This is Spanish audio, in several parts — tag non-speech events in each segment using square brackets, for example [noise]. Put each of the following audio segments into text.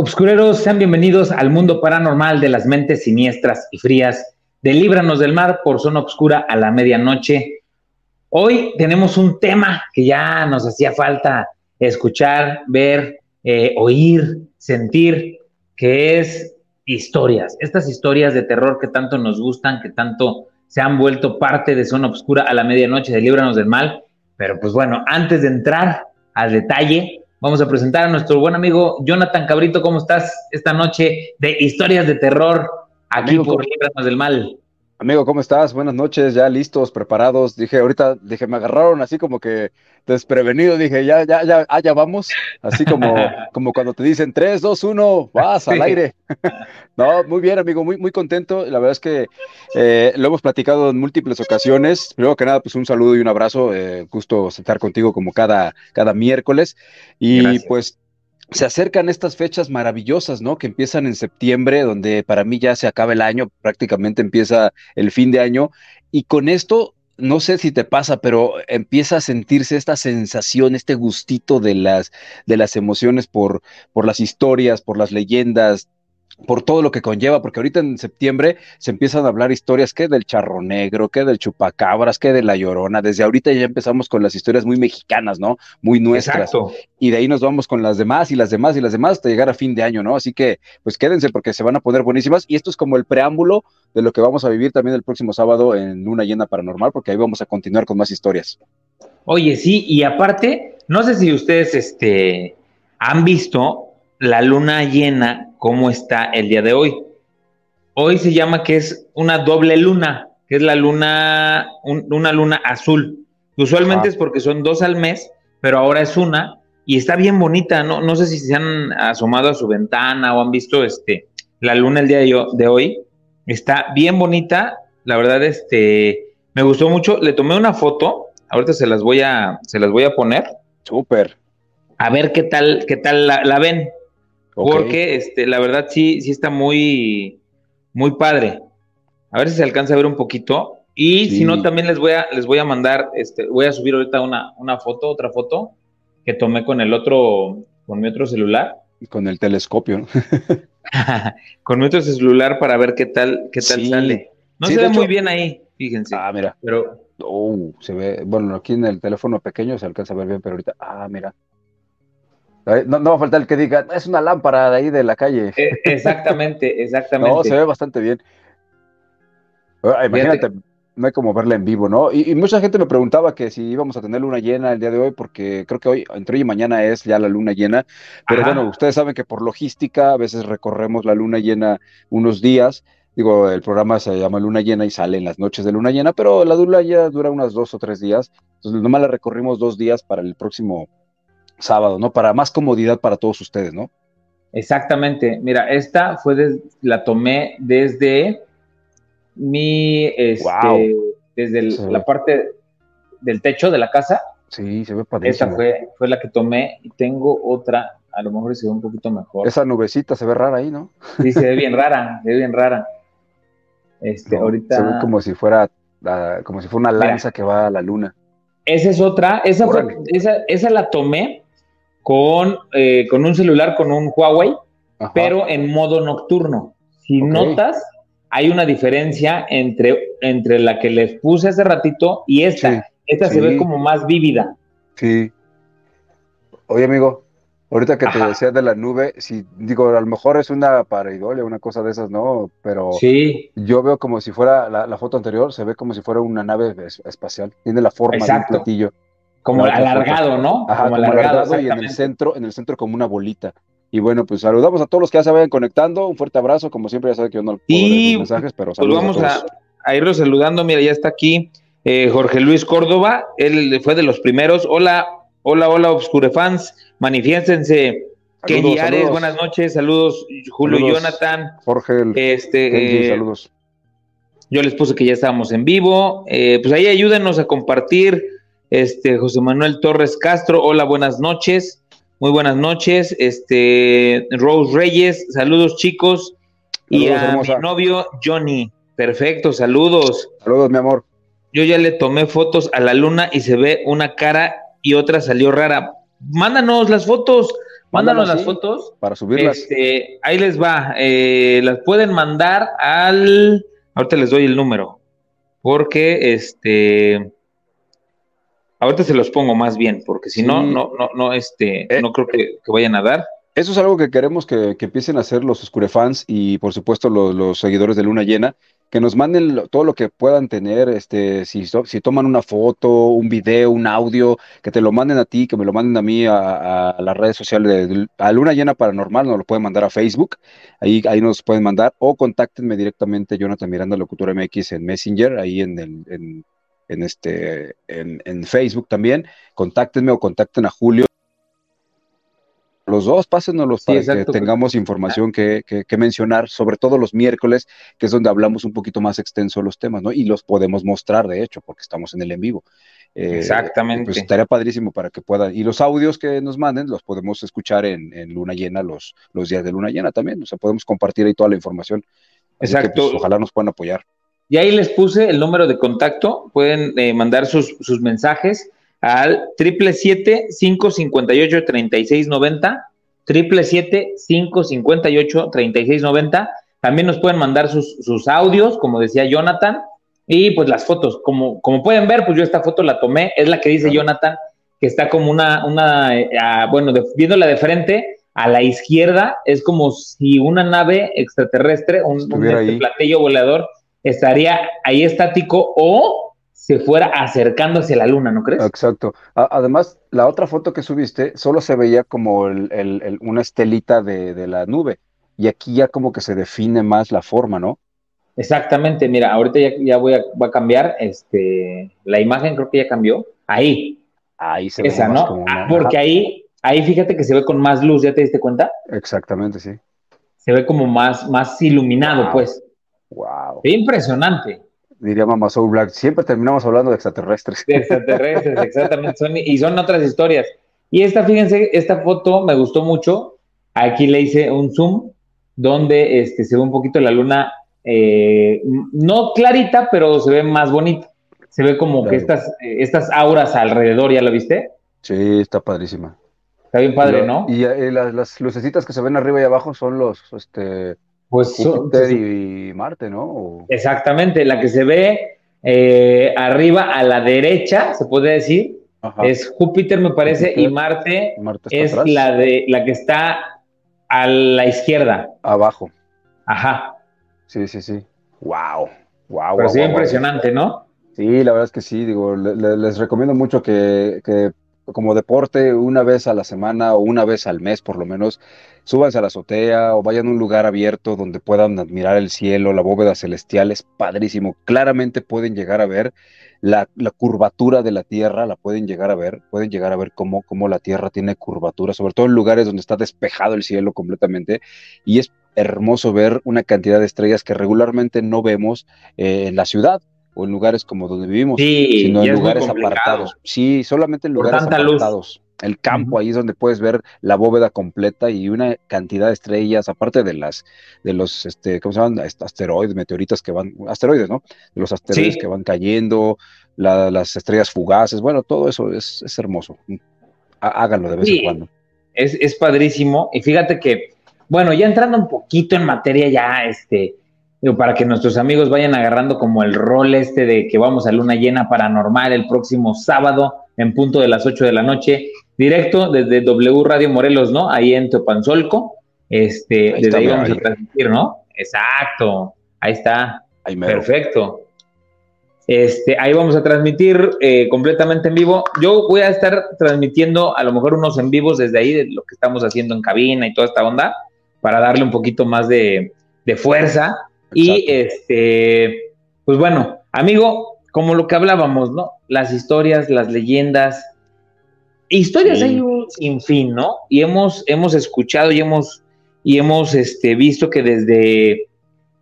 Obscureros, sean bienvenidos al mundo paranormal de las mentes siniestras y frías de Líbranos del Mar por Zona Obscura a la medianoche. Hoy tenemos un tema que ya nos hacía falta escuchar, ver, eh, oír, sentir, que es historias. Estas historias de terror que tanto nos gustan, que tanto se han vuelto parte de Zona Obscura a la medianoche de Líbranos del Mal. Pero pues bueno, antes de entrar al detalle, Vamos a presentar a nuestro buen amigo Jonathan Cabrito. ¿Cómo estás esta noche de historias de terror aquí por Libranos del Mal? Amigo, ¿cómo estás? Buenas noches, ya listos, preparados. Dije, ahorita, dije, me agarraron así como que desprevenido. Dije, ya, ya, ya, allá vamos. Así como, [laughs] como cuando te dicen 3, 2, 1, vas al aire. [laughs] no, muy bien, amigo, muy, muy contento. La verdad es que eh, lo hemos platicado en múltiples ocasiones. Primero que nada, pues un saludo y un abrazo. Eh, gusto estar contigo como cada, cada miércoles. Y pues se acercan estas fechas maravillosas, ¿no? Que empiezan en septiembre, donde para mí ya se acaba el año, prácticamente empieza el fin de año, y con esto, no sé si te pasa, pero empieza a sentirse esta sensación, este gustito de las, de las emociones por, por las historias, por las leyendas, por todo lo que conlleva, porque ahorita en septiembre se empiezan a hablar historias que del charro negro, que del chupacabras, que de la llorona. Desde ahorita ya empezamos con las historias muy mexicanas, ¿no? Muy nuestras. Exacto. Y de ahí nos vamos con las demás y las demás y las demás hasta llegar a fin de año, ¿no? Así que, pues quédense porque se van a poner buenísimas. Y esto es como el preámbulo de lo que vamos a vivir también el próximo sábado en Luna Llena Paranormal, porque ahí vamos a continuar con más historias. Oye, sí, y aparte, no sé si ustedes este, han visto la luna llena, cómo está el día de hoy. Hoy se llama que es una doble luna, que es la luna, una luna azul. Usualmente es porque son dos al mes, pero ahora es una y está bien bonita. No, no sé si se han asomado a su ventana o han visto este, la luna el día de, hoy. Está bien bonita. La verdad, este, me gustó mucho. Le tomé una foto. Ahorita se las voy a, se las voy a poner. Súper. A ver qué tal, qué tal la ven. Porque este, la verdad sí, sí está muy, muy padre. A ver si se alcanza a ver un poquito. Y si no, también les voy a, les voy a mandar, este, voy a subir ahorita una, una foto, otra foto que tomé con el otro, con mi otro celular. Con el telescopio, ¿no? [laughs] [laughs] con mi otro celular para ver qué tal, qué tal sale. No se ve muy bien ahí, fíjense. Ah, mira. Pero. Oh, se ve, bueno, aquí en el teléfono pequeño se alcanza a ver bien, pero ahorita, ah, mira. No, va a faltar el que diga, es una lámpara de ahí de la calle. E, exactamente, [laughs] exactamente. No, se ve bastante bien. Ah, imagínate, no hay como verla en vivo, ¿no? Y, mucha gente me preguntaba que si íbamos a tener luna llena el día de hoy, porque creo que hoy, entre hoy y mañana es ya la luna llena. Pero bueno, ustedes saben que por logística a veces recorremos la luna llena unos días. Digo, el programa se llama Luna Llena y sale en las noches de Luna Llena, pero la luna ya dura unos dos o tres días. Entonces, nomás la recorrimos dos días para el próximo sábado, ¿no? Para más comodidad para todos ustedes, ¿no? Exactamente. Mira, esta fue la tomé desde mi, este, desde la parte del techo de la casa. Sí, se ve padrísimo. Esta fue, fue la que tomé y tengo otra, a lo mejor se ve un poquito mejor. Esa nubecita se ve rara ahí, ¿no? Sí, se ve bien rara, se ve bien rara. Este, ahorita. Se ve como si fuera, como si fuera una lanza que va a la luna. Esa es otra, esa, esa, esa la tomé con, eh, con un celular, con un Huawei, pero en modo nocturno. Si notas, hay una diferencia entre, entre la que les puse hace ratito y esta. esta se ve como más vívida. Sí. Oye, amigo, ahorita que te decía de la nube, si digo, a lo mejor es una pareidolia, una cosa de esas, ¿no? Pero sí. yo veo como si fuera la, foto anterior, se ve como si fuera una nave espacial. Tiene la forma de un platillo. Como alargado, ¿no? como, alargado, y en el centro, en el centro como una bolita. Y bueno, pues saludamos a todos los que ya se vayan conectando. Un fuerte abrazo, como siempre, ya sabe que yo no puedo y, mensajes, pero pues saludos. vamos a, a, irlos saludando. Mira, ya está aquí eh, Jorge Luis Córdoba. Él fue de los primeros. Hola, hola, hola, Obscurefans. Manifiéstense. Kenny Ares, buenas noches. Saludos, Julio Jonathan. Jorge, este, eh, saludos. Yo les puse que ya estábamos en vivo. Eh, pues ahí ayúdenos a compartir este, José Manuel Torres Castro, hola, buenas noches. Muy buenas noches. Este, Rose Reyes, saludos chicos. y a mi novio Johnny. Perfecto, saludos. Saludos, mi amor. Yo ya le tomé fotos a la luna y se ve una cara y otra salió rara. Mándanos las fotos Mándanos las fotos. Para subirlas. Este, ahí les va. Eh, las pueden mandar al. Ahorita les doy el número. Porque este. Ahorita se los pongo más bien, porque si no, no, no, no, este, eh. no creo que, vayan a dar. Eso es algo que queremos que, empiecen a hacer los Oscurefans y por supuesto los, los seguidores de Luna Llena, que nos manden todo lo que puedan tener, este, si, si toman una foto, un video, un audio, que te lo manden a ti, que me lo manden a mí a, las redes sociales de a Luna Llena Paranormal, nos lo pueden mandar a Facebook, ahí, ahí nos pueden mandar, o contáctenme directamente Jonathan Miranda Locutor MX en Messenger, ahí en el, en, en este, en, en Facebook también, contáctenme o contacten a Julio los dos, pásenos para que tengamos información que, mencionar, sobre todo los miércoles, que es donde hablamos un poquito más extenso de los temas, ¿no? Y los podemos mostrar, de hecho, porque estamos en el en vivo. Eh, Exactamente. Pues estaría padrísimo para que puedan. Y los audios que nos manden los podemos escuchar en, Luna Llena, los, los días de Luna Llena también. O sea, podemos compartir ahí toda la información. Exacto. Pues, ojalá nos puedan apoyar. Y ahí les puse el número de contacto. Pueden eh, mandar sus, sus mensajes al triple siete cinco cincuenta y ocho treinta y seis noventa triple siete cinco cincuenta y ocho treinta y seis noventa. También nos pueden mandar sus, sus, audios como decía Jonathan. Y pues las fotos. Como como pueden ver pues yo esta foto la tomé. Es la que dice Jonathan que está como una una eh, bueno viéndola de frente a la izquierda es como si una nave extraterrestre un, un este platillo volador estaría ahí estático o se fuera acercando hacia la luna, ¿no crees? Exacto. además, la otra foto que subiste solo se veía como una estelita de, la nube y aquí ya como que se define más la forma, ¿no? Exactamente, mira, ahorita ya, voy, a, cambiar, este, la imagen creo que ya cambió, ahí. Ahí se ve Esa, ¿no? Ah, porque ahí, ahí fíjate que se ve con más luz, ¿ya te diste cuenta? Exactamente, sí. Se ve como más, más iluminado, pues. Wow. impresionante diría Mamá Soul Black, siempre terminamos hablando de extraterrestres. De extraterrestres, [laughs] exactamente. y son otras historias. Y esta, fíjense, esta foto me gustó mucho. Aquí le hice un zoom donde este, se ve un poquito la luna, eh, no clarita, pero se ve más bonita. Se ve como que estas, estas auras alrededor, ¿ya lo viste? Sí, está padrísima. Está bien padre, ¿no? Y, eh, las, las, lucecitas que se ven arriba y abajo son los, este, pues Júpiter y Marte, ¿no? Exactamente, la que se ve eh, arriba a la derecha, se puede decir, es Júpiter, me parece, y Marte, es la de la que está a la izquierda. Abajo. Ajá. Sí, sí, sí. Wow. Wow. Pero sí, impresionante, ¿no? Sí, la verdad es que sí, digo, les recomiendo mucho que, que como deporte una vez a la semana o una vez al mes por lo menos, súbanse a la azotea o vayan a un lugar abierto donde puedan admirar el cielo, la bóveda celestial, es padrísimo. Claramente pueden llegar a ver la, curvatura de la Tierra, la pueden llegar a ver, pueden llegar a ver cómo, cómo la Tierra tiene curvatura, sobre todo en lugares donde está despejado el cielo completamente y es hermoso ver una cantidad de estrellas que regularmente no vemos eh, en la ciudad o en lugares como donde vivimos, sino en lugares apartados. Sí, solamente en lugares apartados. El campo, ahí es donde puedes ver la bóveda completa y una cantidad de estrellas, aparte de las, de los, este, ¿cómo se llaman? Asteroides, meteoritas que van, asteroides, ¿no? De los asteroides que van cayendo, las estrellas fugaces, bueno, todo eso es, hermoso. Háganlo de vez en cuando. Es, es padrísimo. Y fíjate que, bueno, ya entrando un poquito en materia ya, este, para que nuestros amigos vayan agarrando como el rol este de que vamos a luna llena paranormal el próximo sábado en punto de las 8 de la noche, directo desde W Radio Morelos, ¿no? Ahí en Teopanzolco. Este, desde ahí vamos a transmitir, ¿no? Exacto, ahí está. Perfecto. Este, ahí vamos a transmitir eh, completamente en vivo. Yo voy a estar transmitiendo a lo mejor unos en vivos desde ahí, de lo que estamos haciendo en cabina y toda esta onda, para darle un poquito más de, de fuerza y este, pues bueno, amigo, como lo que hablábamos, ¿no? Las historias, las leyendas, historias hay un sinfín, ¿no? Y hemos, hemos escuchado y hemos, y hemos este, visto que desde,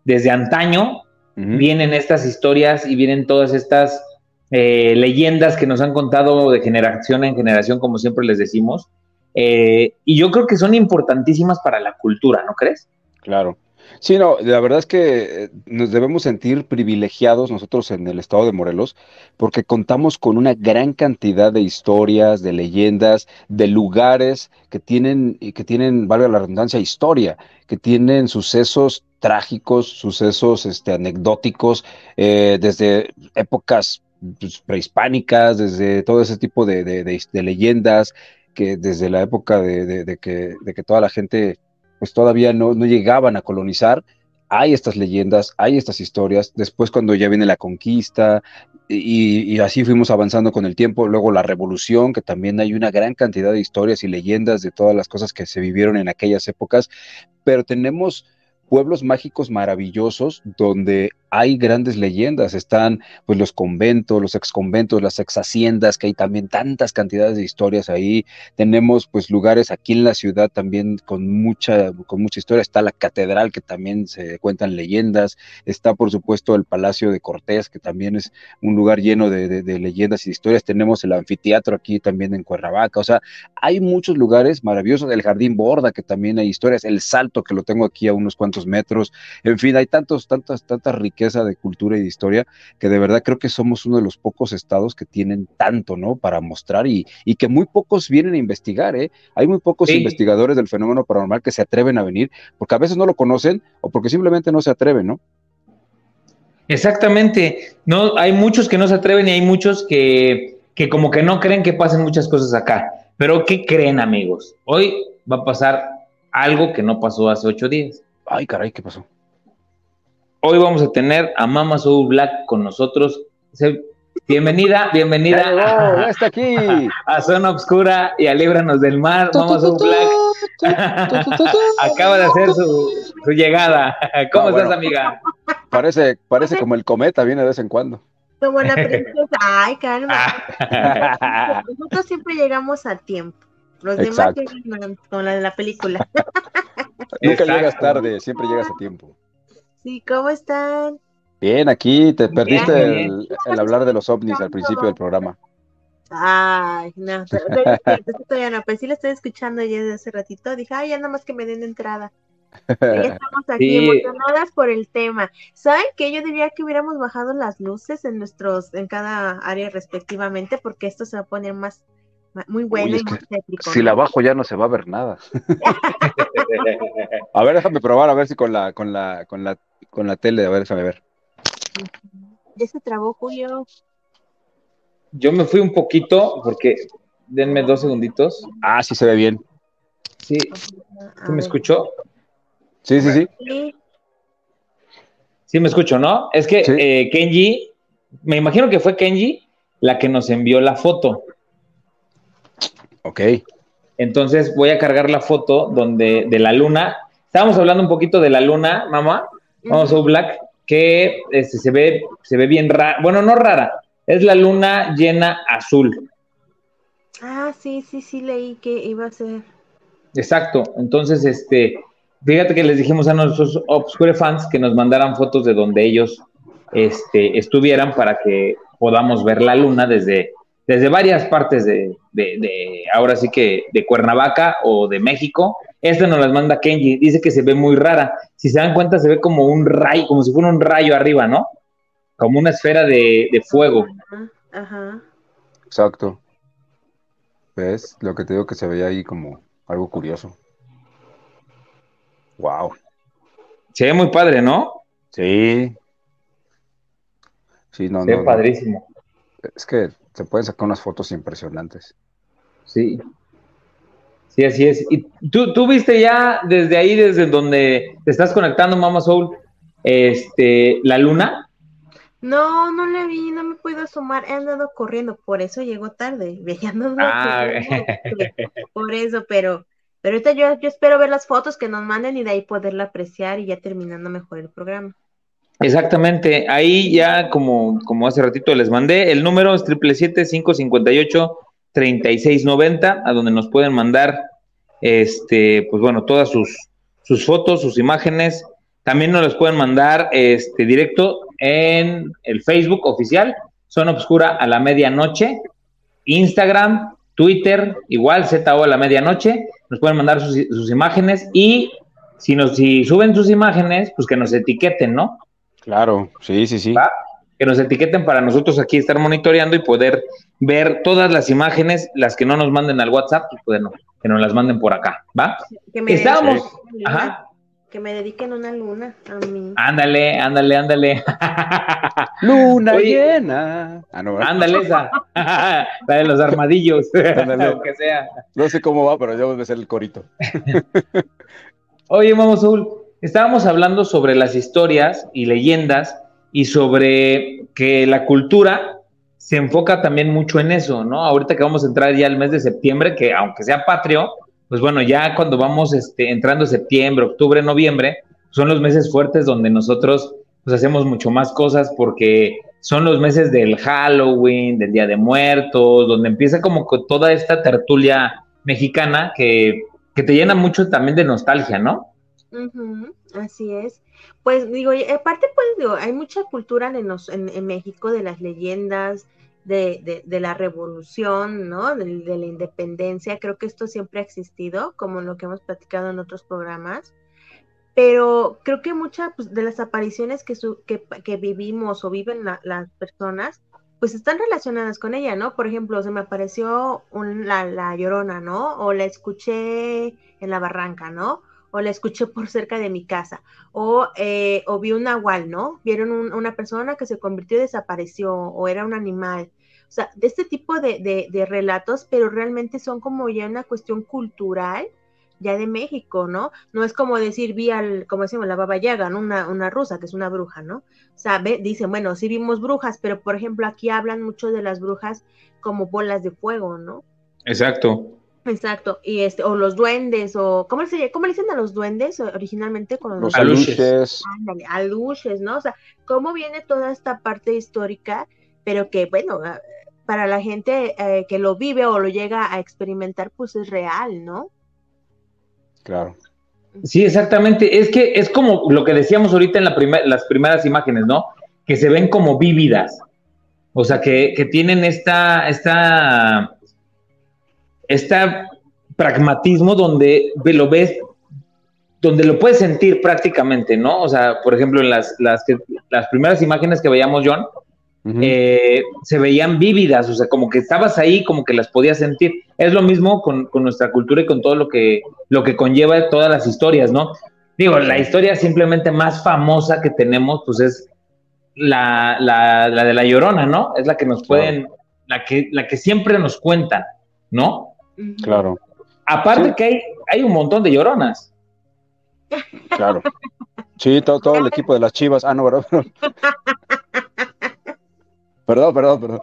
desde antaño vienen estas historias y vienen todas estas eh, leyendas que nos han contado de generación en generación, como siempre les decimos. Eh, y yo creo que son importantísimas para la cultura, ¿no crees? Claro. Sí, no, la verdad es que eh, nos debemos sentir privilegiados nosotros en el estado de Morelos porque contamos con una gran cantidad de historias, de leyendas, de lugares que tienen, que tienen, valga la redundancia, historia, que tienen sucesos trágicos, sucesos este, anecdóticos, eh, desde épocas pues, prehispánicas, desde todo ese tipo de, leyendas, que desde la época de que toda la gente pues todavía no, llegaban a colonizar, hay estas leyendas, hay estas historias. Después, cuando ya viene la conquista, y, y, así fuimos avanzando con el tiempo. Luego la revolución, que también hay una gran cantidad de historias y leyendas de todas las cosas que se vivieron en aquellas épocas. Pero tenemos pueblos mágicos maravillosos donde hay grandes leyendas, están pues los conventos, los exconventos, las ex haciendas, que hay también tantas cantidades de historias ahí. Tenemos pues lugares aquí en la ciudad también con mucha, con mucha historia. Está la catedral que también se cuentan leyendas. Está por supuesto el Palacio de Cortés, que también es un lugar lleno de, leyendas y historias. Tenemos el anfiteatro aquí también en Cuernavaca. O sea, hay muchos lugares maravillosos. El Jardín Borda, que también hay historias. El Salto, que lo tengo aquí a unos cuantos metros. En fin, hay tantos, tantas, tantas riquezas de cultura y de historia, que de verdad creo que somos uno de los pocos estados que tienen tanto, ¿no? Para mostrar y, y que muy pocos vienen a investigar, ¿eh? Hay muy pocos investigadores del fenómeno paranormal que se atreven a venir, porque a veces no lo conocen o porque simplemente no se atreven, ¿no? Exactamente. No, hay muchos que no se atreven y hay muchos que, que como que no creen que pasen muchas cosas acá. Pero ¿qué creen, amigos? Hoy va a pasar algo que no pasó hace ocho días. Ay, caray, ¿qué pasó? Hoy vamos a tener a Mama Soul Black con nosotros. Bienvenida, bienvenida a, está aquí. [laughs] a Zona Obscura y a Líbranos del Mar. Mama Soul Black acaba de hacer su, llegada. ¿Cómo estás, amiga? Parece, parece como el cometa, viene de vez en cuando. Como la [laughs] princesa. Ay, calma. [laughs] Nosotros siempre llegamos a tiempo. Los demás llegan con la de la película. Nunca llegas tarde, siempre llegas a tiempo. Sí, ¿cómo están? Bien, aquí te perdiste el, hablar de los ovnis al principio del programa. Ay, no, [laughs] todavía no, pero sí lo estoy escuchando ya desde hace ratito. Dije, ay, ya nada más que me den entrada. Ya [laughs] estamos aquí emocionadas por el tema. ¿Saben que yo diría que hubiéramos bajado las luces en nuestros, en cada área respectivamente, porque esto se va a poner más, muy bueno y más tétrico. Si la bajo ya no se va a ver nada. [laughs] a ver, déjame probar a ver si con la, con la, con la con la tele, a ver, déjame ver. Ya se trabó, Julio. Yo me fui un poquito porque denme dos segunditos. Ah, sí se ve bien. Sí. ¿Sí me escuchó? Sí, sí, sí. Sí, me escucho, ¿no? Es que eh, Kenji, me imagino que fue Kenji la que nos envió la foto. Ok. Entonces voy a cargar la foto donde de la luna. Estábamos hablando un poquito de la luna, mamá. Vamos a Black, que este, se, ve, se ve bien rara. Bueno, no rara, es la luna llena azul. Ah, sí, sí, sí, leí que iba a ser. Exacto, entonces, este, fíjate que les dijimos a nuestros Obscure fans que nos mandaran fotos de donde ellos este, estuvieran para que podamos ver la luna desde, desde varias partes de, de, ahora sí que de Cuernavaca o de México esta nos las manda Kenji, dice que se ve muy rara. Si se dan cuenta, se ve como un rayo, como si fuera un rayo arriba, ¿no? Como una esfera de, fuego. Ajá. Exacto. ¿Ves? Lo que te digo que se veía ahí como algo curioso. Wow. Se ve muy padre, ¿no? Sí. Sí, no, se Ve padrísimo. Es que se pueden sacar unas fotos impresionantes. Sí. Sí, así es. ¿Y tú, tú viste ya desde ahí, desde donde te estás conectando, Mama Soul, este, la luna? No, no la vi, no me puedo asomar, he andado corriendo, por eso llegó tarde, [laughs] ah. por eso, pero, pero ahorita yo, yo espero ver las fotos que nos manden y de ahí poderla apreciar y ya terminando mejor el programa. Exactamente, ahí ya como, como hace ratito les mandé, el número es triple siete cinco cincuenta y ocho 3690, a donde nos pueden mandar, este, pues bueno, todas sus, sus fotos, sus imágenes. También nos las pueden mandar este, directo en el Facebook oficial, Zona Obscura a la medianoche, Instagram, Twitter, igual ZO a la medianoche. Nos pueden mandar sus, sus imágenes y si, nos, si suben sus imágenes, pues que nos etiqueten, ¿no? Claro, sí, sí, sí. Que nos etiqueten para nosotros aquí estar monitoreando y poder ver todas las imágenes, las que no nos manden al WhatsApp, pues bueno, que nos las manden por acá, ¿va? Que me Estábamos, ajá. Que me dediquen una luna a mí. Ándale, ándale, ándale. [laughs] Luna llena. Ah, no, ándale esa. [laughs] la de los armadillos. Ándale. [laughs] que sea. No sé cómo va, pero ya voy a ser el corito. Oye, Mamo Azul, estábamos hablando sobre las historias y leyendas y sobre que la cultura se enfoca también mucho en eso, ¿no? Ahorita que vamos a entrar ya al mes de septiembre, que aunque sea patrio, pues bueno, ya cuando vamos este, entrando septiembre, octubre, noviembre, son los meses fuertes donde nosotros pues hacemos mucho más cosas porque son los meses del Halloween, del Día de Muertos, donde empieza como toda esta tertulia mexicana que, que te llena mucho también de nostalgia, ¿no? así es. Pues digo, aparte pues digo, hay mucha cultura en, en, México de las leyendas, de, de, la revolución, ¿no? De, la independencia. Creo que esto siempre ha existido, como lo que hemos platicado en otros programas. Pero creo que muchas pues, de las apariciones que, que, vivimos o viven las personas, pues están relacionadas con ella, ¿no? Por ejemplo, se me apareció la, la llorona, ¿no? O la escuché en la barranca, ¿no? O la escuché por cerca de mi casa, o, eh, o vi un nahual, ¿no? Vieron una persona que se convirtió y desapareció, o era un animal. O sea, de este tipo de, de, relatos, pero realmente son como ya una cuestión cultural ya de México, ¿no? No es como decir, vi al, como decimos, la Baba Yaga, ¿no? Una, una rusa, que es una bruja, ¿no? O sea, dicen, bueno, sí vimos brujas, pero por ejemplo aquí hablan mucho de las brujas como bolas de fuego, ¿no? Exacto. Exacto, y este, o los duendes, o ¿cómo se cómo le dicen a los duendes originalmente con los, aluches? aluches, ¿no? O sea, cómo viene toda esta parte histórica, pero que bueno, ah, para la gente eh, que lo vive o lo llega a experimentar, pues es real, ¿no? Claro. Sí, exactamente. Es que es como lo que decíamos ahorita en la las primeras imágenes, ¿no? Que se ven como vívidas. O sea, que, que tienen esta, esta este pragmatismo donde lo ves, donde lo puedes sentir prácticamente, ¿no? O sea, por ejemplo, en las, las, las primeras imágenes que veíamos, John, eh, se veían vívidas, o sea, como que estabas ahí, como que las podías sentir. Es lo mismo con, nuestra cultura y con todo lo que, lo que conlleva todas las historias, ¿no? Digo, la historia simplemente más famosa que tenemos, pues es la, la, la de la Llorona, ¿no? Es la que nos pueden, la, que, la que siempre nos cuentan, ¿no? Claro. Aparte que hay, hay un montón de lloronas. Claro. Sí, todo, todo el equipo de las Chivas. Ah, no, ¿verdad? [laughs] perdón, perdón, perdón.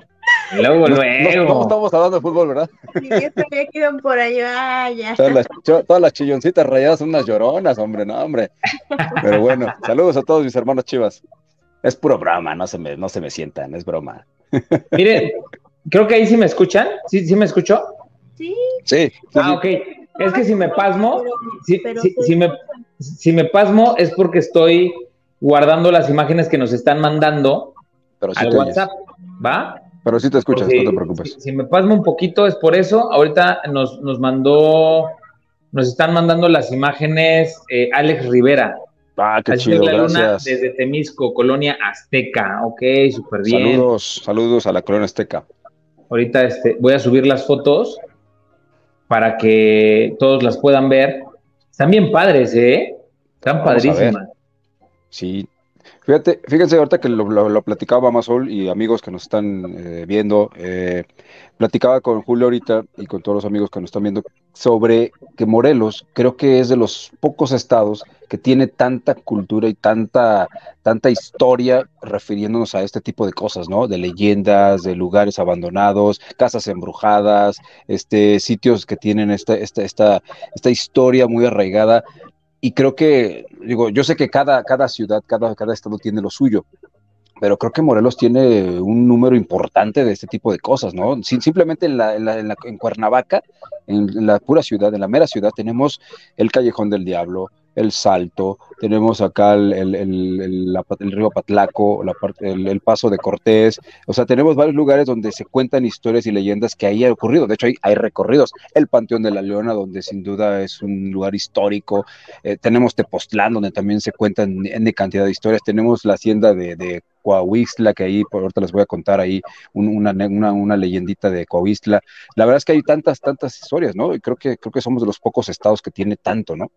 Luego, luego. No, estamos hablando de fútbol, ¿verdad? Sí, que iban por allá, ya. Todas las, todas las chilloncitas rayadas son unas lloronas, hombre, no, hombre. Pero bueno, saludos a todos mis hermanos Chivas. Es puro broma, no se me, no se me sientan, es broma. Mire, creo que ahí sí me escuchan. ¿Sí, sí me escuchó? Sí. Sí. Ah, ok. Es que si me pasmo, si, me, si me pasmo es porque estoy guardando las imágenes que nos están mandando Pero al WhatsApp, ¿va? Pero sí te escuchas, no te preocupes. Si, me pasmo un poquito es por eso. Ahorita nos, nos mandó, nos están mandando las imágenes eh, Alex Rivera. Ah, qué chido, gracias. desde Temisco, Colonia Azteca. Ok, súper bien. Saludos, saludos a la Colonia Azteca. Ahorita este, voy a subir las fotos para que todos las puedan ver. Están bien padres, ¿eh? Están padrísimas. Sí. Fíjate, fíjense ahorita que lo, lo, platicaba Amazon y amigos que nos están eh, viendo, eh, platicaba con Julio ahorita y con todos los amigos que nos están viendo sobre que Morelos creo que es de los pocos estados que tiene tanta cultura y tanta, tanta historia refiriéndonos a este tipo de cosas, ¿no? De leyendas, de lugares abandonados, casas embrujadas, este, sitios que tienen esta, esta, esta, esta historia muy arraigada. Y creo que, digo, yo sé que cada, cada ciudad, cada, cada estado tiene lo suyo, pero creo que Morelos tiene un número importante de este tipo de cosas, ¿no? simplemente en, la, en, Cuernavaca, en la pura ciudad, en la mera ciudad, tenemos el Callejón del Diablo, el Salto, tenemos acá el, río Patlaco, la parte, el, paso de Cortés, o sea, tenemos varios lugares donde se cuentan historias y leyendas que ahí ha ocurrido, de hecho hay, recorridos, el Panteón de la Leona, donde sin duda es un lugar histórico, eh, tenemos Tepoztlán, donde también se cuentan en cantidad de historias, tenemos la hacienda de Coahuistla, que ahí, por ahorita les voy a contar ahí una, una, una, leyendita de Coahuistla. La verdad es que hay tantas, tantas historias, ¿no? Y creo que, creo que somos de los pocos estados que tiene tanto, ¿no?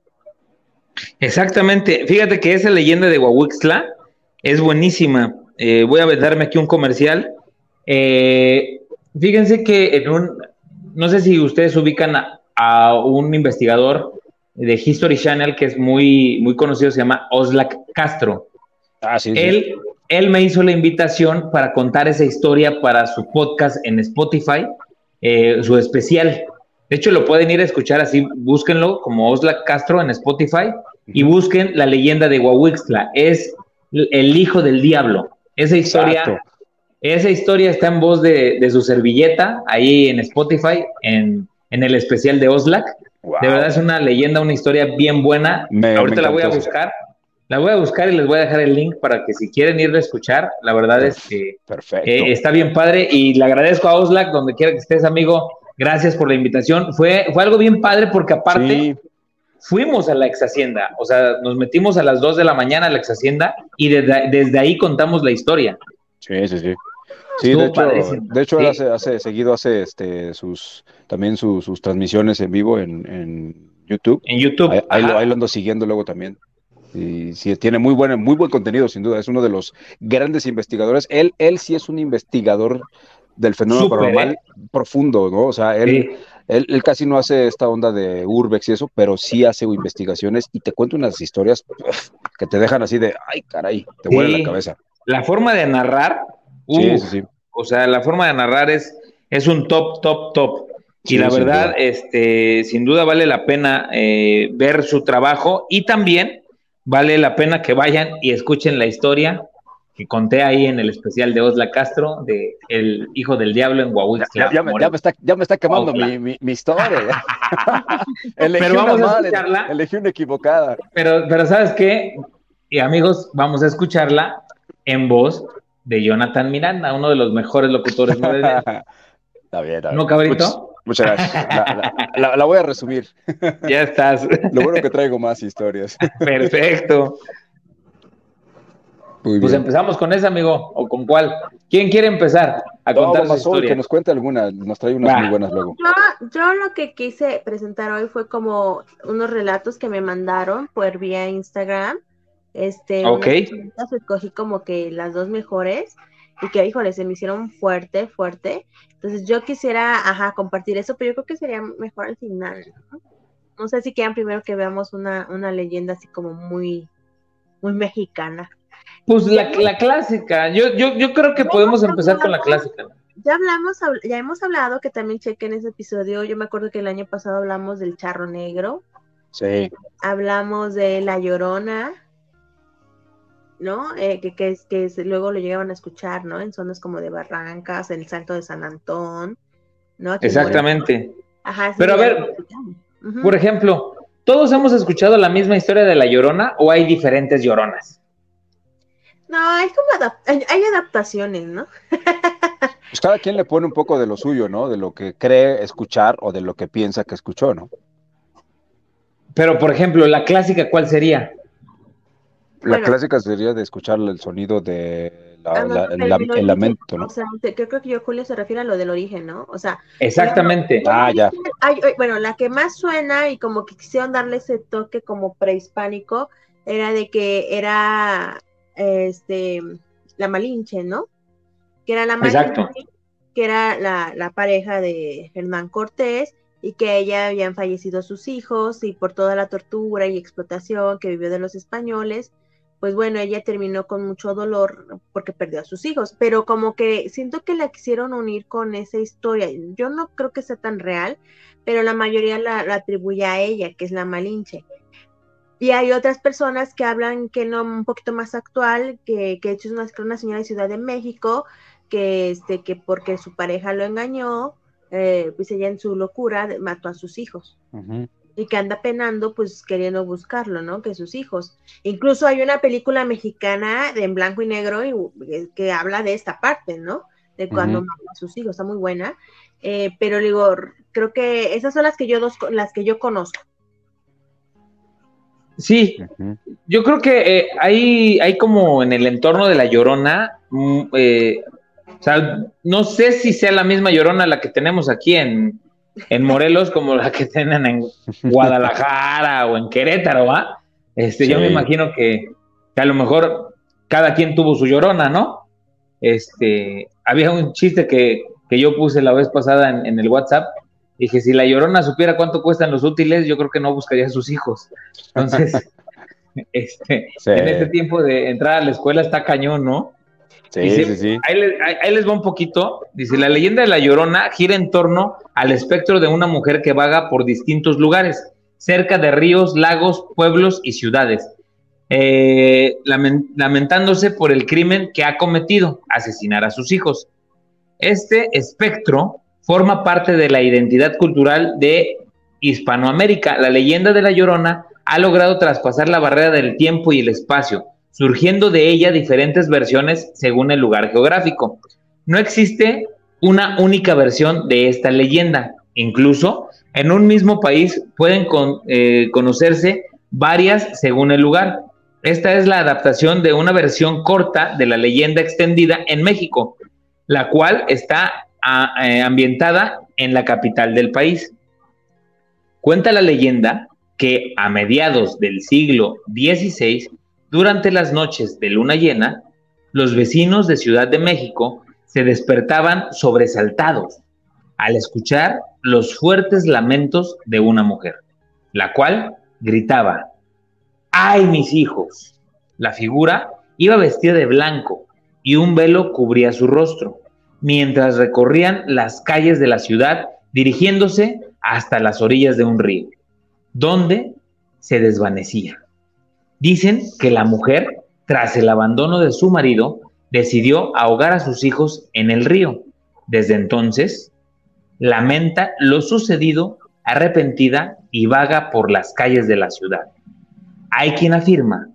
Exactamente. Fíjate que esa leyenda de Coahuistla es buenísima. Eh, voy a darme aquí un comercial. Eh, fíjense que en un, no sé si ustedes ubican a, un investigador de History Channel que es muy, muy conocido, se llama Oslak Castro. Ah, sí, él, él me hizo la invitación para contar esa historia para su podcast en Spotify, eh, su especial. De hecho, lo pueden ir a escuchar así, búsquenlo como Osla Castro en Spotify y busquen la leyenda de Huahuixtla. Es el hijo del diablo. Esa historia, esa historia está en voz de, su servilleta, ahí en Spotify, en, el especial de Oslak. De verdad es una leyenda, una historia bien buena. Ahorita la voy a buscar. La voy a buscar y les voy a dejar el link para que si quieren ir a escuchar, la verdad es que eh, está bien padre y le agradezco a Oslak, donde quiera que estés, amigo. Gracias por la invitación. Fue, fue algo bien padre porque aparte fuimos a la ex hacienda, o sea, nos metimos a las 2 de la mañana a la ex hacienda y desde, ahí contamos la historia. Sí, sí, sí. Sí, de hecho, de hecho él hace, seguido hace este sus también sus transmisiones en vivo en, YouTube. En YouTube. Ahí, lo, ahí, lo, ando siguiendo luego también. Y sí, tiene muy buen, muy buen contenido, sin duda. Es uno de los grandes investigadores. Él, él sí es un investigador del fenómeno paranormal ¿eh? profundo, ¿no? O sea, él, él, casi no hace esta onda de urbex y eso, pero sí hace investigaciones y te cuenta unas historias que te dejan así de, ay, caray, te vuelve la cabeza. La forma de narrar, sí, sí, sí. o sea, la forma de narrar es, es un top, top, top. Y la verdad, este, sin duda vale la pena eh, ver su trabajo y también vale la pena que vayan y escuchen la historia que conté ahí en el especial de Osla Castro, de El Hijo del Diablo en Huahuixla. Ya, me, está, quemando mi, historia. [laughs] pero vamos a escucharla. Elegí una equivocada. Pero, pero ¿sabes qué? Y amigos, vamos a escucharla en voz de Jonathan Miranda, uno de los mejores locutores. [laughs] ¿no? está bien, está bien. ¿No, cabrito? Muchas gracias. La, voy a resumir. [laughs] Ya estás. Lo bueno que traigo más historias. Perfecto. pues empezamos con ese, amigo, o con cuál. ¿Quién quiere empezar a contar su historia? Que nos cuente alguna, nos trae unas muy buenas luego. Yo, lo que quise presentar hoy fue como unos relatos que me mandaron por vía Instagram. Este, ok. Escogí como que las dos mejores y que, híjole, se me hicieron fuerte, fuerte. Entonces yo quisiera, ajá, compartir eso, pero yo creo que sería mejor al final, ¿no? No sé si quieran primero que veamos una, una leyenda así como muy, muy mexicana. Pues la, la clásica, yo, yo, yo creo que podemos empezar con la clásica. Ya hablamos, ya hemos hablado que también chequen ese episodio. Yo me acuerdo que el año pasado hablamos del charro negro. Sí. Hablamos de la llorona. ¿No? Eh, que, que, que luego lo llegaban a escuchar, ¿no? En zonas como de Barrancas, en el Salto de San Antón, ¿no? Exactamente. Ajá, Pero a ver, por ejemplo, ¿todos hemos escuchado la misma historia de La Llorona o hay diferentes lloronas? No, hay como hay adaptaciones, ¿no? [laughs] pues cada quien le pone un poco de lo suyo, ¿no? De lo que cree escuchar o de lo que piensa que escuchó, ¿no? Pero, por ejemplo, la clásica, ¿cuál sería? La clásica sería de escuchar el sonido de ah, el, lamento, ¿no? O sea, creo que yo, Julio, se refiere a lo del origen, ¿no? O sea. Exactamente. ah, ya. bueno, la que más suena y como que quisieron darle ese toque como prehispánico era de que era este la Malinche, ¿no? Que era la Malinche, que era la, la pareja de Hernán Cortés y que ella habían fallecido sus hijos y por toda la tortura y explotación que vivió de los españoles, pues bueno, ella terminó con mucho dolor porque perdió a sus hijos, pero como que siento que la quisieron unir con esa historia. Yo no creo que sea tan real, pero la mayoría la, atribuye a ella, que es la Malinche. Y hay otras personas que hablan que no, un poquito más actual, que, que de hecho es una, una señora de Ciudad de México, que, este, que porque su pareja lo engañó, eh, pues ella en su locura mató a sus hijos. Y que anda penando, pues queriendo buscarlo, ¿no? Que sus hijos. Incluso hay una película mexicana de en blanco y negro y, eh, que habla de esta parte, ¿no? De cuando mata a sus hijos, está muy buena. Eh, pero digo, creo que esas son las que yo dos, las que yo conozco. Sí, yo creo que eh, hay, hay como en el entorno de la Llorona, mm, o sea, no sé si sea la misma Llorona la que tenemos aquí en, en Morelos como la que tienen en Guadalajara o en Querétaro, ¿va? Este, Yo me imagino que, a lo mejor cada quien tuvo su llorona, ¿no? Este, había un chiste que, yo puse la vez pasada en, el WhatsApp. Dije, si la llorona supiera cuánto cuestan los útiles, yo creo que no buscaría a sus hijos. Entonces, [laughs] este, en este tiempo de entrar a la escuela está cañón, ¿no? Sí, sí, sí. Ahí, les va un poquito. Dice, la leyenda de la Llorona gira en torno al espectro de una mujer que vaga por distintos lugares, cerca de ríos, lagos, pueblos y ciudades, eh, lamentándose por el crimen que ha cometido, asesinar a sus hijos. Este espectro forma parte de la identidad cultural de Hispanoamérica. La leyenda de la Llorona ha logrado traspasar la barrera del tiempo y el espacio surgiendo de ella diferentes versiones según el lugar geográfico. No existe una única versión de esta leyenda. Incluso en un mismo país pueden eh, conocerse varias según el lugar. Esta es la adaptación de una versión corta de la leyenda extendida en México, la cual está eh, ambientada en la capital del país. Cuenta la leyenda que a mediados del siglo XVI durante las noches de luna llena, los vecinos de Ciudad de México se despertaban sobresaltados al escuchar los fuertes lamentos de una mujer, la cual gritaba, ¡ay mis hijos! La figura iba vestida de blanco y un velo cubría su rostro, mientras recorrían las calles de la ciudad dirigiéndose hasta las orillas de un río, donde se desvanecía. Dicen que la mujer, tras el abandono de su marido, decidió ahogar a sus hijos en el río. Desde entonces, lamenta lo sucedido, arrepentida y vaga por las calles de la ciudad. Hay quien afirma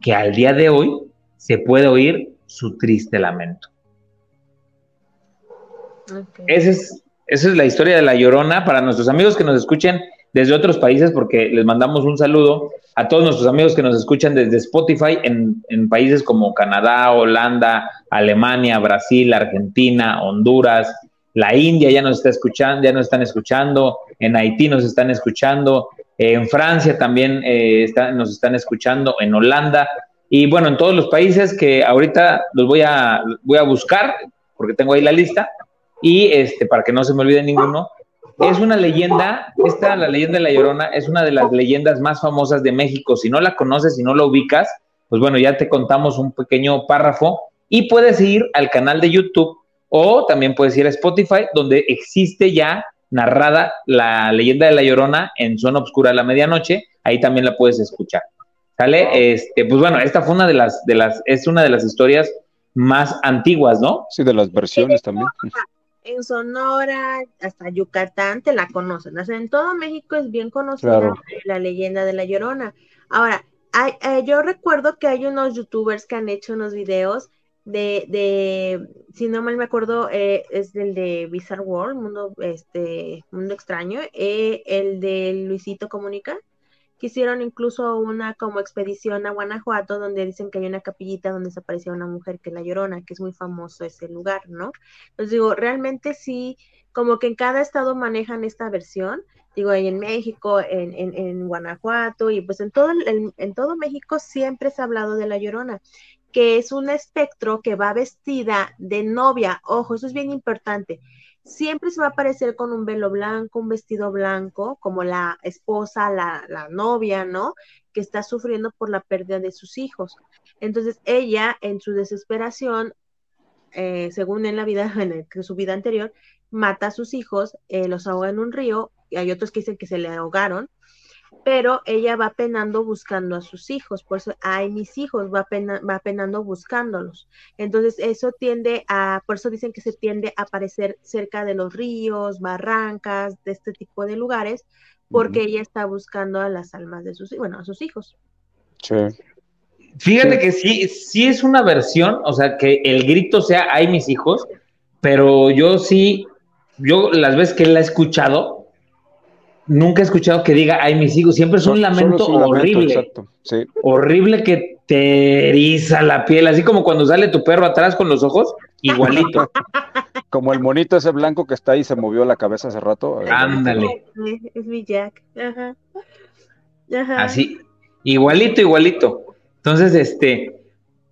que al día de hoy se puede oír su triste lamento. Esa, es, esa es la historia de La Llorona para nuestros amigos que nos escuchen desde otros países, porque les mandamos un saludo a todos nuestros amigos que nos escuchan desde Spotify en, países como Canadá, Holanda, Alemania, Brasil, Argentina, Honduras, la India ya nos está escuchando, ya nos están escuchando, en Haití nos están escuchando, en Francia también eh, nos están escuchando, en Holanda, y bueno, en todos los países que ahorita los voy a, voy a buscar, porque tengo ahí la lista, y este, para que no se me olvide ninguno, es una leyenda, esta, la leyenda de La Llorona, es una de las leyendas más famosas de México. Si no la conoces, si no la ubicas, pues bueno, ya te contamos un pequeño párrafo y puedes ir al canal de YouTube o también puedes ir a Spotify, donde existe ya narrada la leyenda de La Llorona en Zona Obscura a la Medianoche. Ahí también la puedes escuchar. ¿Sale? Este, pues bueno, esta fue una de las, de las, es una de las historias más antiguas, ¿no? Sí, de las versiones también en Sonora, hasta Yucatán te la conocen. en todo México es bien conocida la leyenda de la Llorona. Ahora, eh, yo recuerdo que hay unos youtubers que han hecho unos videos de, de si no mal me acuerdo, eh, es el de Bizarre World, Mundo, este, Mundo Extraño, eh, el de Luisito Comunica que hicieron incluso una como expedición a Guanajuato, donde dicen que hay una capillita donde se aparecía una mujer que la Llorona, que es muy famoso ese lugar, ¿no? Entonces digo, realmente sí, como que en cada estado manejan esta versión, digo, ahí en México, en, en, Guanajuato, y pues en todo, en todo México siempre se ha hablado de la Llorona que es un espectro que va vestida de novia. Ojo, eso es bien importante siempre se va a aparecer con un velo blanco, un vestido blanco, como la esposa, la, novia, ¿no? Que está sufriendo por la pérdida de sus hijos. Entonces ella, en su desesperación, eh, según en la vida, [laughs] en, su vida anterior, mata a sus hijos, eh, los ahoga en un río, y hay otros que dicen que se le ahogaron, pero ella va penando buscando a sus hijos, por eso, ay, mis hijos, va, va penando buscándolos. Entonces, eso tiende a, por eso dicen que se tiende a aparecer cerca de los ríos, barrancas, de este tipo de lugares, porque ella está buscando a las almas de sus, bueno, a sus hijos. Sí. Fíjate que sí, sí es una versión, o sea, que el grito sea, hay mis hijos, pero yo sí, yo las veces que la he escuchado, nunca he escuchado que diga, ay, mis hijos, siempre es un lamento horrible. Horrible que te eriza la piel, así como cuando sale tu perro atrás con los ojos, igualito. [laughs] como el monito ese blanco que está ahí se movió la cabeza hace rato. Ándale. Es mi Jack. Ajá. Así, igualito, igualito. Entonces, este,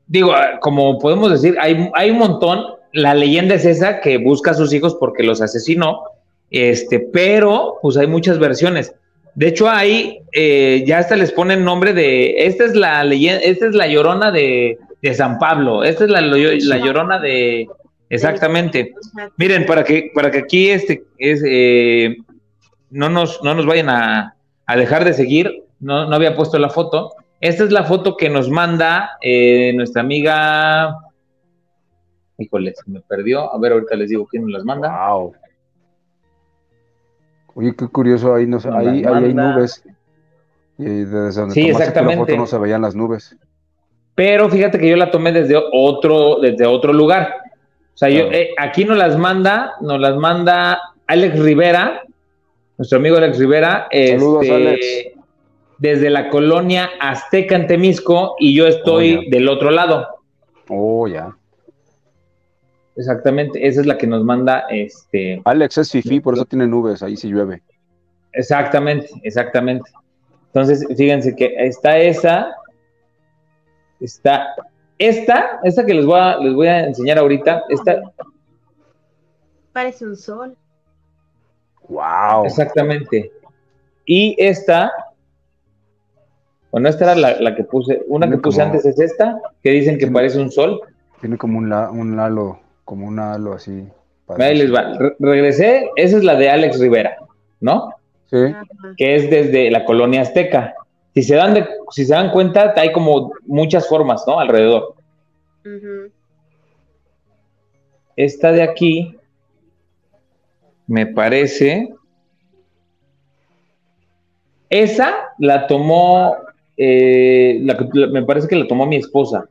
digo, como podemos decir, hay, hay un montón. La leyenda es esa que busca a sus hijos porque los asesinó este, pero pues hay muchas versiones. De hecho, ahí eh, ya hasta les ponen nombre de, esta es la leyenda, esta es la llorona de, San Pablo, esta es la, la, llorona de, exactamente. Miren, para que, para que aquí este, es, eh, no, nos, no nos vayan a, dejar de seguir, no, no, había puesto la foto. Esta es la foto que nos manda eh, nuestra amiga, híjole, se me perdió, a ver, ahorita les digo quién nos las manda. Wow. Oye, qué curioso, ahí, no, ahí, ahí hay nubes. Y desde donde sí, exactamente. la foto no se veían las nubes. Pero fíjate que yo la tomé desde otro, desde otro lugar. O sea, yo, eh, aquí nos las manda, nos las manda Alex Rivera, nuestro amigo Alex Rivera. Saludos, este, Alex. Desde la colonia Azteca en Temisco y yo estoy oh, del otro lado. Oh, ya. Exactamente, esa es la que nos manda este. Alex es Fifi, por eso tiene nubes, ahí sí llueve. Exactamente, exactamente. Entonces, fíjense que está esa, está esta, esta que les voy a, les voy a enseñar ahorita, esta. Parece un sol. Wow. Exactamente. Y esta, bueno, esta era la, que puse, una que puse antes es esta, que dicen que parece un sol. Tiene como un, un halo como un halo así. Ahí les va. regresé, esa es la de Alex Rivera, ¿no? Sí. Que es desde la colonia azteca. Si se dan, de, si se dan cuenta, hay como muchas formas, ¿no? Alrededor. Esta de aquí, me parece. Esa la tomó, eh, me parece que la tomó mi esposa.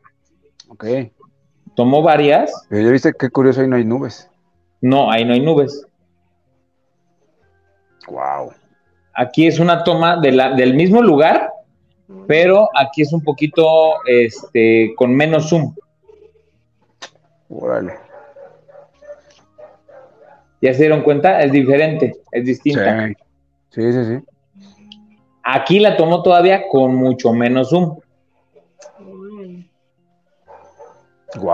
Ok tomó varias. Pero ya viste qué curioso, ahí no hay nubes. No, ahí no hay nubes. Wow. Aquí es una toma de la, del mismo lugar, pero aquí es un poquito este, con menos zoom. Órale. ¿Ya se dieron cuenta? Es diferente, es distinta. Sí, sí, sí. Aquí la tomó todavía con mucho menos zoom.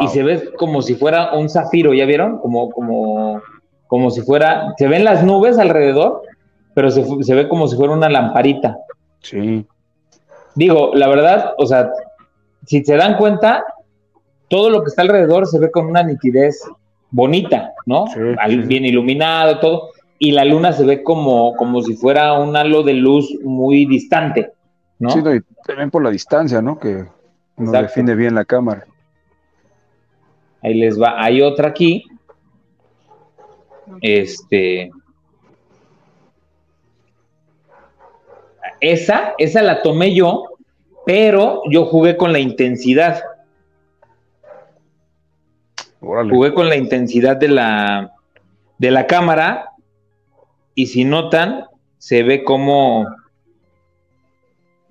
Y se ve como si fuera un zafiro, ¿ya vieron? Como, como, como si fuera, se ven las nubes alrededor, pero se, se ve como si fuera una lamparita. Sí. Digo, la verdad, o sea, si se dan cuenta, todo lo que está alrededor se ve con una nitidez bonita, ¿no? Bien iluminado, todo. Y la luna se ve como, como si fuera un halo de luz muy distante, ¿no? Sí, y también por la distancia, ¿no? Que no define bien la cámara. Ahí les va. Hay otra aquí. Este. Esa, esa la tomé yo, pero yo jugué con la intensidad. Jugué con la intensidad de la, de la cámara y si notan, se ve como,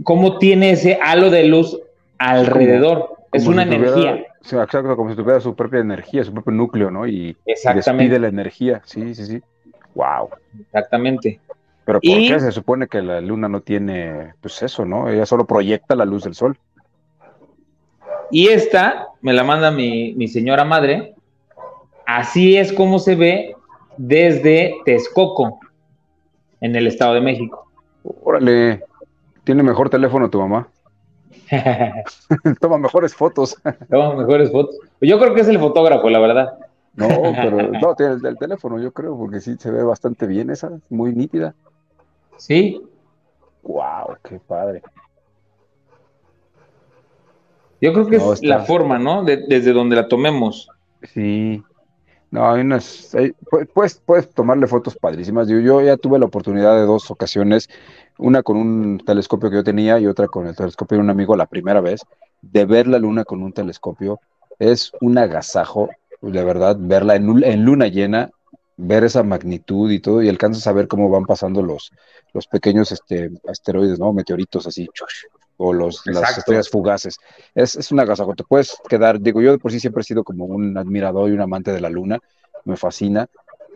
como tiene ese halo de luz alrededor. es una energía exacto, como si tuviera su propia energía, su propio núcleo, ¿no? Y, despide la energía. Sí, sí, sí. Wow. Exactamente. Pero ¿por qué se supone que la luna no tiene, pues eso, ¿no? Ella solo proyecta la luz del sol. Y esta me la manda mi, mi señora madre. Así es como se ve desde Texcoco, en el Estado de México. Órale, tiene mejor teléfono tu mamá. [laughs] Toma mejores fotos. Toma mejores fotos. Yo creo que es el fotógrafo, la verdad. No, pero [laughs] no, tiene el, teléfono, yo creo, porque sí se ve bastante bien esa, muy nítida. Sí. Wow, qué padre. Yo creo que es la forma, ¿no? desde donde la tomemos. Sí. No, hay unas, puedes, puedes tomarle fotos padrísimas. Yo, yo ya tuve la oportunidad de dos ocasiones, una con un telescopio que yo tenía y otra con el telescopio de un amigo la primera vez, de ver la luna con un telescopio. Es un agasajo, de verdad, verla en, en luna llena, ver esa magnitud y todo, y alcanzas a ver cómo van pasando los, los pequeños este, asteroides, ¿no? Meteoritos así, o los, las estrellas fugaces. Es, es un agasajo, te puedes quedar, digo, yo por sí siempre he sido como un admirador y un amante de la luna, me fascina,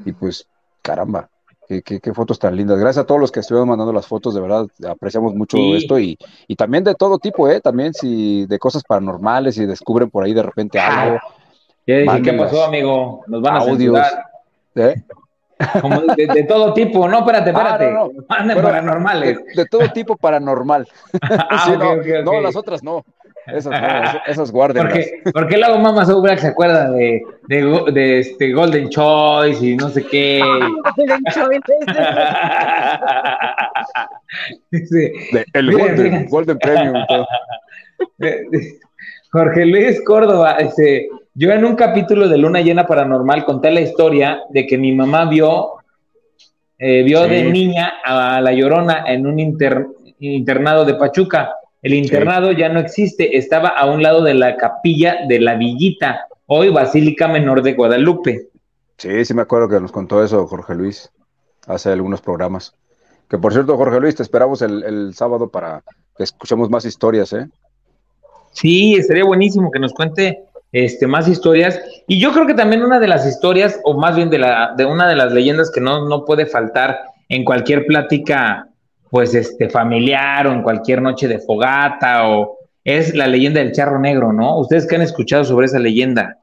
y pues, caramba, Qué, qué, fotos tan lindas. Gracias a todos los que estuvieron mandando las fotos, de verdad apreciamos mucho esto y, y, también de todo tipo, ¿eh? También si de cosas paranormales, y descubren por ahí de repente algo. ¿Qué, ¿qué pasó, amigo? Nos van a audios. ¿eh? Como de, todo tipo, no, espérate, ah, espérate. paranormales. De, todo tipo paranormal. [laughs] Ah, no, las otras no. Esas, no, esas, guarden. Porque, porque luego Mama Black se acuerda de, de, de, este Golden Choice y no sé qué. [laughs] Golden Choice. el [laughs] Golden, Golden Premium. Jorge Luis Córdoba, este, yo en un capítulo de Luna Llena Paranormal conté la historia de que mi mamá vio, eh, vio de niña a La Llorona en un internado de Pachuca. El internado ya no existe, estaba a un lado de la capilla de la Villita, hoy Basílica Menor de Guadalupe. Sí, sí me acuerdo que nos contó eso Jorge Luis hace algunos programas. Que por cierto, Jorge Luis, te esperamos el, el sábado para que escuchemos más historias, ¿eh? Sí, sería buenísimo que nos cuente este, más historias. Y yo creo que también una de las historias, o más bien de, la, de una de las leyendas que no, no puede faltar en cualquier plática, pues, este, familiar o en cualquier noche de fogata, o es la leyenda del charro negro, ¿no? ¿Ustedes qué han escuchado sobre esa leyenda?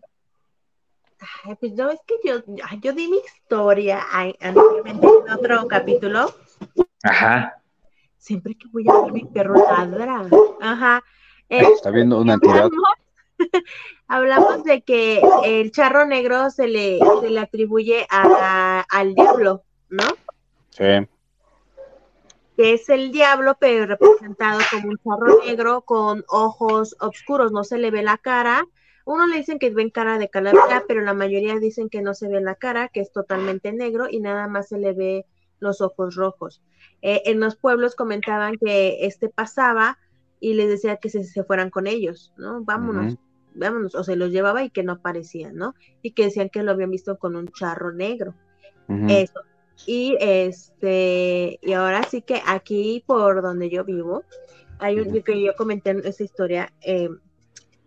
pues no, es que yo, yo di mi historia anteriormente en otro capítulo. Ajá. Siempre que voy a ver mi perro ladra. Ajá. Está viendo una entidad. Hablamos de que el charro negro se le, se le atribuye a, al diablo, ¿no? Sí. Que es el diablo, pero representado como un charro negro con ojos oscuros, no se le ve la cara. Uno le dicen que ven cara de calavera, pero la mayoría dicen que no se ve la cara, que es totalmente negro y nada más se le ve los ojos rojos. Eh, en los pueblos comentaban que este pasaba y les decía que se, se fueran con ellos, ¿no? Vámonos, vámonos, o se los llevaba y que no aparecían, ¿no? Y que decían que lo habían visto con un charro negro. Eso. Y este, y ahora sí que aquí por donde yo vivo, hay un, que yo comenté en esa historia, eh,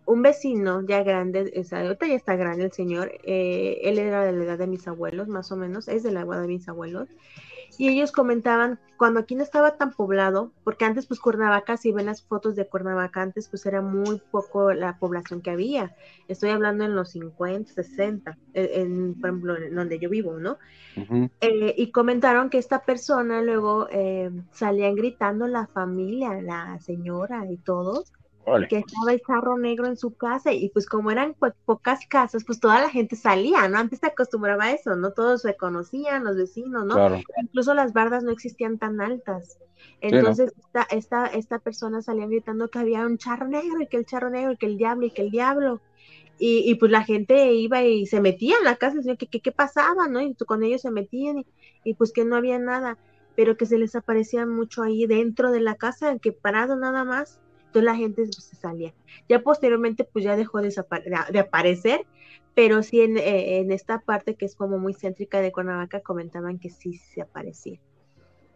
un vecino ya grande, o ahorita ya está grande el señor, eh, él era de la edad de mis abuelos, más o menos, es de la edad de mis abuelos, y ellos comentaban, cuando aquí no estaba tan poblado, porque antes pues Cuernavaca, si ven las fotos de Cuernavaca, antes pues era muy poco la población que había. Estoy hablando en los 50, 60, e, en, por ejemplo, en donde yo vivo, ¿no? Eh, y comentaron que esta persona luego eh, salían gritando la familia, la señora y todos, que estaba el charro negro en su casa y pues como eran pues, pocas casas, pues toda la gente salía, ¿no? Antes se acostumbraba a eso, ¿no? Todos se conocían, los vecinos, ¿no? Incluso las bardas no existían tan altas. Entonces esta, esta, esta persona salía gritando que había un charro negro y que el charro negro y que el diablo y que el diablo. Y, y pues la gente iba y se metía en la casa, y que, qué pasaba, ¿no? Y con ellos se metían y, y pues que no había nada, pero que se les aparecía mucho ahí dentro de la casa, que parado nada más la gente se salía. Ya posteriormente pues ya dejó de, aparecer, pero sí eh, en, esta parte que es como muy céntrica de Cuernavaca comentaban que sí se aparecía.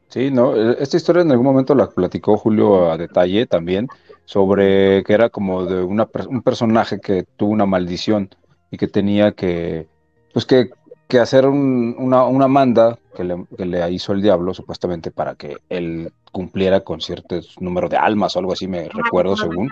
Sí, no, e, esta historia en algún momento la platicó Julio a detalle también, sobre que era como de una, un personaje que tuvo una maldición y que tenía que, pues que que hacer una, una, manda que le, que le, hizo el diablo, supuestamente, para que él cumpliera con cierto número de almas o algo así, me recuerdo, según.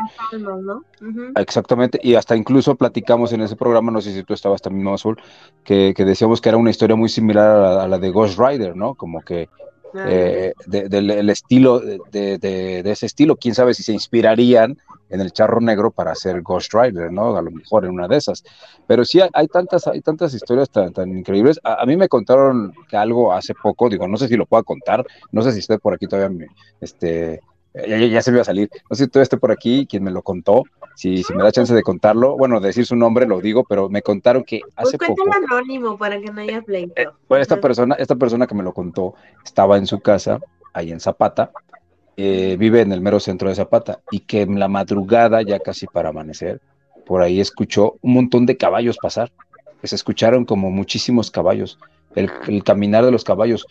Exactamente, y hasta incluso platicamos en ese programa, no sé si tú estabas también, Azul, que, que decíamos que era una historia muy similar a la, de Ghost Rider, ¿no? Como que eh, del estilo, de, de, ese estilo, quién sabe si se inspirarían en el charro negro para hacer Ghost Rider, ¿no? A lo mejor en una de esas. Pero sí hay, tantas, hay tantas historias tan, tan increíbles. A, mí me contaron que algo hace poco, digo, no sé si lo puedo contar, no sé si estoy por aquí todavía, este, ya, se me iba a salir. No sé si todo esté por aquí, quien me lo contó, si, si me da chance de contarlo, bueno, decir su nombre lo digo, pero me contaron que pues hace poco... anónimo para que no haya pleito. Eh, bueno, esta persona, esta persona que me lo contó estaba en su casa, ahí en Zapata, eh, vive en el mero centro de Zapata, y que en la madrugada, ya casi para amanecer, por ahí escuchó un montón de caballos pasar. Se escucharon como muchísimos caballos, el, el caminar de los caballos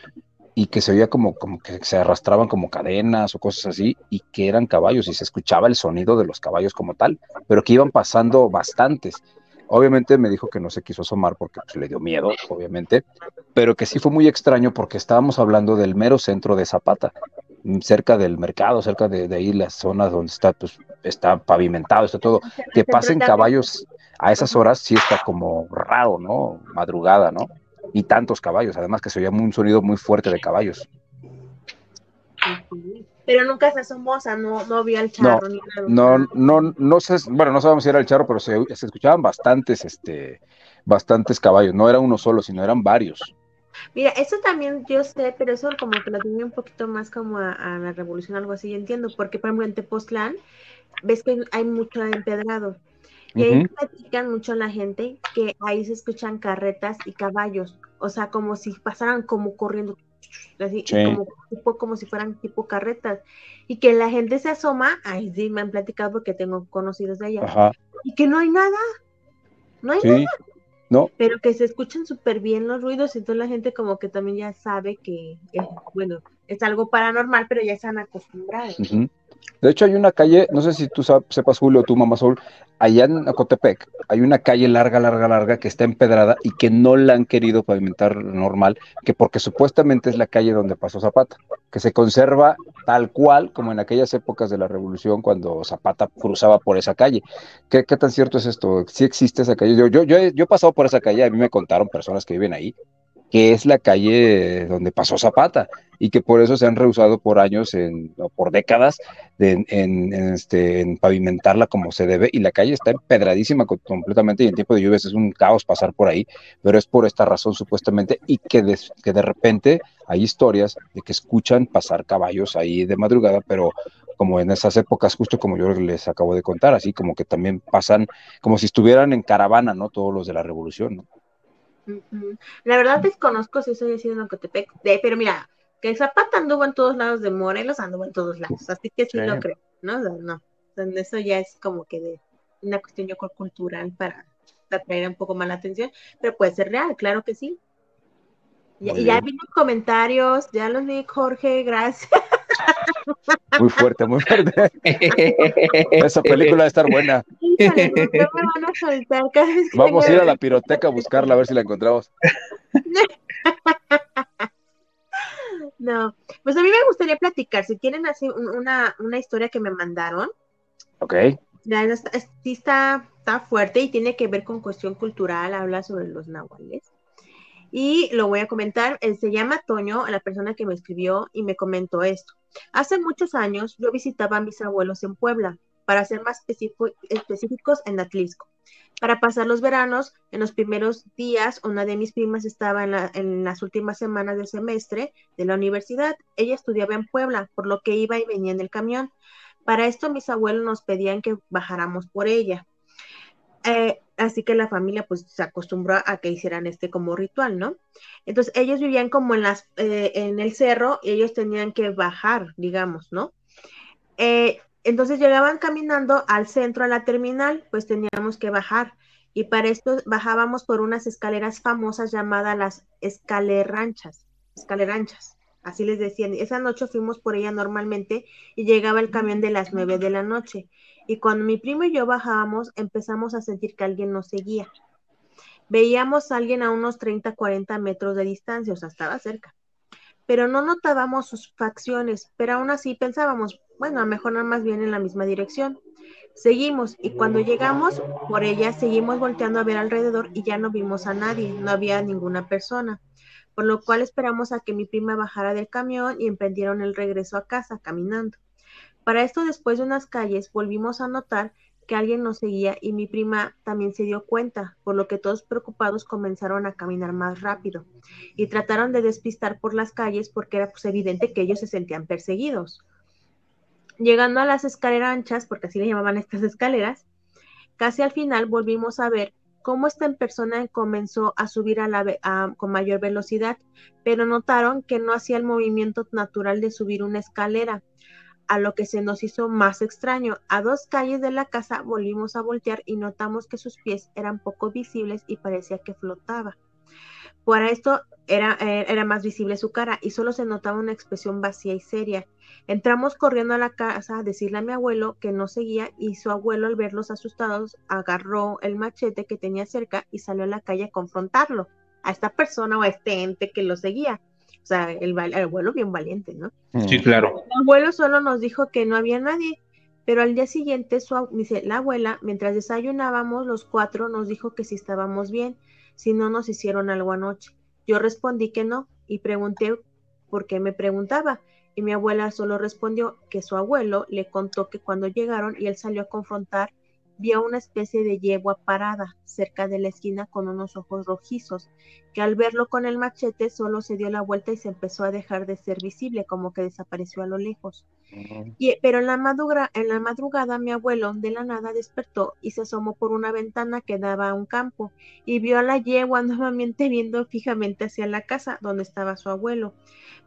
y que se oía como, como que se arrastraban como cadenas o cosas así, y que eran caballos, y se escuchaba el sonido de los caballos como tal, pero que iban pasando bastantes. Obviamente me dijo que no se quiso asomar porque pues, le dio miedo, obviamente, pero que sí fue muy extraño porque estábamos hablando del mero centro de Zapata, cerca del mercado, cerca de, ahí las zonas donde está, pues, está pavimentado, está todo. Que pasen caballos a esas horas sí está como raro, ¿no? Madrugada, ¿no? y tantos caballos, además que se oía un sonido muy fuerte de caballos. Pero nunca se asomó, o sea, no, no vio al charro. No, ni no, no, no sé, bueno, no sabemos si era el charro, pero se, escuchaban bastantes, este, bastantes caballos, no era uno solo, sino eran varios. Mira, eso también yo sé, pero eso como que lo tenía un poquito más como a, la revolución, algo así, yo entiendo, porque por ejemplo en Tepoztlán ves que hay mucho empedrado, y ahí platican mucho la gente que ahí se escuchan carretas y caballos, o sea, como si pasaran como corriendo, así, como, tipo, como si fueran tipo carretas. Y que la gente se asoma, ahí sí me han platicado porque tengo conocidos de allá, y que no hay nada, no hay nada. No. Pero que se escuchan súper bien los ruidos y toda la gente como que también ya sabe que, bueno, es algo paranormal, pero ya están acostumbrados. De hecho, hay una calle, no sé si tú sepas, Julio, tú, Mamá Sol, allá en Acotepec, hay una calle larga, larga, larga que está empedrada y que no la han querido pavimentar normal, que porque supuestamente es la calle donde pasó Zapata, que se conserva tal cual como en aquellas épocas de la Revolución cuando Zapata cruzaba por esa calle. ¿Qué, tan cierto es esto? ¿Sí existe esa calle? Yo, yo, yo, he pasado por esa calle, a mí me contaron personas que viven ahí, que es la calle donde pasó Zapata y que por eso se han rehusado por años o por décadas en, este, en pavimentarla como se debe y la calle está empedradísima completamente y en tiempo de lluvias es un caos pasar por ahí, pero es por esta razón supuestamente y que de, que de repente hay historias de que escuchan pasar caballos ahí de madrugada, pero como en esas épocas, justo como yo les acabo de contar, así como que también pasan como si estuvieran en caravana, ¿no? Todos los de la revolución, ¿no? La verdad desconozco si soy así en Ocotepec, pero mira, que Zapata anduvo en todos lados de Morelos, anduvo en todos lados, así que sí, lo creo, ¿no? no, eso ya es como que de una cuestión yo cultural para atraer un poco más la atención, pero puede ser real, claro que sí. y ya vino comentarios, ya los vi, Jorge, gracias. Muy fuerte, muy fuerte. [laughs] Esa película debe estar buena. Vamos a ir a la piroteca a buscarla a ver si la encontramos. [laughs] No, pues a mí me gustaría platicar, si tienen así una, una historia que me mandaron. Ok. Ya está, está, está fuerte y tiene que ver con cuestión cultural, habla sobre los nahuales y lo voy a comentar. Él se llama Toño, la persona que me escribió y me comentó esto. Hace muchos años yo visitaba a mis abuelos en Puebla, para ser más específicos en Atlisco. Para pasar los veranos, en los primeros días, una de mis primas estaba en, en, las últimas semanas del semestre de la universidad. Ella estudiaba en Puebla, por lo que iba y venía en el camión. Para esto mis abuelos nos pedían que bajáramos por ella. Eh, así que la familia pues se acostumbró a que hicieran este como ritual, ¿no? Entonces ellos vivían como en las eh, en el cerro y ellos tenían que bajar, digamos, ¿no? Eh, entonces llegaban caminando al centro, a la terminal, pues teníamos que bajar. Y para esto bajábamos por unas escaleras famosas llamadas las escaleranchas, escaleranchas, así les decían. Esa noche fuimos por ella normalmente y llegaba el camión de las nueve de la noche. Y cuando mi primo y yo bajábamos, empezamos a sentir que alguien nos seguía. Veíamos a alguien a unos 30, 40 metros de distancia, o sea, estaba cerca. Pero no notábamos sus facciones, pero aún así pensábamos, bueno, a lo mejor nada más viene en la misma dirección. Seguimos y cuando llegamos por ella, seguimos volteando a ver alrededor y ya no vimos a nadie, no había ninguna persona, por lo cual esperamos a que mi prima bajara del camión y emprendieron el regreso a casa caminando. Para esto, después de unas calles, volvimos a notar que alguien nos seguía y mi prima también se dio cuenta, por lo que todos preocupados comenzaron a caminar más rápido y trataron de despistar por las calles porque era pues, evidente que ellos se sentían perseguidos. Llegando a las escaleras anchas, porque así le llamaban estas escaleras, casi al final volvimos a ver cómo esta persona comenzó a subir la, con mayor velocidad, pero notaron que no hacía el movimiento natural de subir una escalera, a lo que se nos hizo más extraño. A dos calles de la casa volvimos a voltear y notamos que sus pies eran poco visibles y parecía que flotaba. Por esto era, eh, era más visible su cara y solo se notaba una expresión vacía y seria. Entramos corriendo a la casa a decirle a mi abuelo que no seguía y su abuelo al verlos asustados agarró el machete que tenía cerca y salió a la calle a confrontarlo, a esta persona o a este ente que lo seguía. O sea, el, abuelo bien valiente, ¿no? Sí, claro. El abuelo solo nos dijo que no había nadie, pero al día siguiente, su, dice, la abuela, mientras desayunábamos, los cuatro nos dijo que si estábamos bien, si no nos hicieron algo anoche. Yo respondí que no y pregunté por qué me preguntaba. Y mi abuela solo respondió que su abuelo le contó que cuando llegaron y él salió a confrontar, vio una especie de yegua parada cerca de la esquina con unos ojos rojizos, que al verlo con el machete solo se dio la vuelta y se empezó a dejar de ser visible, como que desapareció a lo lejos. y, pero en la, madrugada, en la madrugada mi abuelo de la nada despertó y se asomó por una ventana que daba a un campo y vio a la yegua [laughs] nuevamente viendo fijamente hacia la casa donde estaba su abuelo.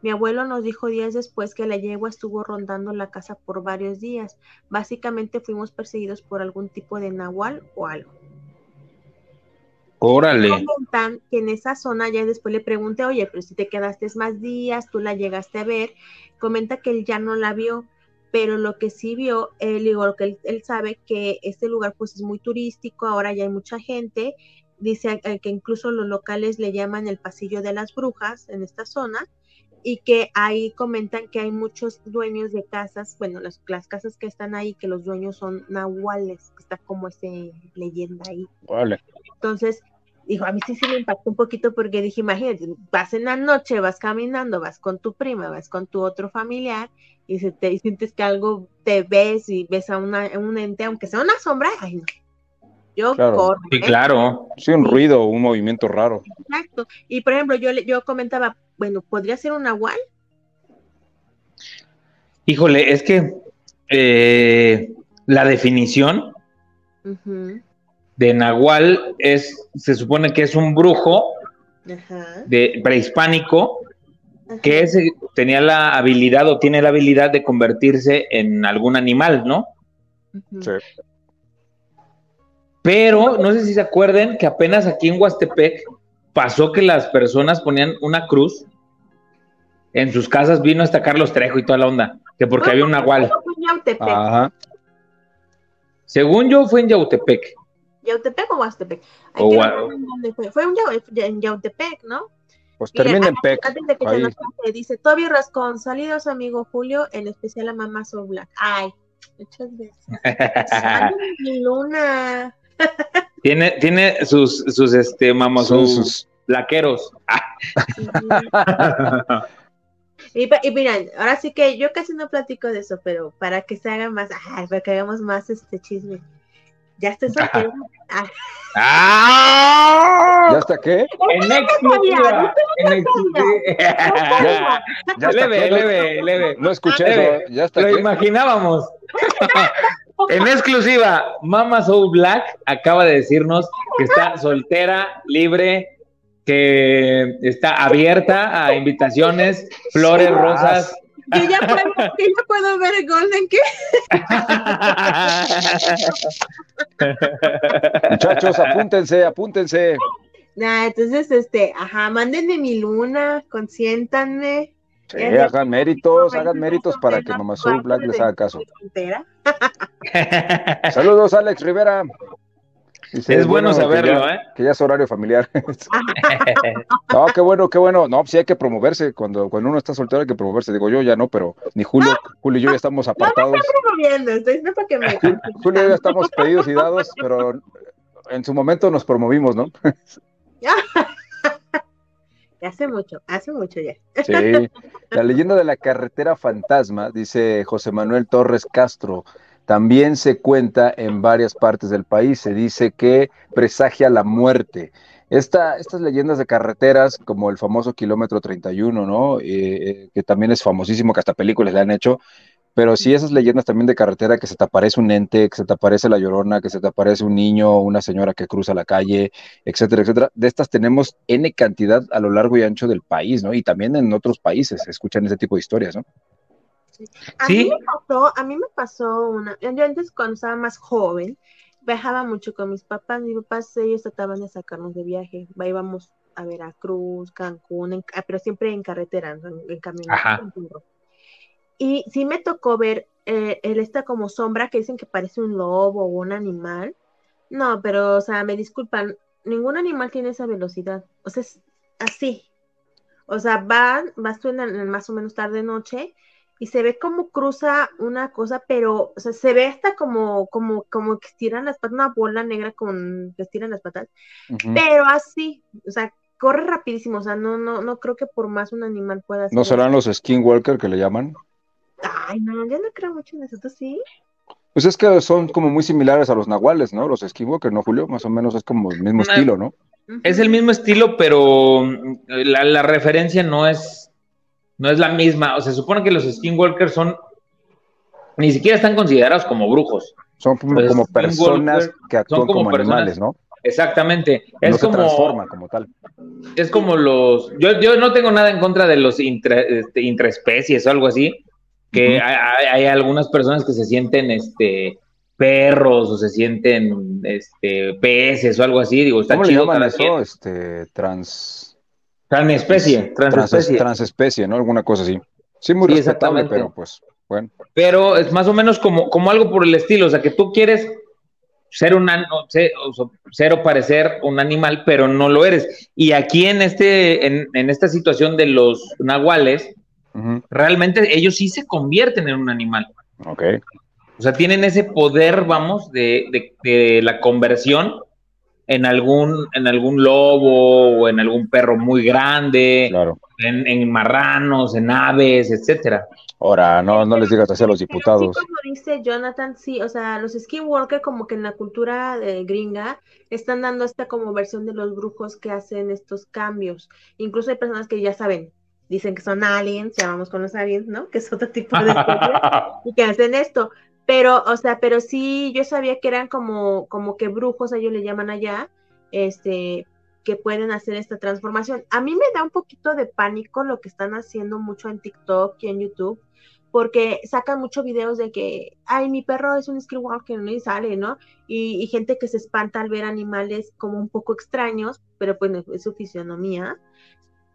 Mi abuelo nos dijo días después que la yegua estuvo rondando la casa por varios días. Básicamente fuimos perseguidos por algún tipo de nahual o algo. Órale. Comentan que en esa zona, ya después le pregunté, oye, pero si te quedaste más días, tú la llegaste a ver, comenta que él ya no la vio, pero lo que sí vio, él, digo, que él, sabe que este lugar pues es muy turístico, ahora ya hay mucha gente, dice eh, que incluso los locales le llaman el pasillo de las brujas en esta zona, y que ahí comentan que hay muchos dueños de casas, bueno, las, las casas que están ahí, que los dueños son nahuales, que está como esa leyenda ahí. Vale. Entonces, dijo, a mí sí, sí me impactó un poquito porque dije, imagínate, vas en la noche, vas caminando, vas con tu prima, vas con tu otro familiar y, se te, sientes que algo te ves y ves a una, un ente, aunque sea una sombra, ay no. Yo corro. Sí, ¿eh? claro. Sí, un ruido, un movimiento raro. Exacto. Y por ejemplo, yo, yo comentaba, bueno, ¿podría ser un nahual? Híjole, es que eh, la definición de nahual es, se supone que es un brujo de prehispánico que tenía la habilidad o tiene la habilidad de convertirse en algún animal, ¿no? Sí. Pero no sé si se acuerden que apenas aquí en Huastepec pasó que las personas ponían una cruz en sus casas, vino hasta Carlos Trejo y toda la onda, que porque había un nahual. Ajá. Según yo fue en Yautepec. ¿Yautepec o Huastepec? fue? Fue en Yautepec, ¿no? Pues termina en PEC. dice Toby Rascón, salidos amigo Julio, en especial a Mamá Soul Black. Ay, muchas veces. [laughs] Luna. Tiene, tiene sus, sus, este, mamá, sus, laqueros. y, y miren, ahora sí que yo casi no platico de eso, pero para que se haga más, para que hagamos más este chisme. Ya estoy soltero. Ah. ¿Ya está qué? En exclusiva. En exclusiva. [laughs] leve, leve, leve. No escuché eso. Ya está. Lo imaginábamos. [laughs] En exclusiva, Mama Soul Black acaba de decirnos que está soltera, libre, que está abierta a invitaciones, flores, rosas. Yo ya puedo, yo ya puedo ver el Golden que. [laughs] Muchachos, apúntense, apúntense. Nah, entonces, este, ajá, mándenme mi luna, consiéntanme. Sí, hagan méritos, hagan méritos para que Mamá Soul Black les haga caso. [laughs] Saludos, Alex Rivera. es, bueno, saberlo, ¿eh? Que ya es horario familiar. [laughs] no, qué bueno, qué bueno. No, sí hay que promoverse. Cuando, cuando uno está soltero hay que promoverse. Digo, yo ya no, pero ni Julio, Julio y yo ya estamos apartados. No me promoviendo, estoy para que me... Julio y yo ya estamos pedidos y dados, pero en su momento nos promovimos, ¿no? [laughs] Hace mucho, hace mucho ya. Sí, la leyenda de la carretera fantasma, dice José Manuel Torres Castro, también se cuenta en varias partes del país. Se dice que presagia la muerte. Esta, estas leyendas de carreteras, como el famoso kilómetro 31, ¿no? Eh, eh, que también es famosísimo, que hasta películas le han hecho, Pero sí esas leyendas también de carretera, que se te aparece un ente, que se te aparece la llorona, que se te aparece un niño, una señora que cruza la calle, etcétera, etcétera. De estas tenemos N cantidad a lo largo y ancho del país, ¿no? Y también en otros países se escuchan ese tipo de historias, ¿no? A mí me pasó, a mí me pasó una, yo antes cuando estaba más joven, viajaba mucho con mis papás, mis papás ellos trataban de sacarnos de viaje, íbamos a Veracruz, Cancún, ah, pero siempre en carretera, en, camino. Y sí me tocó ver eh, esta como sombra que dicen que parece un lobo o un animal. No, pero, o sea, me disculpan, ningún animal tiene esa velocidad. O sea, es así. O sea, van, vas tú en, más o menos tarde noche y se ve como cruza una cosa, pero, o sea, se ve hasta como, como, como que estiran las patas, una bola negra con que estiran las patas, pero así, o sea, corre rapidísimo, o sea, no, no, no creo que por más un animal pueda ¿No serán los skinwalker que le llaman? Ay, no, yo no creo mucho en eso, ¿tú sí? Pues es que son como muy similares a los nahuales, ¿no? Los skinwalker, ¿no, Julio? Más o menos es como el mismo estilo, ¿no? Es el mismo estilo, pero mm, la, referencia no es, no es la misma. O sea, se supone que los skinwalker son, ni siquiera están considerados como brujos. Son como, personas que actúan como, animales, ¿no? Exactamente. Es no como, se transforma como tal. Es como los. Yo, yo no tengo nada en contra de los este, intraespecies o algo así. Que hay, algunas personas que se sienten este perros o se sienten este peces o algo así. Digo, está ¿Cómo chido. Le llaman eso? Este, trans. Transespecie, transespecie. Transespecie, ¿no? Alguna cosa así. Sí, muy respetable, pero pues, bueno. Pero es más o menos como, como algo por el estilo, o sea, que tú quieres ser un ser, o parecer un animal, pero no lo eres. Y aquí en este, en, esta situación de los nahuales, realmente ellos sí se convierten en un animal. Ok. O sea, tienen ese poder, vamos, de, de, la conversión en algún, en algún lobo o en algún perro muy grande, claro. en, en marranos, en aves, etcétera. Ahora, no, no les digas así a los diputados. como dice Jonathan, sí, o sea, los skinwalker como que en la cultura eh, gringa están dando esta como versión de los brujos que hacen estos cambios. Incluso hay personas que ya saben, dicen que son aliens, llamamos con los aliens, ¿no? Que es otro tipo de [laughs] y que hacen esto. Pero, o sea, pero sí, yo sabía que eran como, como que brujos, ellos le llaman allá, este, que pueden hacer esta transformación. A mí me da un poquito de pánico lo que están haciendo mucho en TikTok y en YouTube, porque sacan muchos videos de que, ay, mi perro es un skinwalker, ¿no? Y sale, ¿no? Y, gente que se espanta al ver animales como un poco extraños, pero pues es su fisionomía,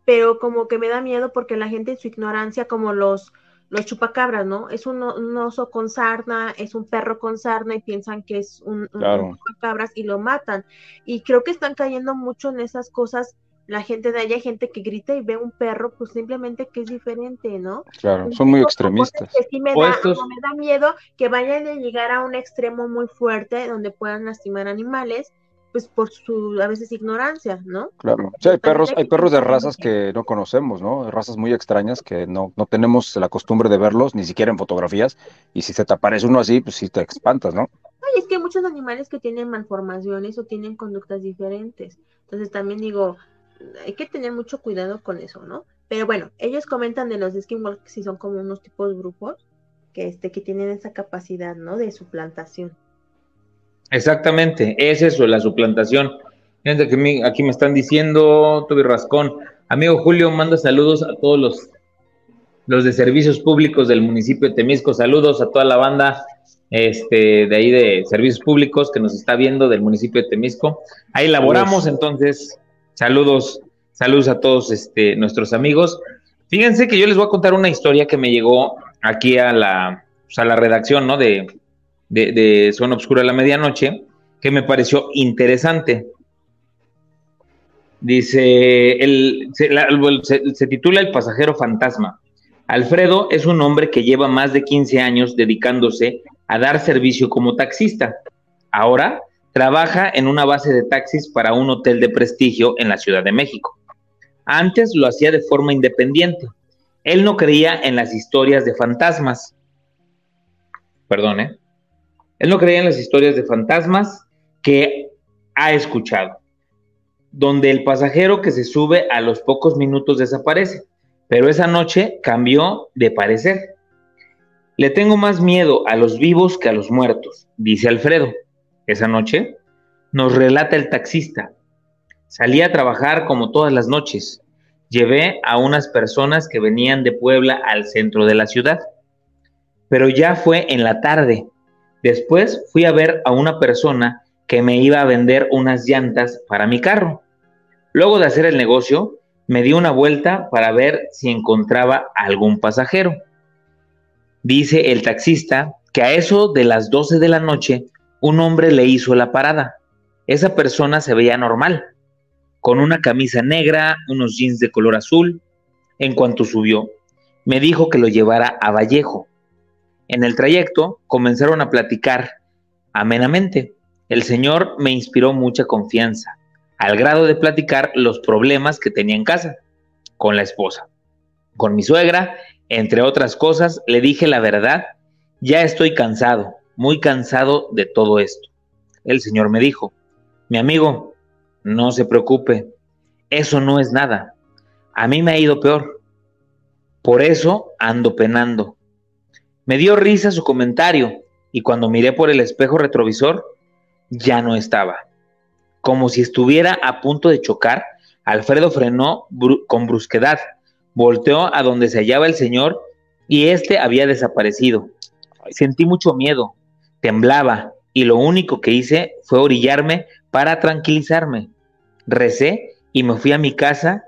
pero como que me da miedo porque la gente en su ignorancia, como los, los chupacabras, ¿no? Es un, oso con sarna, es un perro con sarna y piensan que es un, un chupacabras y lo matan. Y creo que están cayendo mucho en esas cosas la gente de allá, hay gente que grita y ve un perro, pues simplemente que es diferente, ¿no? Claro, son muy extremistas. sí me da, me da miedo que vayan a llegar a un extremo muy fuerte donde puedan lastimar animales, pues por su a veces ignorancia, ¿no? Claro, sí, hay perros, hay perros de razas que no conocemos, ¿no? Razas muy extrañas que no, no tenemos la costumbre de verlos, ni siquiera en fotografías, y si se te aparece uno así, pues sí te espantas, ¿no? Ay, es que hay muchos animales que tienen malformaciones o tienen conductas diferentes. Entonces también digo, hay que tener mucho cuidado con eso, ¿no? Pero bueno, ellos comentan de los skinwalkers si son como unos tipos grupos que, este, que tienen esa capacidad, ¿no? De suplantación. Exactamente, es eso, la suplantación. Fíjense que aquí me están diciendo, Toby Rascón, amigo Julio, manda saludos a todos los, los de servicios públicos del municipio de Temisco, saludos a toda la banda este, de ahí de servicios públicos que nos está viendo del municipio de Temisco. Ahí laboramos, entonces Saludos, saludos a todos este, nuestros amigos. Fíjense que yo les voy a contar una historia que me llegó aquí a la, pues, a la redacción ¿no? de, de, Zona Obscura a la Medianoche, que me pareció interesante. Dice, el, se, titula El pasajero fantasma. Alfredo es un hombre que lleva más de 15 años dedicándose a dar servicio como taxista. Ahora Trabaja en una base de taxis para un hotel de prestigio en la Ciudad de México. Antes lo hacía de forma independiente. Él no creía en las historias de fantasmas. Perdón, ¿eh? Él no creía en las historias de fantasmas que ha escuchado, donde el pasajero que se sube a los pocos minutos desaparece, pero esa noche cambió de parecer. Le tengo más miedo a los vivos que a los muertos, dice Alfredo. Esa noche nos relata el taxista. Salí a trabajar como todas las noches. Llevé a unas personas que venían de Puebla al centro de la ciudad. Pero ya fue en la tarde. Después fui a ver a una persona que me iba a vender unas llantas para mi carro. Luego de hacer el negocio, me di una vuelta para ver si encontraba algún pasajero. Dice el taxista que a eso de las 12 de la noche un hombre le hizo la parada. Esa persona se veía normal, con una camisa negra, unos jeans de color azul. En cuanto subió, me dijo que lo llevara a Vallejo. En el trayecto comenzaron a platicar amenamente. El señor me inspiró mucha confianza, al grado de platicar los problemas que tenía en casa, con la esposa, con mi suegra, entre otras cosas, le dije la verdad, ya estoy cansado, muy cansado de todo esto. El señor me dijo, mi amigo, no se preocupe, eso no es nada, a mí me ha ido peor, por eso ando penando. Me dio risa su comentario y cuando miré por el espejo retrovisor, ya no estaba. Como si estuviera a punto de chocar, Alfredo frenó con brusquedad, volteó a donde se hallaba el señor y éste había desaparecido. Sentí mucho miedo, temblaba y lo único que hice fue orillarme para tranquilizarme. Recé y me fui a mi casa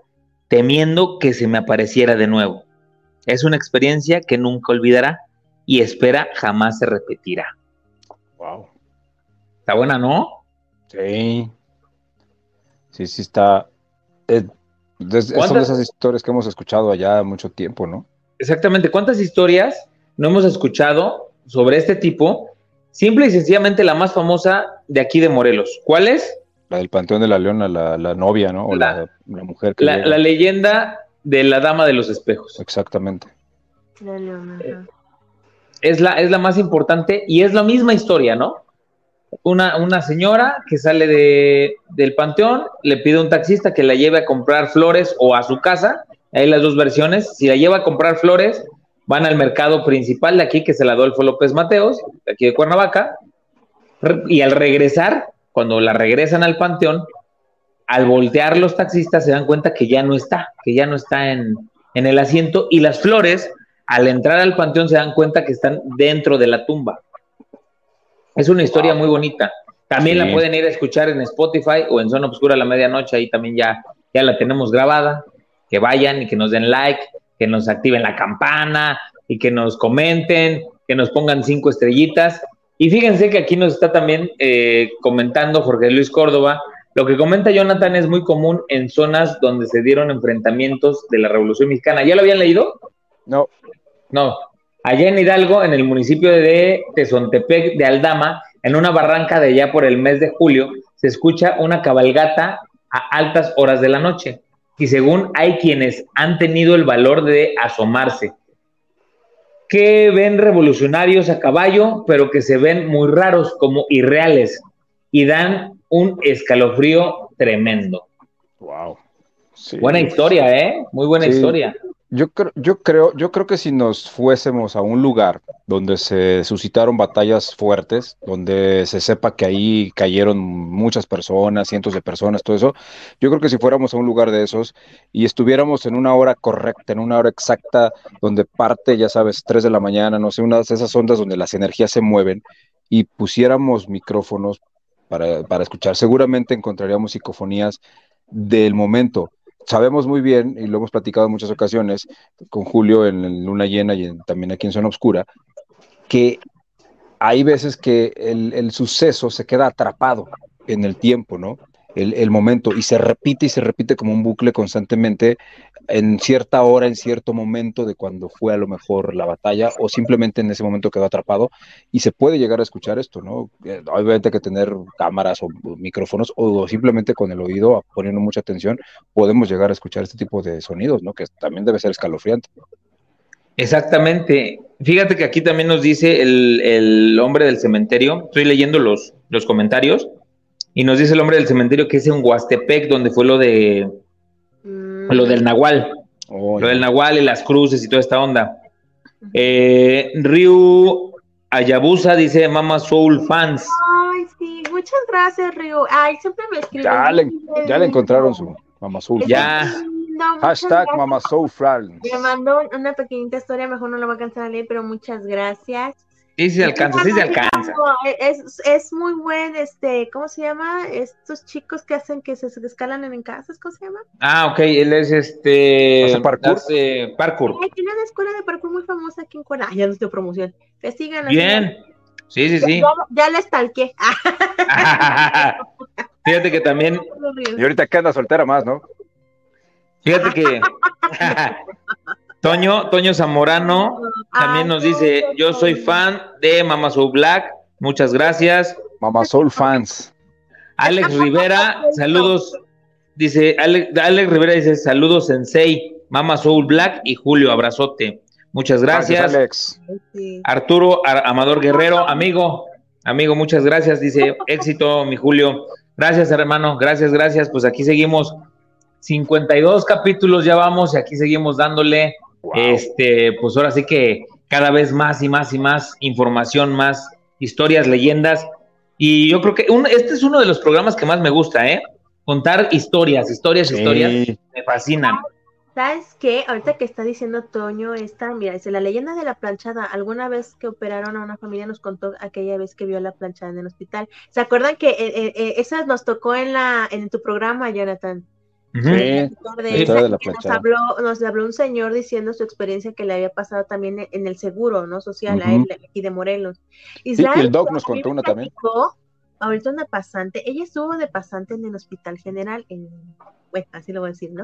temiendo que se me apareciera de nuevo. Es una experiencia que nunca olvidará y espera jamás se repetirá. Wow. Está buena, ¿no? Sí. Sí, sí está. Eh, son de esas historias que hemos escuchado allá mucho tiempo, ¿no? Exactamente. ¿Cuántas historias no hemos escuchado sobre este tipo? Simple y sencillamente la más famosa de aquí de Morelos. ¿Cuál es? La del Panteón de la Leona, la, novia, ¿no? O la, mujer que. La, la, leyenda de la Dama de los Espejos. Exactamente. La leona. Es, la, es la más importante y es la misma historia, ¿no? una, señora que sale de, del panteón, le pide a un taxista que la lleve a comprar flores o a su casa. Hay las dos versiones. Si la lleva a comprar flores, van al mercado principal de aquí, que es el Adolfo López Mateos, de aquí de Cuernavaca. Y al regresar, cuando la regresan al panteón, al voltear los taxistas se dan cuenta que ya no está, que ya no está en, en el asiento. Y las flores, al entrar al panteón, se dan cuenta que están dentro de la tumba. Es una historia muy bonita. También la pueden ir a escuchar en Spotify o en Zona Obscura a la medianoche, ahí también ya, ya la tenemos grabada. Que vayan y que nos den like, que nos activen la campana y que nos comenten, que nos pongan cinco estrellitas. Y fíjense que aquí nos está también eh, comentando Jorge Luis Córdoba. Lo que comenta Jonathan es muy común en zonas donde se dieron enfrentamientos de la Revolución Mexicana. ¿Ya lo habían leído? No. No, Allá en Hidalgo, en el municipio de Tezontepec de Aldama, en una barranca de allá por el mes de julio, se escucha una cabalgata a altas horas de la noche. Y según hay quienes han tenido el valor de asomarse, que ven revolucionarios a caballo, pero que se ven muy raros, como irreales, y dan un escalofrío tremendo. Wow. Buena historia, ¿eh? Muy buena historia. Yo creo, yo creo, yo creo que si nos fuésemos a un lugar donde se suscitaron batallas fuertes, donde se sepa que ahí cayeron muchas personas, cientos de personas, todo eso, yo creo que si fuéramos a un lugar de esos y estuviéramos en una hora correcta, en una hora exacta, donde parte, ya sabes, tres de la mañana, no sé, unas de esas ondas donde las energías se mueven y pusiéramos micrófonos para, para escuchar, seguramente encontraríamos psicofonías del momento sabemos muy bien, y lo hemos platicado en muchas ocasiones con Julio en Luna Llena y también aquí en Zona Oscura, que hay veces que el, el, suceso se queda atrapado en el tiempo, ¿no? El, momento y se repite y se repite como un bucle constantemente en cierta hora, en cierto momento de cuando fue a lo mejor la batalla o simplemente en ese momento quedó atrapado y se puede llegar a escuchar esto, ¿no? Eh, obviamente hay que tener cámaras o micrófonos o simplemente con el oído poniendo mucha atención podemos llegar a escuchar este tipo de sonidos, ¿no? Que también debe ser escalofriante. Exactamente. Fíjate que aquí también nos dice el, el hombre del cementerio, estoy leyendo los, los comentarios, y nos dice el hombre del cementerio que es en Huastepec, donde fue lo de mm. lo del Nahual. Oh, lo del Nahual y las cruces y toda esta onda. Eh, Ryu Ayabusa dice Mama Soul Fans. Ay, sí, muchas gracias, Ryu. Ay, siempre me escriben. Ya le, ya le encontraron su Mama Soul Ya. No, Hashtag Mama Soul Friends. Me mandó una pequeñita historia, mejor no la voy a alcanzar a leer, pero muchas gracias. Sí, sí alcanza, sí se alcanza. Es, es muy buen, este, ¿cómo se llama? Estos chicos que hacen que se, se escalan en casas, ¿cómo se llama? Ah, ok, él es este... ¿Hace parkour? hace parkour. Tiene una escuela de parkour muy famosa aquí en Cuernavaca. Ah, ya no estoy promoción. Que sigan. Bien. Sí, sí, sí. Ya, ya le estalqué. [laughs] Fíjate que también... Y ahorita que anda soltera más, ¿no? Fíjate que... [laughs] Toño, Toño Zamorano también nos dice, yo soy fan de Mama Soul Black, muchas gracias. Mama Soul fans. Alex Rivera, saludos, dice, Alex, Alex Rivera dice, saludos Sensei, Mama Soul Black y Julio, abrazote. Muchas gracias. Alex. Arturo Amador Guerrero, amigo, amigo, muchas gracias, dice, [laughs] éxito, mi Julio. Gracias, hermano, gracias, gracias. Pues aquí seguimos. 52 capítulos ya vamos y aquí seguimos dándole este, pues ahora sí que cada vez más y más y más información, más historias, leyendas. Y yo creo que este es uno de los programas que más me gusta, ¿eh? Contar historias, historias, historias, me fascinan. ¿Sabes qué? Ahorita que está diciendo Toño, esta, mira, dice la leyenda de la planchada. Alguna vez que operaron a una familia nos contó aquella vez que vio la planchada en el hospital. ¿Se acuerdan que eh, eh, eh, esa nos tocó en la en tu programa, Jonathan? Nos, habló, nos habló un señor diciendo su experiencia que le había pasado también en el seguro, ¿no? Social, a él, aquí de Morelos. Y, el doc nos contó una también. Ahorita una pasante, ella estuvo de pasante en el Hospital General, en, bueno, así lo voy a decir, ¿no?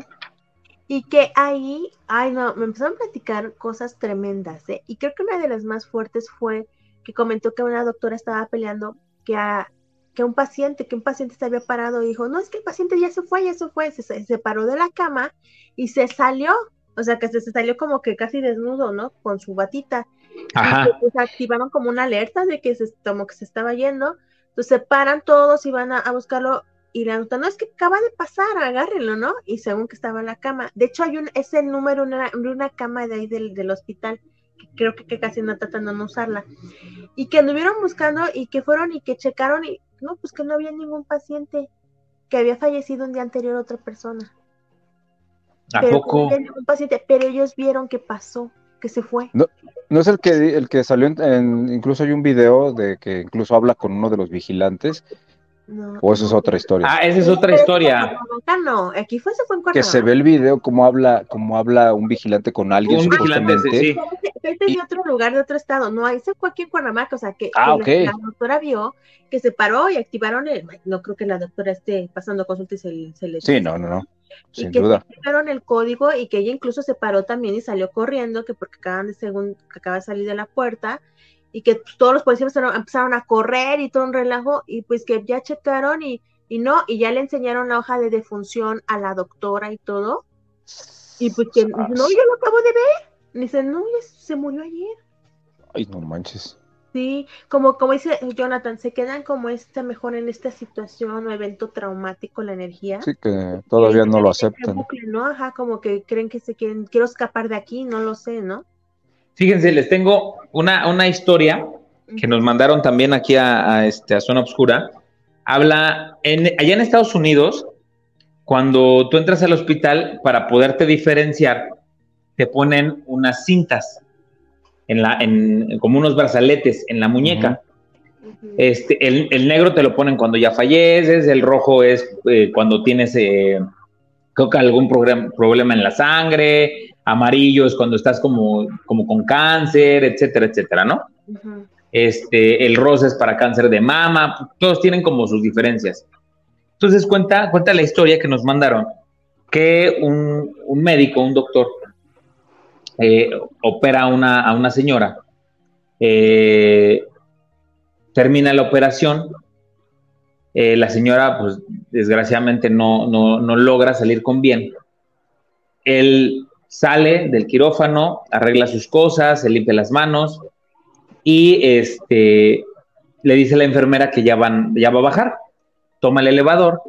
Y que ahí, ay no, me empezaron a platicar cosas tremendas, ¿eh? Y creo que una de las más fuertes fue que comentó que una doctora estaba peleando que a, que un paciente, que un paciente se había parado y dijo, no, es que el paciente ya se fue, ya se fue, se, se paró de la cama y se salió, o sea, que se, salió como que casi desnudo, ¿no? Con su batita. Ajá. Y pues activaron como una alerta de que se, como que se estaba yendo, entonces se paran todos y van a, buscarlo y la nota, no, es que acaba de pasar, agárrenlo, ¿no? Y según que estaba en la cama. De hecho, hay un, es el número de una, una, cama de ahí del, del hospital creo que, que, casi no tratan de no usarla, y que anduvieron buscando y que fueron y que checaron y no, pues que no había ningún paciente que había fallecido un día anterior otra persona. ¿A poco? No ningún paciente, pero ellos vieron que pasó, que se fue. No, no es el que el que salió en, incluso hay un video de que incluso habla con uno de los vigilantes no, ¿O eso es otra historia? Ah, esa es otra historia. No, aquí fue, se fue en Que se ve el video como habla, como habla un vigilante con alguien. Un vigilante, sí. Este es de otro lugar, de otro estado. No, ahí se fue aquí en Cuernavaca, o sea, que, ah, la, doctora vio que se paró y activaron el. No creo que la doctora esté pasando consulta y se, se le. Sí, no, no, no. Sin y que duda. activaron el código y que ella incluso se paró también y salió corriendo, que porque acaban de, según, acaba de salir de la puerta y que todos los policías empezaron, a correr y todo un relajo y pues que ya checaron y, y no, y ya le enseñaron la hoja de defunción a la doctora y todo. Y pues que no, yo lo acabo de ver. Dice, no, ya se murió ayer. Ay, no manches. Sí, como, como dice Jonathan, se quedan como este mejor en esta situación o evento traumático, la energía. Sí, que todavía no lo aceptan. ¿no? Ajá, como que creen que se quieren, quiero escapar de aquí, no lo sé, ¿no? Fíjense, les tengo una, una historia que nos mandaron también aquí a, este, a Zona Obscura. Habla, en, allá en Estados Unidos, cuando tú entras al hospital, para poderte diferenciar, te ponen unas cintas, en la, en, como unos brazaletes en la muñeca. Este, el, negro te lo ponen cuando ya falleces, el rojo es eh, cuando tienes eh, creo que algún problema en la sangre, amarillo es cuando estás como, como con cáncer, etcétera, etcétera, ¿no? Este, el rosa es para cáncer de mama, todos tienen como sus diferencias. Entonces cuenta, cuenta la historia que nos mandaron, que un, médico, un doctor, eh, opera a una, a una señora, eh, termina la operación, eh, la señora, pues desgraciadamente no, no, no logra salir con bien. Él sale del quirófano, arregla sus cosas, se limpia las manos y este, le dice a la enfermera que ya, van, ya va a bajar. Toma el elevador,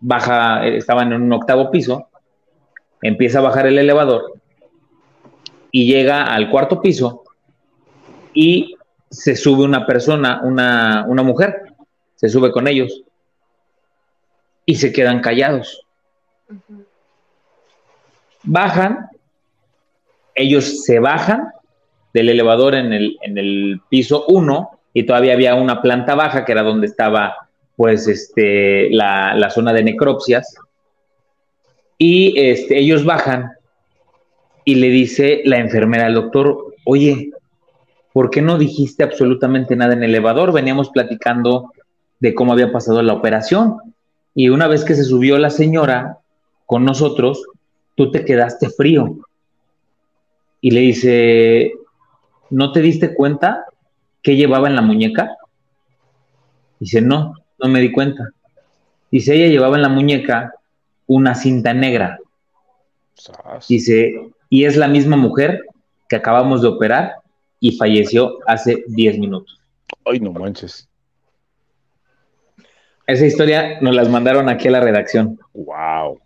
baja, estaban en un octavo piso, empieza a bajar el elevador y llega al cuarto piso y se sube una persona, una, una mujer, se sube con ellos y se quedan callados. Bajan, ellos se bajan del elevador en el, en el piso 1 y todavía había una planta baja que era donde estaba pues este, la, la zona de necropsias. Y este, ellos bajan y le dice la enfermera al doctor, oye, ¿por qué no dijiste absolutamente nada en el elevador? Veníamos platicando de cómo había pasado la operación. Y una vez que se subió la señora con nosotros, tú te quedaste frío. Y le dice, ¿no te diste cuenta qué llevaba en la muñeca? Dice, no, no me di cuenta. Dice, ella llevaba en la muñeca una cinta negra. Dice, y es la misma mujer que acabamos de operar y falleció hace 10 minutos. Ay, no manches. Esa historia nos las mandaron aquí a la redacción. Wow.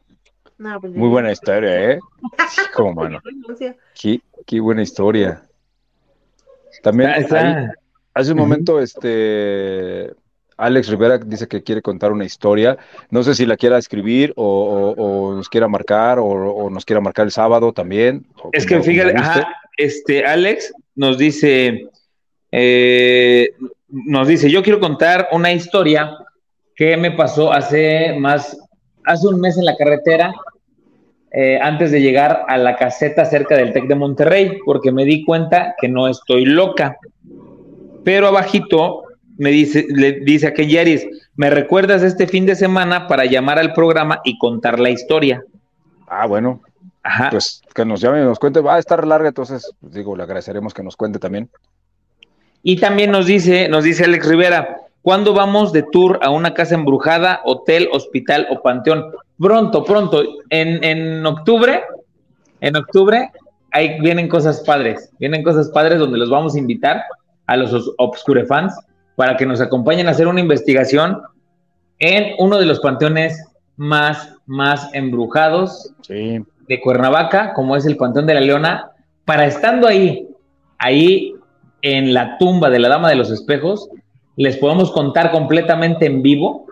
Pues Muy buena historia, ¿eh? Como [laughs] mano. Qué, qué buena historia. También hace un momento, este Alex Rivera dice que quiere contar una historia. No sé si la quiera escribir o, nos quiera marcar o, nos quiera marcar el sábado también. Es que fíjate, este Alex nos dice, eh, nos dice, yo quiero contar una historia que me pasó hace más, hace un mes en la carretera, eh, antes de llegar a la caseta cerca del TEC de Monterrey, porque me di cuenta que no estoy loca. Pero abajito me dice, le dice a Yaris, ¿me recuerdas este fin de semana para llamar al programa y contar la historia? Ah, bueno. Ajá. Pues que nos llame y nos cuente. Va a estar larga, entonces, digo, le agradeceremos que nos cuente también. Y también nos dice, nos dice Alex Rivera, ¿cuándo vamos de tour a una casa embrujada, hotel, hospital o panteón? Pronto, pronto. En, en octubre, en octubre, ahí vienen cosas padres. Vienen cosas padres donde los vamos a invitar a los Obscure fans para que nos acompañen a hacer una investigación en uno de los panteones más, más embrujados de Cuernavaca, como es el Panteón de la Leona, para estando ahí, ahí en la tumba de la Dama de los Espejos, les podemos contar completamente en vivo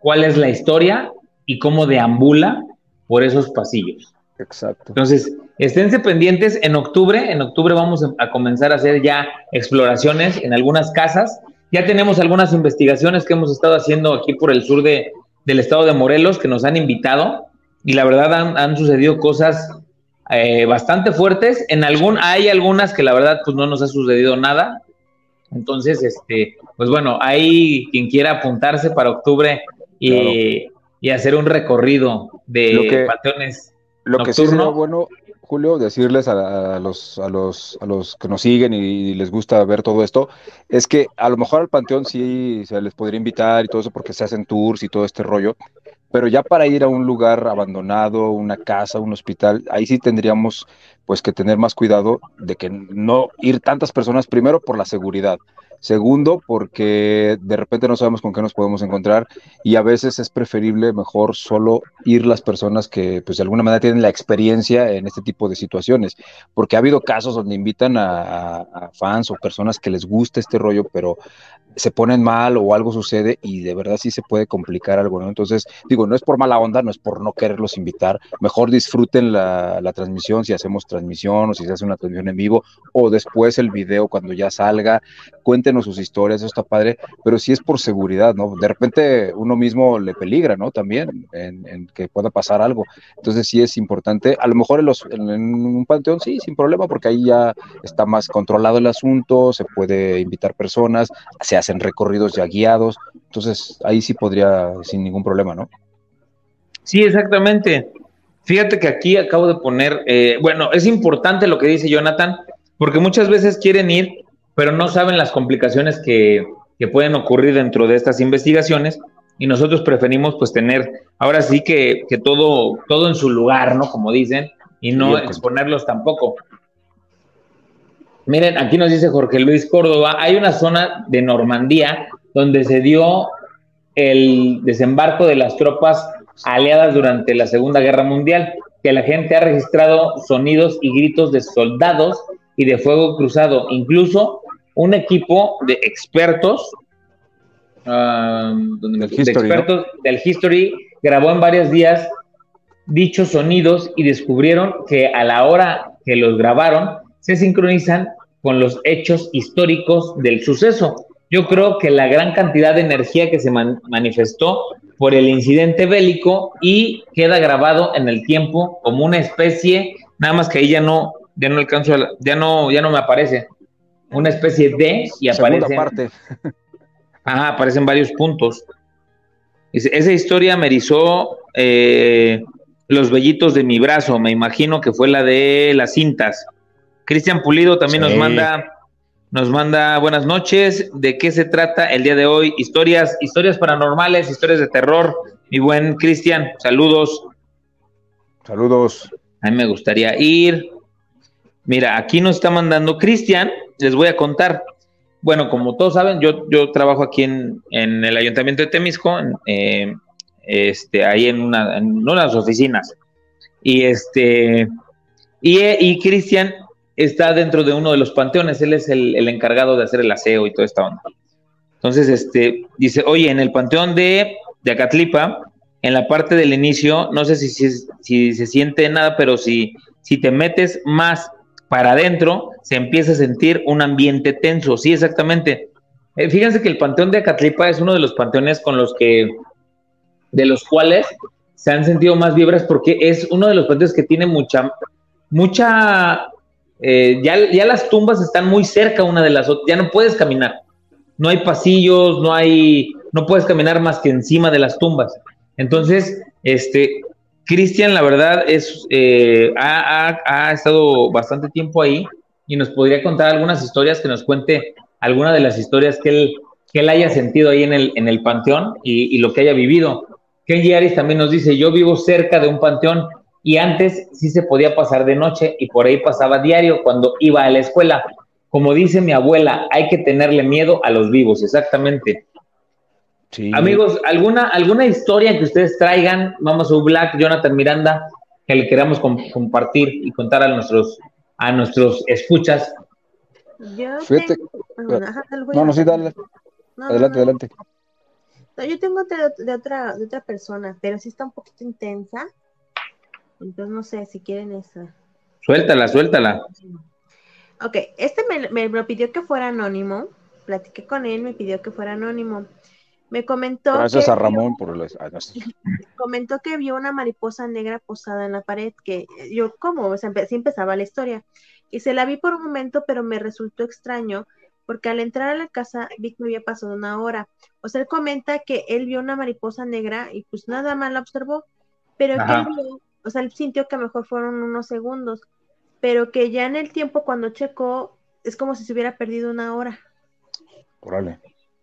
cuál es la historia y cómo deambula por esos pasillos. Exacto. Entonces, esténse pendientes en octubre. En octubre vamos a comenzar a hacer ya exploraciones en algunas casas. Ya tenemos algunas investigaciones que hemos estado haciendo aquí por el sur de, del estado de Morelos que nos han invitado y la verdad han, sucedido cosas eh, bastante fuertes. En algún, hay algunas que la verdad pues no nos ha sucedido nada. Entonces, este, pues bueno, hay quien quiera apuntarse para octubre y, y hacer un recorrido de patrones lo que sí es bueno, Julio, decirles a, los, a, los, a los que nos siguen y, les gusta ver todo esto, es que a lo mejor al Panteón sí se les podría invitar y todo eso porque se hacen tours y todo este rollo, pero ya para ir a un lugar abandonado, una casa, un hospital, ahí sí tendríamos pues que tener más cuidado de que no ir tantas personas, primero por la seguridad, Segundo, porque de repente no sabemos con qué nos podemos encontrar y a veces es preferible mejor solo ir las personas que pues de alguna manera tienen la experiencia en este tipo de situaciones, porque ha habido casos donde invitan a, fans o personas que les gusta este rollo, pero se ponen mal o algo sucede y de verdad sí se puede complicar algo, ¿no? Entonces, digo, no es por mala onda, no es por no quererlos invitar, mejor disfruten la, la transmisión si hacemos transmisión o si se hace una transmisión en vivo o después el video cuando ya salga, cuéntenos sus historias, eso está padre, pero sí es por seguridad, ¿no? De repente uno mismo le peligra, ¿no? También en, que pueda pasar algo. Entonces sí es importante, a lo mejor en, los, en, un panteón sí, sin problema, porque ahí ya está más controlado el asunto, se puede invitar personas, se hacen recorridos ya guiados, entonces ahí sí podría sin ningún problema, ¿no? Sí, exactamente. Fíjate que aquí acabo de poner, eh, bueno, es importante lo que dice Jonathan, porque muchas veces quieren ir pero no saben las complicaciones que, pueden ocurrir dentro de estas investigaciones y nosotros preferimos pues tener ahora sí que, todo, todo en su lugar, ¿no? Como dicen, y no exponerlos tampoco. Miren, aquí nos dice Jorge Luis Córdoba, hay una zona de Normandía donde se dio el desembarco de las tropas aliadas durante la Segunda Guerra Mundial, que la gente ha registrado sonidos y gritos de soldados y de fuego cruzado. Incluso un equipo de expertos, um, del expertos del History grabó en varios días dichos sonidos y descubrieron que a la hora que los grabaron se sincronizan con los hechos históricos del suceso. Yo creo que la gran cantidad de energía que se manifestó por el incidente bélico y queda grabado en el tiempo como una especie, nada más que ahí ya no, ya no alcanzo, ya no, ya no me aparece, una especie de y aparece. parte. [laughs] Ajá, aparecen varios puntos. Esa historia me erizó eh, los vellitos de mi brazo, me imagino que fue la de las cintas. Cristian Pulido también nos manda nos manda buenas noches. ¿De qué se trata el día de hoy? Historias, historias paranormales, historias de terror. Mi buen Cristian, saludos. Saludos. A mí me gustaría ir. Mira, aquí nos está mandando Cristian, les voy a contar. Bueno, como todos saben, yo, yo trabajo aquí en, el Ayuntamiento de Temisco, eh, este, ahí en, una, en unas oficinas. Y este, y, y Cristian está dentro de uno de los panteones, él es el, encargado de hacer el aseo y toda esta onda. Entonces, este, dice, oye, en el panteón de, de Acatlipa, en la parte del inicio, no sé si, si, se siente nada, pero si, si te metes más para adentro, se empieza a sentir un ambiente tenso. Sí, exactamente. Eh, fíjense que el panteón de Acatlipa es uno de los panteones con los que, de los cuales se han sentido más vibras porque es uno de los panteones que tiene mucha, mucha eh, ya, las tumbas están muy cerca una de las otras, ya no puedes caminar, no hay pasillos, no hay, no puedes caminar más que encima de las tumbas. Entonces, este, Cristian, la verdad, es, eh, ha, estado bastante tiempo ahí y nos podría contar algunas historias, que nos cuente alguna de las historias que él, que él haya sentido ahí en el, en el panteón y, lo que haya vivido. Ken Yaris también nos dice, yo vivo cerca de un panteón y antes sí se podía pasar de noche y por ahí pasaba diario cuando iba a la escuela. Como dice mi abuela, hay que tenerle miedo a los vivos, exactamente. Amigos, ¿alguna, ¿alguna historia que ustedes traigan, Vamos a Black, Jonathan Miranda, que le queramos compartir y contar a nuestros, a nuestros escuchas? Yo tengo... no, no, sí, dale. adelante, adelante. yo tengo de, otra, de otra persona, pero sí está un poquito intensa. Entonces no sé si quieren esa. Suéltala, suéltala. Ok, este me, me, pidió que fuera anónimo. Platiqué con él, me pidió que fuera anónimo. Me comentó. Gracias a Ramón por el... [laughs] Comentó que vio una mariposa negra posada en la pared, que yo, ¿cómo? O sea, así empezaba la historia. Y se la vi por un momento, pero me resultó extraño, porque al entrar a la casa vi que me había pasado una hora. O sea, él comenta que él vio una mariposa negra y pues nada más la observó, pero que él vio o sea, él sintió que a lo mejor fueron unos segundos, pero que ya en el tiempo cuando checó es como si se hubiera perdido una hora. Órale.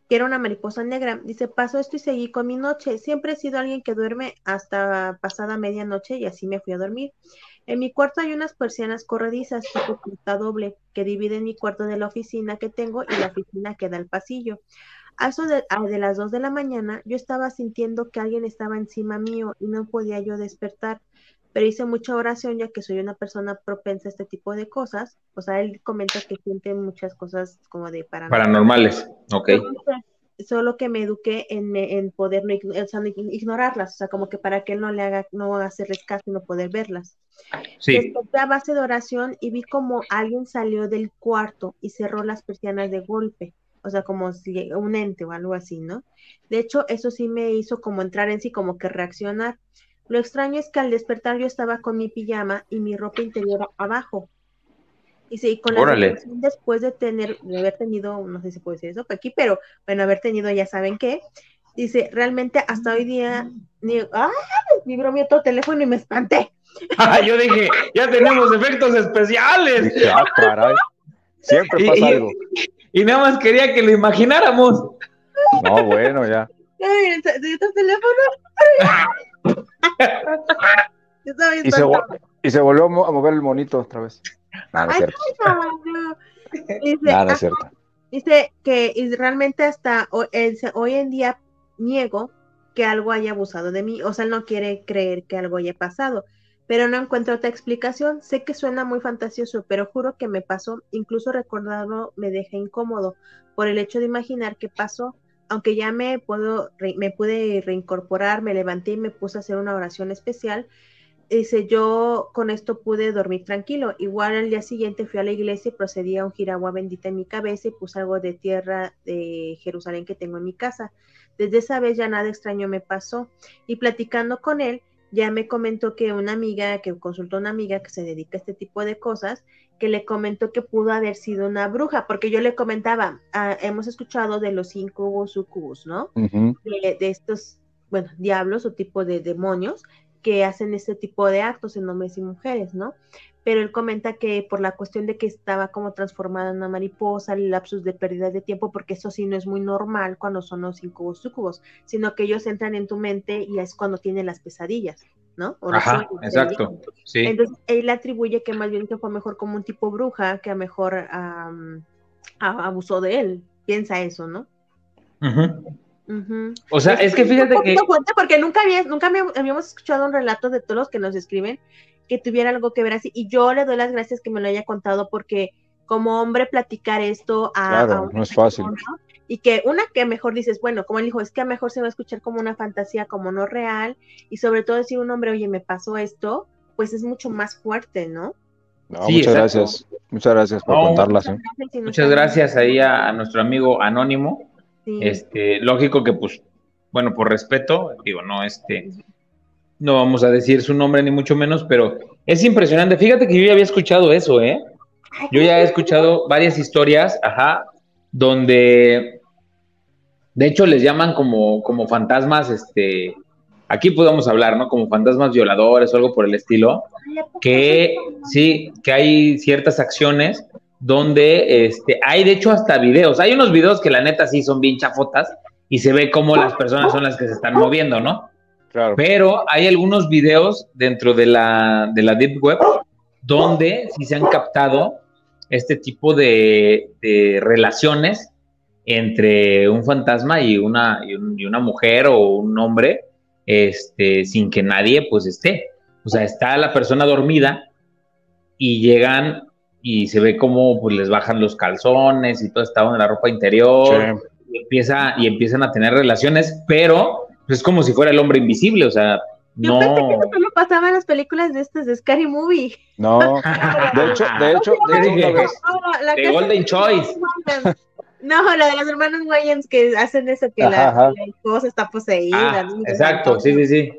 Que era una mariposa negra. Dice, pasó esto y seguí con mi noche. Siempre he sido alguien que duerme hasta pasada medianoche y así me fui a dormir. En mi cuarto hay unas persianas corredizas tipo puerta doble que dividen mi cuarto de la oficina que tengo y la oficina que da al pasillo. A eso de, de, las dos de la mañana yo estaba sintiendo que alguien estaba encima mío y no podía yo despertar pero hice mucha oración ya que soy una persona propensa a este tipo de cosas. O sea, él comenta que siente muchas cosas como de paranormales. ok. Solo que me eduqué en, en poder no, ignorarlas, o sea, como que para que él no le haga, no hacerles caso y no poder verlas. Sí. Desperté a base de oración y vi como alguien salió del cuarto y cerró las persianas de golpe o sea, como si un ente o algo así, ¿no? De hecho, eso sí me hizo como entrar en sí, como que reaccionar. Lo extraño es que al despertar yo estaba con mi pijama y mi ropa interior abajo. Y sí, con la después de tener, de haber tenido, no sé si puede decir eso aquí, pero bueno, haber tenido ya saben qué. Dice, realmente hasta hoy día, ni, ¡ah! Vibró mi otro teléfono y me espanté. [laughs] Ah, yo dije, ya tenemos efectos especiales. ah, caray. Siempre pasa algo. Y nada más quería que lo imagináramos. No, bueno, ya. Ay, ¿de otro teléfono? [laughs] [laughs] y, se, volvió a mover el monito otra vez. Nada, es cierto. Dice, Nada es cierto. Dice que realmente hasta hoy, en día niego que algo haya abusado de mí, o sea, él no quiere creer que algo haya pasado, pero no encuentro otra explicación. Sé que suena muy fantasioso, pero juro que me pasó, incluso recordarlo me deja incómodo por el hecho de imaginar qué pasó, aunque ya me puedo, me pude reincorporar, me levanté y me puse a hacer una oración especial. Dice, yo con esto pude dormir tranquilo. Igual al día siguiente fui a la iglesia y procedí a ungir agua bendita en mi cabeza y puse algo de tierra de Jerusalén que tengo en mi casa. Desde esa vez ya nada extraño me pasó. Y platicando con él, ya me comentó que una amiga, que consultó a una amiga que se dedica a este tipo de cosas, que le comentó que pudo haber sido una bruja, porque yo le comentaba, ah, hemos escuchado de los cinco sucubus, ¿no? de, estos, bueno, diablos o tipo de demonios que hacen este tipo de actos en hombres y mujeres, ¿no? Pero él comenta que por la cuestión de que estaba como transformada en una mariposa, el lapsus de pérdida de tiempo, porque eso sí no es muy normal cuando son los incubos sucubos, sino que ellos entran en tu mente y es cuando tienen las pesadillas. ¿no? Ajá, exacto. Sí. Entonces, él atribuye que más bien que fue mejor como un tipo bruja, que a mejor abusó de él. Piensa eso, ¿no? O sea, es, que fíjate que... porque nunca, había, nunca habíamos escuchado un relato de todos los que nos escriben que tuviera algo que ver así. Y yo le doy las gracias que me lo haya contado porque como hombre platicar esto a... Claro, no es fácil y que una que mejor dices, bueno, como él dijo, es que a mejor se va a escuchar como una fantasía, como no real, y sobre todo decir un hombre, oye, me pasó esto, pues es mucho más fuerte, ¿no? muchas gracias, muchas gracias por contarlas. ¿eh? Muchas gracias ahí a, nuestro amigo Anónimo. Este, lógico que pues, bueno, por respeto, digo, no, este, no vamos a decir su nombre ni mucho menos, pero es impresionante. Fíjate que yo ya había escuchado eso, ¿eh? Yo ya he escuchado varias historias, ajá, donde de hecho les llaman como, como fantasmas, este, aquí podemos hablar, ¿no? Como fantasmas violadores o algo por el estilo, que sí, que hay ciertas acciones donde este, hay de hecho hasta videos, hay unos videos que la neta sí son bien chafotas y se ve cómo las personas son las que se están moviendo, ¿no? Claro. Pero hay algunos videos dentro de la, de la Deep Web donde sí se han captado este tipo de, relaciones entre un fantasma y una, y, una mujer o un hombre, este, sin que nadie pues esté. O sea, está la persona dormida y llegan y se ve cómo pues, les bajan los calzones y todo está en la ropa interior. Y, empieza, y empiezan a tener relaciones, pero pues, es como si fuera el hombre invisible, o sea, yo pensé que eso solo pasaba en las películas de estas de Scary Movie. No, [laughs] de hecho, de hecho, de hecho de Golden Choice. No, la de los hermanos Wayans que hacen eso, que la, esposa está poseída. Ah, exacto, sí, sí, sí.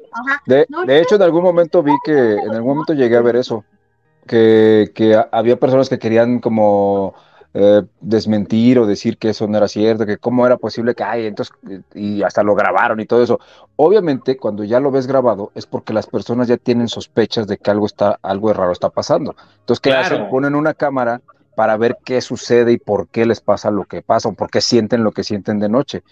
De, de hecho, en algún momento vi que, en algún momento llegué a ver eso, que, que había personas que querían como eh, desmentir o decir que eso no era cierto, que cómo era posible que, ay, entonces, y hasta lo grabaron y todo eso. Obviamente, cuando ya lo ves grabado, es porque las personas ya tienen sospechas de que algo está, algo raro está pasando. Entonces, ¿qué hacen? Ponen una cámara para ver qué sucede y por qué les pasa lo que pasa o por qué sienten lo que sienten de noche.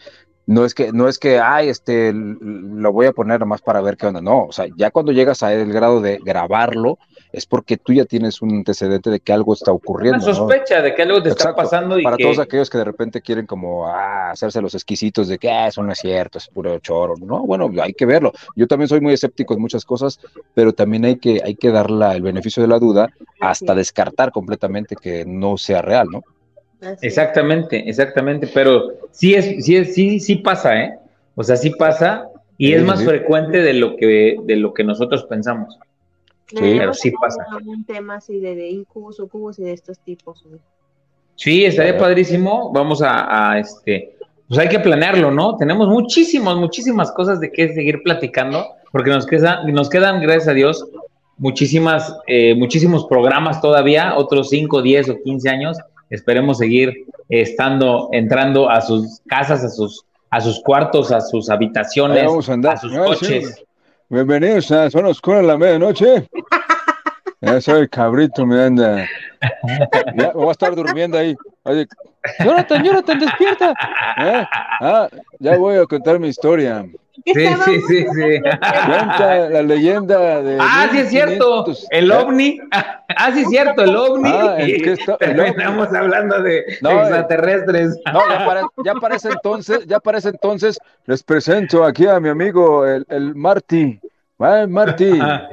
No es que, no es que, ay, este, lo voy a poner nomás para ver qué onda. No, o sea, ya cuando llegas a el grado de grabarlo, es porque tú ya tienes un antecedente de que algo está ocurriendo. Una sospecha de que algo te está pasando. Y Para todos aquellos que de repente quieren como ah, hacerse los exquisitos de que ah, eso no es cierto, es puro choro. No, bueno, hay que verlo. Yo también soy muy escéptico en muchas cosas, pero también hay que, hay que dar el beneficio de la duda hasta descartar completamente que no sea real, ¿no? Exactamente, exactamente, pero sí es, sí es, sí, sí pasa, ¿eh? O sea, sí pasa y es más frecuente de lo que, de lo que nosotros pensamos. Sí, pero sí pasa. Un tema así de, de incubos o cubos y de estos tipos. Sí, estaría padrísimo. Vamos a, este, pues hay que planearlo, ¿no? Tenemos muchísimas, muchísimas cosas de qué seguir platicando, porque nos, queda, nos quedan, gracias a Dios, muchísimas, eh, muchísimos programas todavía, otros 5, 10 o 15 años. Esperemos seguir estando, entrando a sus casas, a sus, a sus cuartos, a sus habitaciones, a, sus coches. Bienvenidos a Zona Oscura a la medianoche. [laughs] Ya soy cabrito, me anda. Ya voy a estar durmiendo ahí. Oye, Jonathan, Jonathan, despierta. ¿Eh? Ah, ya voy a contar mi historia. Sí, sí, sí, sí. la leyenda de. Ah, sí, es cierto. El ovni. Ah, sí, es cierto, el ovni. Ah, [laughs] Estamos hablando de extraterrestres. No, ya para, ese entonces, ya para ese entonces, les presento aquí a mi amigo, el, el Marty. Ah, Marty.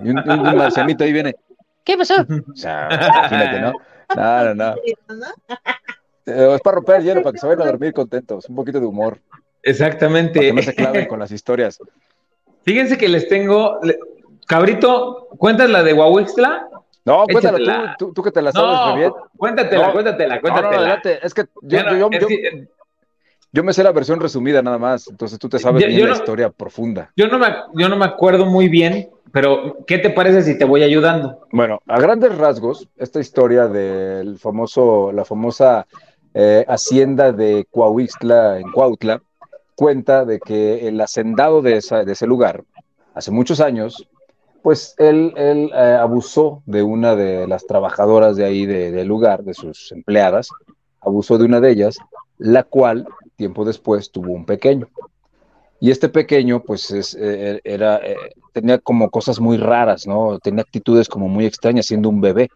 Y un, un, marcianito ahí viene. ¿Qué pasó? O sea, imagínate, ¿no? No, no, no. Eh, es para romper el hielo, para que se vayan a dormir contentos. Un poquito de humor. Exactamente. Para que no se claven con las historias. Fíjense que les tengo. Cabrito, ¿cuentas la de Huahuixtla? No, cuéntala tú, tú, que te la sabes no, bien. Cuéntatela, cuéntatela, cuéntatela. No, es que yo, yo, yo, yo, me sé la versión resumida nada más, entonces tú te sabes bien la historia profunda. Yo no, me, yo no me acuerdo muy bien, pero ¿qué te parece si te voy ayudando? Bueno, a grandes rasgos, esta historia del famoso, la famosa eh, hacienda de Coahuixtla en Cuautla, cuenta de que el hacendado de, de ese lugar, hace muchos años, pues él, él eh, abusó de una de las trabajadoras de ahí del lugar, de sus empleadas, abusó de una de ellas, la cual tiempo después tuvo un pequeño. Y este pequeño, pues, es, eh, era, tenía como cosas muy raras, ¿no? Tenía actitudes como muy extrañas, siendo un bebé.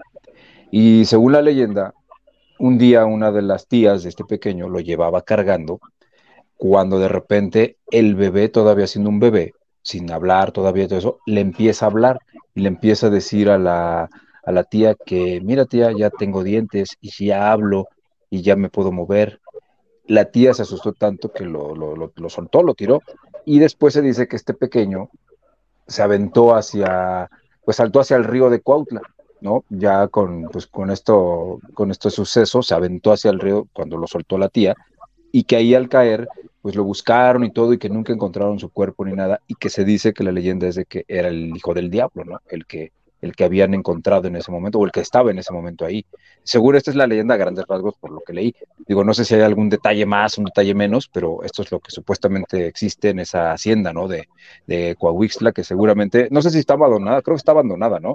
Y según la leyenda, un día una de las tías de este pequeño lo llevaba cargando, cuando de repente el bebé, todavía siendo un bebé, sin hablar todavía todo eso, le empieza a hablar y le empieza a decir a la, a la tía que, mira tía, ya tengo dientes y ya hablo y ya me puedo mover. La tía se asustó tanto que lo, lo, lo, soltó, lo tiró y después se dice que este pequeño se aventó hacia, pues saltó hacia el río de Cuautla ¿no? Ya con, pues, con, esto, con este suceso se aventó hacia el río cuando lo soltó la tía y que ahí al caer, pues lo buscaron y todo y que nunca encontraron su cuerpo ni nada y que se dice que la leyenda es de que era el hijo del diablo, ¿no? El que, el que habían encontrado en ese momento o el que estaba en ese momento ahí. Seguro esta es la leyenda a grandes rasgos por lo que leí. Digo, no sé si hay algún detalle más, un detalle menos, pero esto es lo que supuestamente existe en esa hacienda, ¿no? De, de Coahuixtla, que seguramente, no sé si está abandonada, creo que está abandonada, ¿no?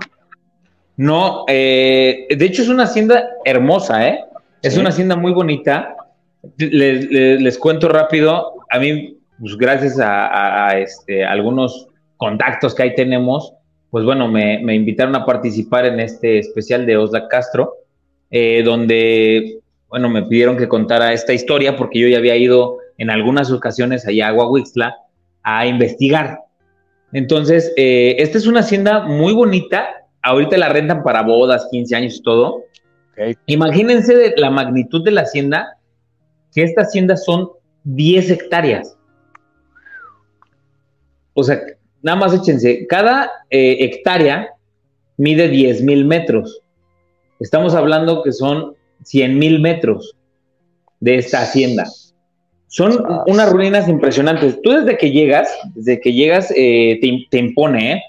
No, eh, de hecho es una hacienda hermosa, ¿eh? Es una hacienda muy bonita. Les, cuento rápido, a mí, pues gracias a, este, algunos contactos que ahí tenemos, pues bueno, me, invitaron a participar en este especial de Osla Castro, eh, donde, bueno, me pidieron que contara esta historia porque yo ya había ido en algunas ocasiones allá a Aguahuixla a investigar. Entonces, eh, esta es una hacienda muy bonita, ahorita la rentan para bodas, 15 años y todo. Imagínense de la magnitud de la hacienda, esta hacienda son 10 hectáreas. O sea, nada más échense, cada eh, hectárea mide 10 mil metros. Estamos hablando que son 100 mil metros de esta hacienda. Son unas ruinas impresionantes. Tú desde que llegas, desde que llegas, eh, te, te, impone, ¿eh?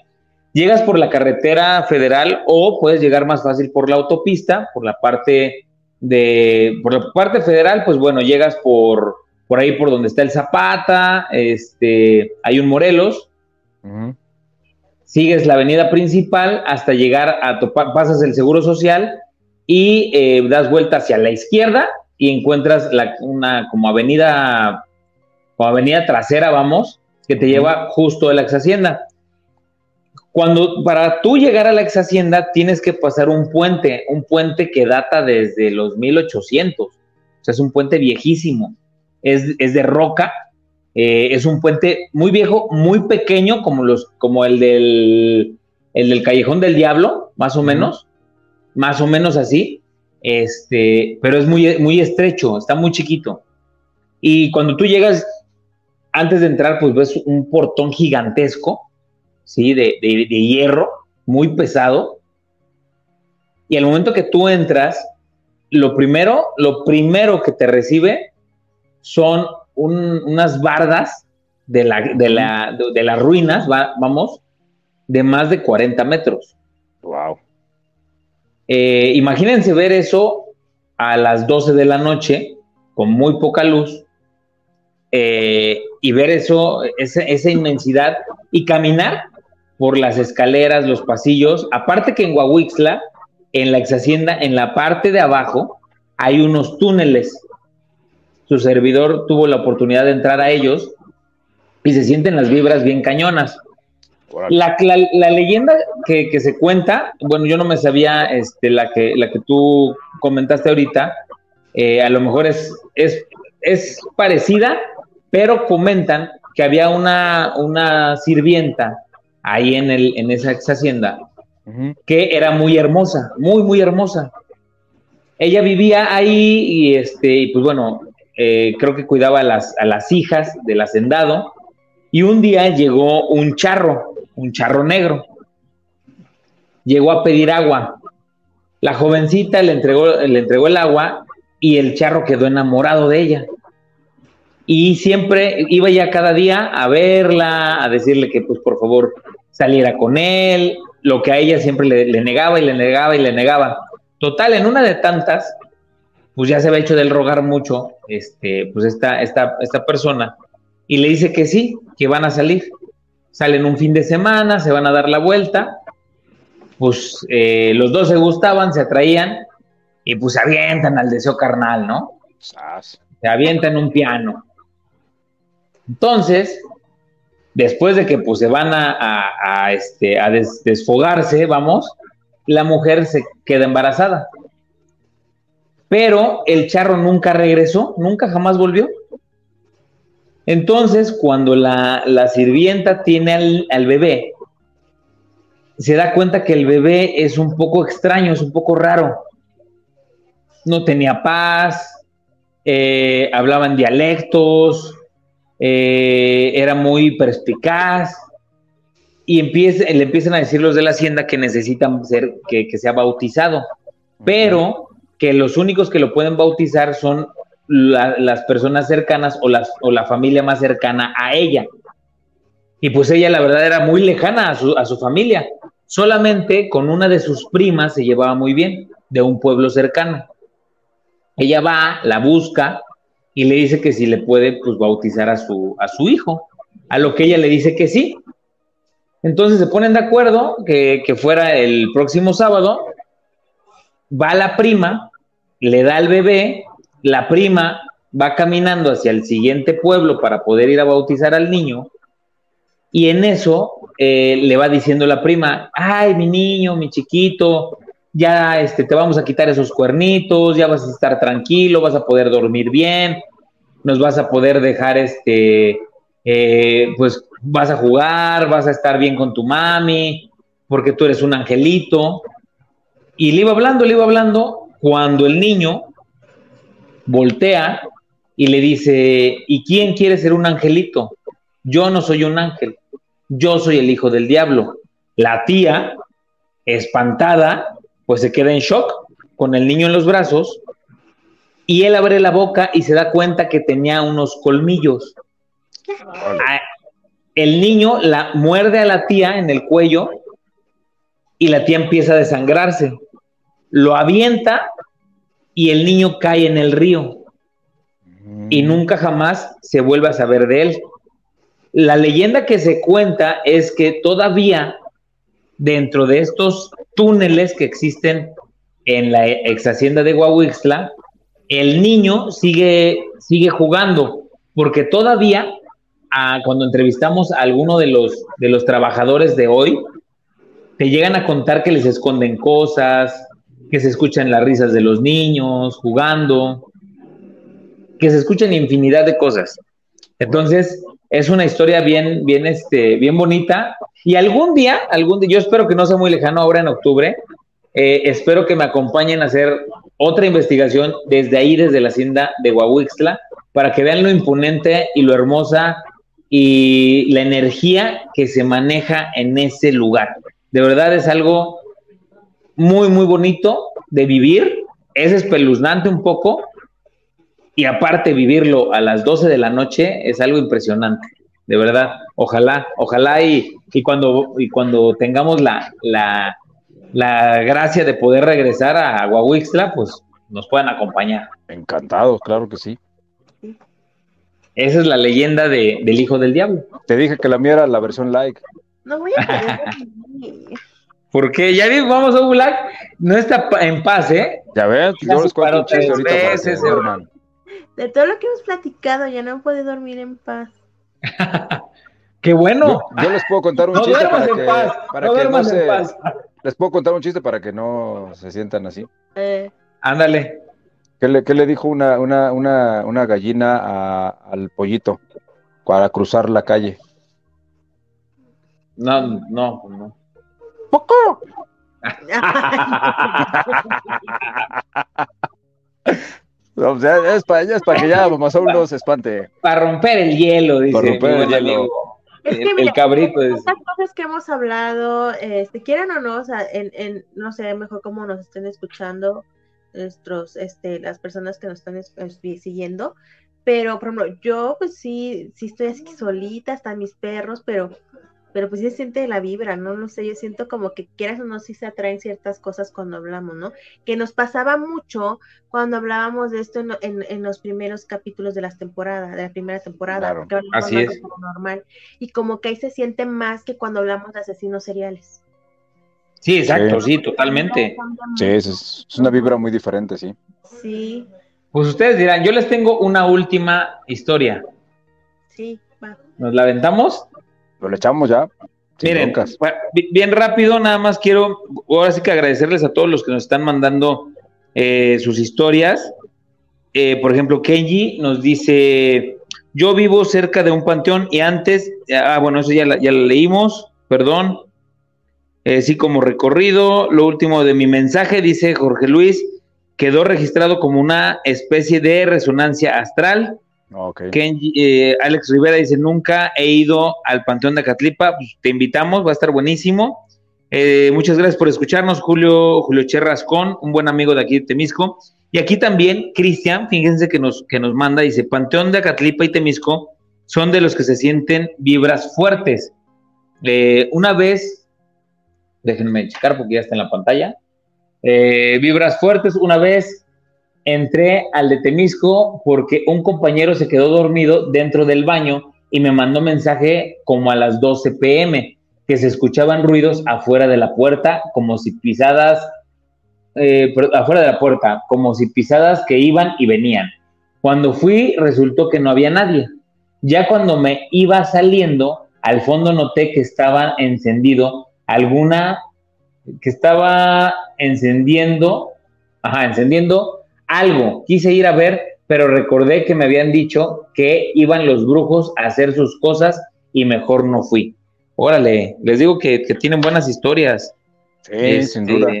llegas por la carretera federal o puedes llegar más fácil por la autopista, por la parte de, por la parte federal, pues bueno, llegas por, por ahí por donde está el Zapata, este, hay un Morelos, sigues la avenida principal hasta llegar a topar, pasas el Seguro Social y eh, das vuelta hacia la izquierda y encuentras la, una como avenida, como avenida trasera, vamos, que te lleva justo a la ex hacienda. Cuando para tú llegar a la ex hacienda tienes que pasar un puente, un puente que data desde los 1800, o sea, es un puente viejísimo, es, de roca, eh, es un puente muy viejo, muy pequeño, como, los, como el, del, el del Callejón del Diablo, más o menos, más o menos así, este, pero es muy, muy estrecho, está muy chiquito. Y cuando tú llegas, antes de entrar, pues ves un portón gigantesco, ¿sí? De, hierro, muy pesado. Y al momento que tú entras, lo primero, lo primero que te recibe son unas bardas de, la, de, las ruinas, vamos, de más de 40 metros. Wow. Eh, imagínense ver eso a las 12 de la noche, con muy poca luz, eh, y ver eso, esa, esa, inmensidad, y caminar por las escaleras, los pasillos. Aparte que en Huahuixla, en la ex hacienda, en la parte de abajo, hay unos túneles. Su servidor tuvo la oportunidad de entrar a ellos y se sienten las vibras bien cañonas. La, leyenda que, se cuenta, bueno, yo no me sabía este, la, que, la que tú comentaste ahorita, eh, a lo mejor es, es, es parecida, pero comentan que había una, una sirvienta ahí en, el, en esa ex hacienda que era muy hermosa, muy, muy hermosa. Ella vivía ahí y, este, pues bueno, eh, creo que cuidaba a las, a las hijas del hacendado y un día llegó un charro, un charro negro. Llegó a pedir agua. La jovencita le entregó, le entregó el agua y el charro quedó enamorado de ella. Y siempre iba ya cada día a verla, a decirle que pues por favor saliera con él, lo que a ella siempre le, negaba y le negaba y le negaba. Total, en una de tantas, pues ya se había hecho del rogar mucho, este, pues esta, esta, esta persona, y le dice que sí, que van a salir. Salen un fin de semana, se van a dar la vuelta, pues eh, los dos se gustaban, se atraían, y pues se avientan al deseo carnal, ¿no? Se avientan un piano. Entonces, después de que pues se van a, este, a desfogarse, vamos, la mujer se queda embarazada. Pero el charro nunca regresó, nunca jamás volvió. Entonces, cuando la, sirvienta tiene al, al, bebé, se da cuenta que el bebé es un poco extraño, es un poco raro. No tenía paz, eh, hablaban dialectos, eh, era muy perspicaz y le empiezan a decir los de la hacienda que necesitan ser, que, sea bautizado, pero que los únicos que lo pueden bautizar son las personas cercanas o, las, o la familia más cercana a ella. Y pues ella la verdad era muy lejana a su, a su familia, solamente con una de sus primas se llevaba muy bien, de un pueblo cercano. Ella va, la busca, y le dice que si le puede pues bautizar a su, a su hijo, a lo que ella le dice que sí. Entonces se ponen de acuerdo que, fuera el próximo sábado, va la prima, le da al bebé, la prima va caminando hacia el siguiente pueblo para poder ir a bautizar al niño, y en eso eh, le va diciendo la prima, ay, mi niño, mi chiquito, ya este, te vamos a quitar esos cuernitos, ya vas a estar tranquilo, vas a poder dormir bien, nos vas a poder dejar, este, eh, pues vas a jugar, vas a estar bien con tu mami, porque tú eres un angelito. Y le iba hablando, le iba hablando, cuando el niño voltea y le dice, ¿y quién quiere ser un angelito? Yo no soy un ángel, yo soy el hijo del diablo. La tía, espantada, pues se queda en shock con el niño en los brazos y él abre la boca y se da cuenta que tenía unos colmillos. Ah, el niño la muerde a la tía en el cuello y la tía empieza a desangrarse. Lo avienta y el niño cae en el río y mm. nunca jamás se vuelve a saber de él. La leyenda que se cuenta es que todavía dentro de estos túneles que existen en la ex hacienda de Guahuixla, el niño sigue, sigue jugando, porque todavía cuando entrevistamos a alguno de los, de los trabajadores de hoy, te llegan a contar que les esconden cosas, que se escuchan las risas de los niños jugando, que se escuchan infinidad de cosas. Entonces, es una historia bien, bien, este, bien bonita. Y algún día, algún día, yo espero que no sea muy lejano ahora en octubre, eh, espero que me acompañen a hacer otra investigación desde ahí, desde la hacienda de Huahuixtla, para que vean lo imponente y lo hermosa y la energía que se maneja en ese lugar. De verdad es algo muy, muy bonito de vivir. Es espeluznante un poco. Y aparte vivirlo a las 12 de la noche es algo impresionante. De verdad, ojalá, ojalá y, y cuando, y cuando tengamos la, la, la gracia de poder regresar a Huahuixtla, pues nos puedan acompañar. Encantado, claro que sí. Esa es la leyenda de, del hijo del diablo. Te dije que la mía era la versión like. No voy a [laughs] Porque ya vamos a Black, no está en paz, ¿eh? Ya ves, yo les cuento De todo lo que hemos platicado, ya no puede dormir en paz. [laughs] Qué bueno. Yo, les puedo contar un chiste para que, para no que no se. Les puedo contar un chiste para que no se sientan así. Eh. Ándale. ¿Qué le, le dijo una, una, una, una gallina al pollito para cruzar la calle? No, no, no. ¡Poco! [laughs] [laughs] o sea, es para, es para que ya vamos a uno se espante. Para romper el hielo, dice. Para romper el hielo. Es que, el, cabrito es. cosas que hemos hablado, este, quieran o no, o sea, en, en, no sé, mejor como nos estén escuchando nuestros, este, las personas que nos están siguiendo, pero, por ejemplo, yo, pues sí, sí estoy así solita, están mis perros, pero pero pues sí se siente la vibra, ¿no? No sé, yo siento como que quieras o no, sí se atraen ciertas cosas cuando hablamos, ¿no? Que nos pasaba mucho cuando hablábamos de esto en, en, los primeros capítulos de las temporadas, de la primera temporada, claro, así es. normal, y como que ahí se siente más que cuando hablamos de asesinos seriales. Sí, exacto, sí, totalmente. Sí, es, es una vibra muy diferente, sí. Sí. Pues ustedes dirán, yo les tengo una última historia. Sí, va. ¿Nos la aventamos? Lo echamos ya. Miren, bien rápido, nada más quiero ahora sí que agradecerles a todos los que nos están mandando eh, sus historias. Eh, por ejemplo, Kenji nos dice, yo vivo cerca de un panteón y antes, ah, bueno, eso ya, ya lo leímos, perdón. Eh, sí, como recorrido, lo último de mi mensaje, dice Jorge Luis, quedó registrado como una especie de resonancia astral. Eh, Alex Rivera dice, nunca he ido al Panteón de Catlipa, pues, te invitamos, va a estar buenísimo. Eh, muchas gracias por escucharnos, Julio, Julio Cherrascón, un buen amigo de aquí de Temisco. Y aquí también, Cristian, fíjense que nos, que nos manda, dice, Panteón de Acatlipa y Temisco son de los que se sienten vibras fuertes. Eh, una vez, déjenme checar porque ya está en la pantalla, vibras fuertes, una vez entré al de Temisco porque un compañero se quedó dormido dentro del baño y me mandó mensaje como a las 12 pm, que se escuchaban ruidos afuera de la puerta, como si pisadas, eh, afuera de la puerta, como si pisadas que iban y venían. Cuando fui resultó que no había nadie. Ya cuando me iba saliendo, al fondo noté que estaba encendido alguna, que estaba encendiendo, ajá, encendiendo algo, quise ir a ver, pero recordé que me habían dicho que iban los brujos a hacer sus cosas y mejor no fui. Órale, les digo que, tienen buenas historias. Sí, sin este, duda.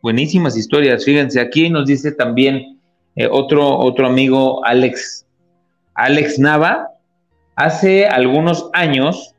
Buenísimas historias. Fíjense, aquí nos dice también eh, otro, otro amigo, Alex, Alex Nava. Hace algunos años,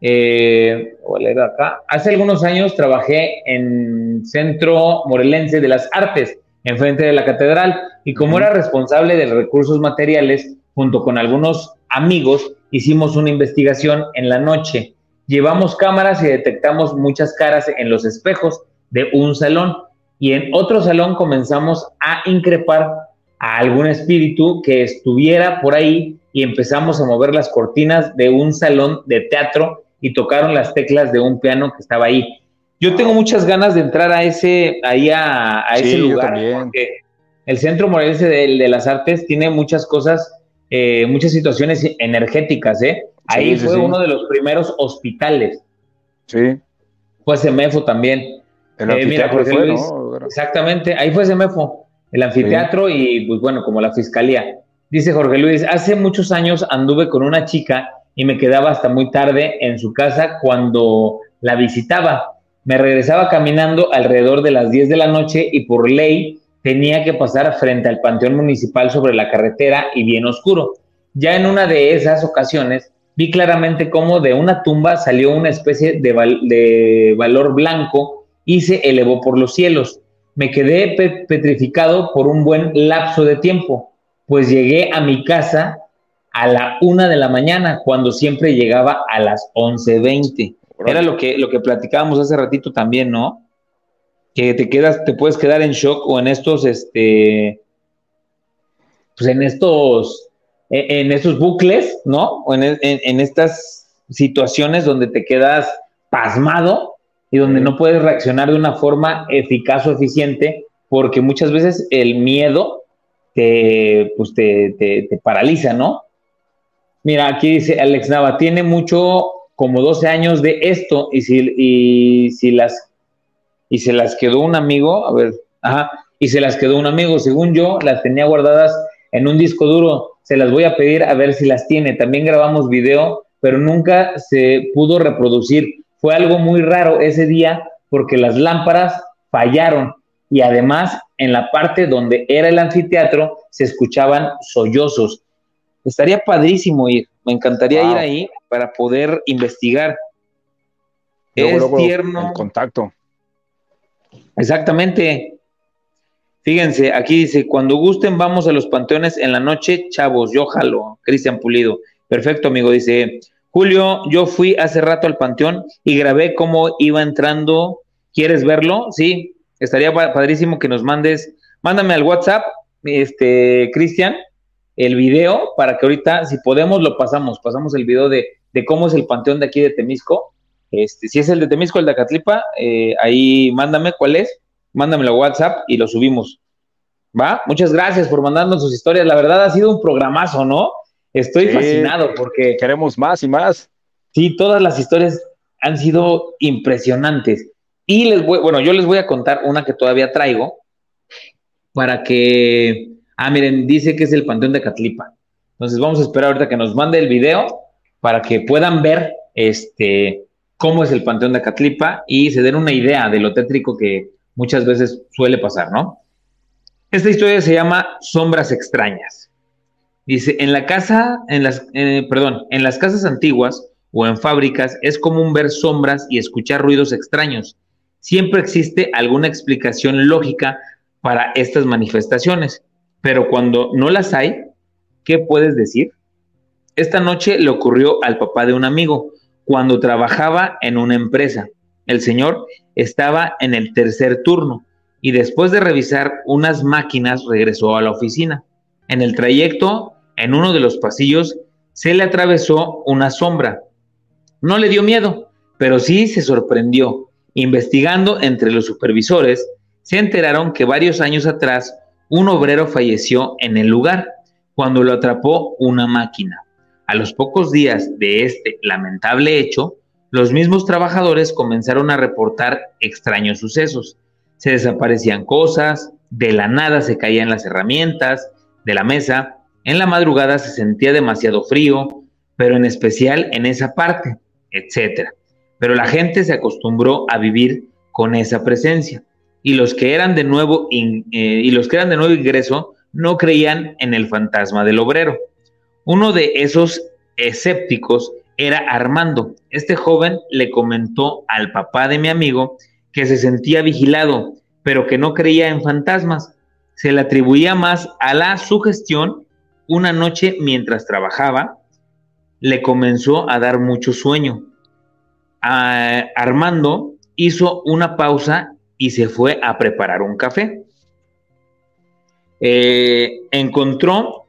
eh, acá, hace algunos años trabajé en Centro Morelense de las Artes enfrente de la catedral y como era responsable de recursos materiales, junto con algunos amigos, hicimos una investigación en la noche. Llevamos cámaras y detectamos muchas caras en los espejos de un salón y en otro salón comenzamos a increpar a algún espíritu que estuviera por ahí y empezamos a mover las cortinas de un salón de teatro y tocaron las teclas de un piano que estaba ahí. Yo tengo muchas ganas de entrar a ese, ahí a, ese lugar, porque el Centro Morelense de, las Artes tiene muchas cosas, eh, muchas situaciones energéticas, ¿eh? Ahí fue uno de los primeros hospitales. Sí. Fue Semefo también. El eh, mira, Jorge Luis, exactamente, ahí fue Semefo, el anfiteatro y pues bueno, como la fiscalía. Dice Jorge Luis, hace muchos años anduve con una chica y me quedaba hasta muy tarde en su casa cuando la visitaba me regresaba caminando alrededor de las 10 de la noche y por ley tenía que pasar frente al Panteón Municipal sobre la carretera y bien oscuro. Ya en una de esas ocasiones vi claramente cómo de una tumba salió una especie de, de valor blanco y se elevó por los cielos. Me quedé petrificado por un buen lapso de tiempo, pues llegué a mi casa a la una de la mañana, cuando siempre llegaba a las 11.20. Era lo que, lo que platicábamos hace ratito también, ¿no? Que te quedas, te puedes quedar en shock o en estos, este, pues en estos, e, en, estos bucles, ¿no? O en, en, estas situaciones donde te quedas pasmado y donde no puedes reaccionar de una forma eficaz o eficiente, porque muchas veces el miedo te, pues te, te, te paraliza, ¿no? Mira, aquí dice Alex Nava, tiene mucho como 12 años de esto y si, y si las y se las quedó un amigo, a ver, ajá, y se las quedó un amigo, según yo, las tenía guardadas en un disco duro, se las voy a pedir a ver si las tiene. También grabamos video, pero nunca se pudo reproducir. Fue algo muy raro ese día porque las lámparas fallaron y además en la parte donde era el anfiteatro se escuchaban sollozos. Estaría padrísimo ir, me encantaría ir ahí para poder investigar. es tierno. contacto. Exactamente. Fíjense, aquí dice, cuando gusten vamos a los panteones en la noche, chavos, yo jalo, Cristian Pulido. Perfecto, amigo, dice, Julio, yo fui hace rato al panteón y grabé cómo iba entrando. ¿Quieres verlo? Sí, estaría padrísimo que nos mandes, mándame al WhatsApp, este, Cristian, el video para que ahorita, si podemos, lo pasamos, pasamos el video de, de cómo es el panteón de aquí de Temisco este, si es el de Temisco, el de Acatlipa, eh, ahí mándame cuál es, mándamelo a WhatsApp y lo subimos. ¿Va? Muchas gracias por mandarnos sus historias. La verdad ha sido un programazo, ¿no? Estoy fascinado porque. Queremos más y más. Sí, todas las historias han sido impresionantes. Y les voy, bueno, yo les voy a contar una que todavía traigo para que. Ah, miren, dice que es el Panteón de Catlipa. Entonces vamos a esperar ahorita que nos mande el video para que puedan ver este cómo es el Panteón de Acatlipa y se den una idea de lo tétrico que muchas veces suele pasar, ¿no? Esta historia se llama Sombras extrañas. Dice, en la casa, en las, eh, perdón, en las casas antiguas o en fábricas es común ver sombras y escuchar ruidos extraños. Siempre existe alguna explicación lógica para estas manifestaciones, pero cuando no las hay, ¿qué puedes decir? Esta noche le ocurrió al papá de un amigo cuando trabajaba en una empresa. El señor estaba en el tercer turno y después de revisar unas máquinas regresó a la oficina. En el trayecto, en uno de los pasillos, se le atravesó una sombra. No le dio miedo, pero sí se sorprendió. Investigando entre los supervisores, se enteraron que varios años atrás un obrero falleció en el lugar cuando lo atrapó una máquina. A los pocos días de este lamentable hecho, los mismos trabajadores comenzaron a reportar extraños sucesos. Se desaparecían cosas, de la nada se caían las herramientas de la mesa, en la madrugada se sentía demasiado frío, pero en especial en esa parte, etc. Pero la gente se acostumbró a vivir con esa presencia y los que eran de nuevo eh, y los que eran de nuevo ingreso no creían en el fantasma del obrero. Uno de esos escépticos era Armando. Este joven le comentó al papá de mi amigo que se sentía vigilado, pero que no creía en fantasmas. Se le atribuía más a la sugestión. Una noche mientras trabajaba, le comenzó a dar mucho sueño. Armando hizo una pausa y se fue a preparar un café. Eh, encontró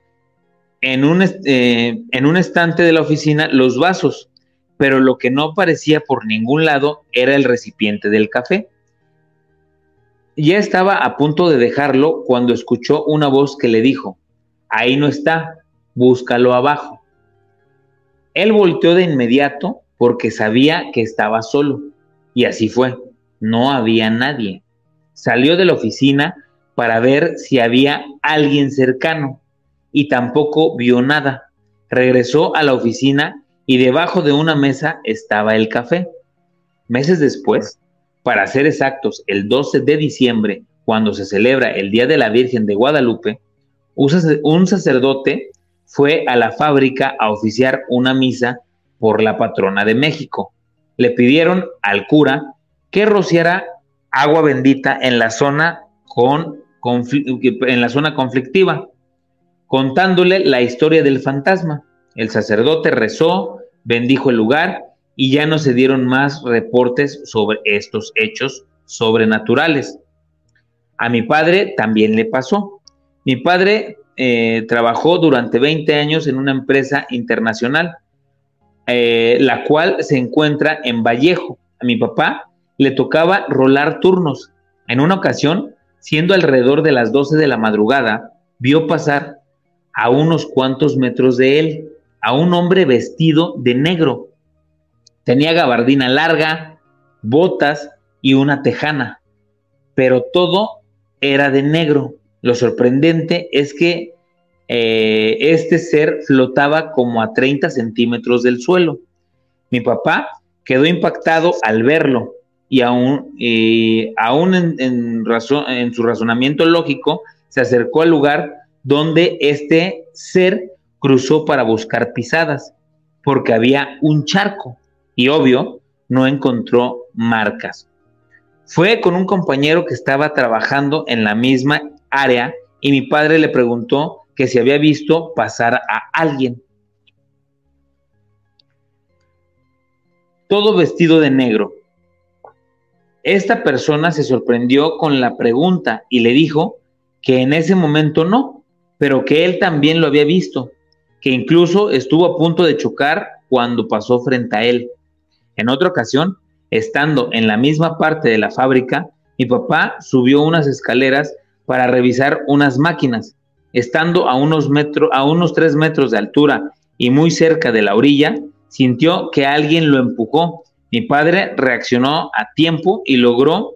en un, eh, en un estante de la oficina los vasos, pero lo que no aparecía por ningún lado era el recipiente del café. Ya estaba a punto de dejarlo cuando escuchó una voz que le dijo, ahí no está, búscalo abajo. Él volteó de inmediato porque sabía que estaba solo, y así fue, no había nadie. Salió de la oficina para ver si había alguien cercano y tampoco vio nada. Regresó a la oficina y debajo de una mesa estaba el café. Meses después, para ser exactos, el 12 de diciembre, cuando se celebra el Día de la Virgen de Guadalupe, un sacerdote fue a la fábrica a oficiar una misa por la patrona de México. Le pidieron al cura que rociara agua bendita en la zona con en la zona conflictiva contándole la historia del fantasma. El sacerdote rezó, bendijo el lugar y ya no se dieron más reportes sobre estos hechos sobrenaturales. A mi padre también le pasó. Mi padre eh, trabajó durante 20 años en una empresa internacional, eh, la cual se encuentra en Vallejo. A mi papá le tocaba rolar turnos. En una ocasión, siendo alrededor de las 12 de la madrugada, vio pasar a unos cuantos metros de él, a un hombre vestido de negro. Tenía gabardina larga, botas y una tejana, pero todo era de negro. Lo sorprendente es que eh, este ser flotaba como a 30 centímetros del suelo. Mi papá quedó impactado al verlo y aún, aún en, en su razonamiento lógico se acercó al lugar donde este ser cruzó para buscar pisadas, porque había un charco y obvio no encontró marcas. Fue con un compañero que estaba trabajando en la misma área y mi padre le preguntó que si había visto pasar a alguien. Todo vestido de negro. Esta persona se sorprendió con la pregunta y le dijo que en ese momento no, pero que él también lo había visto, que incluso estuvo a punto de chocar cuando pasó frente a él. En otra ocasión, estando en la misma parte de la fábrica, mi papá subió unas escaleras para revisar unas máquinas. Estando a unos, metros, a unos tres metros de altura y muy cerca de la orilla, sintió que alguien lo empujó. Mi padre reaccionó a tiempo y logró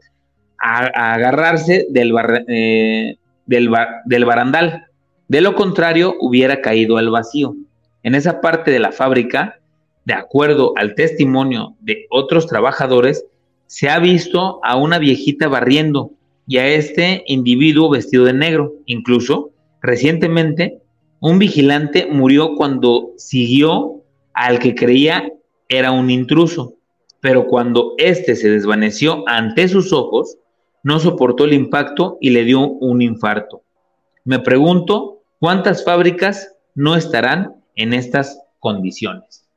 agarrarse del, eh, del, barandal. De lo contrario, hubiera caído al vacío. En esa parte de la fábrica, de acuerdo al testimonio de otros trabajadores, se ha visto a una viejita barriendo y a este individuo vestido de negro. Incluso, recientemente, un vigilante murió cuando siguió al que creía era un intruso, pero cuando éste se desvaneció ante sus ojos, no soportó el impacto y le dio un infarto. Me pregunto cuántas fábricas no estarán en estas condiciones.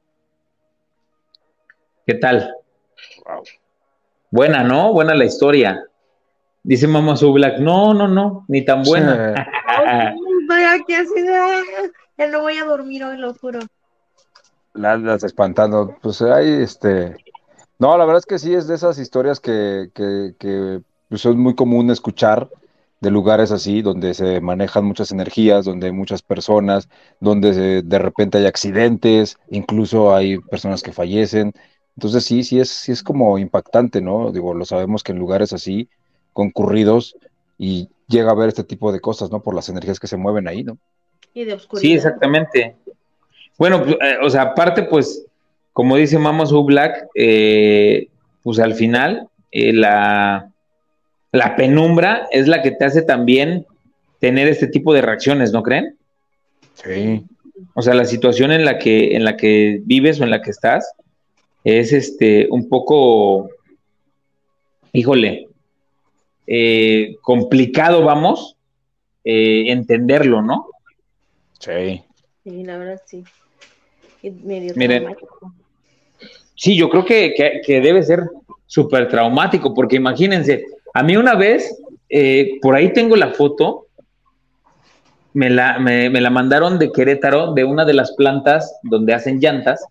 ¿Qué tal? Buena, ¿no? Buena la historia. Dice Mamá Su Black, no, no, no, ni tan buena. ya no voy a dormir hoy, lo juro. Las espantando. Pues hay este. No, la verdad es que sí es de esas historias que, que, que pues es muy común escuchar de lugares así, donde se manejan muchas energías, donde hay muchas personas, donde de repente hay accidentes, incluso hay personas que fallecen. Entonces sí, sí es, sí es como impactante, ¿no? Digo, lo sabemos que en lugares así, concurridos, y llega a ver este tipo de cosas, ¿no? Por las energías que se mueven ahí, ¿no? Y de oscuridad. Sí, exactamente. Bueno, pues, eh, o sea, aparte, pues, como dice Mama Black, eh, pues al final, eh, la, la penumbra es la que te hace también tener este tipo de reacciones, ¿no creen? Sí. O sea, la situación en la que, en la que vives o en la que estás es este un poco, híjole, eh, complicado, vamos, eh, entenderlo, ¿no? Sí. Sí, la verdad sí. Medio Miren, sí, yo creo que, que debe ser súper traumático, porque imagínense, a mí una vez, eh, por ahí tengo la foto, me la, me, la mandaron de Querétaro, de una de las plantas donde hacen llantas,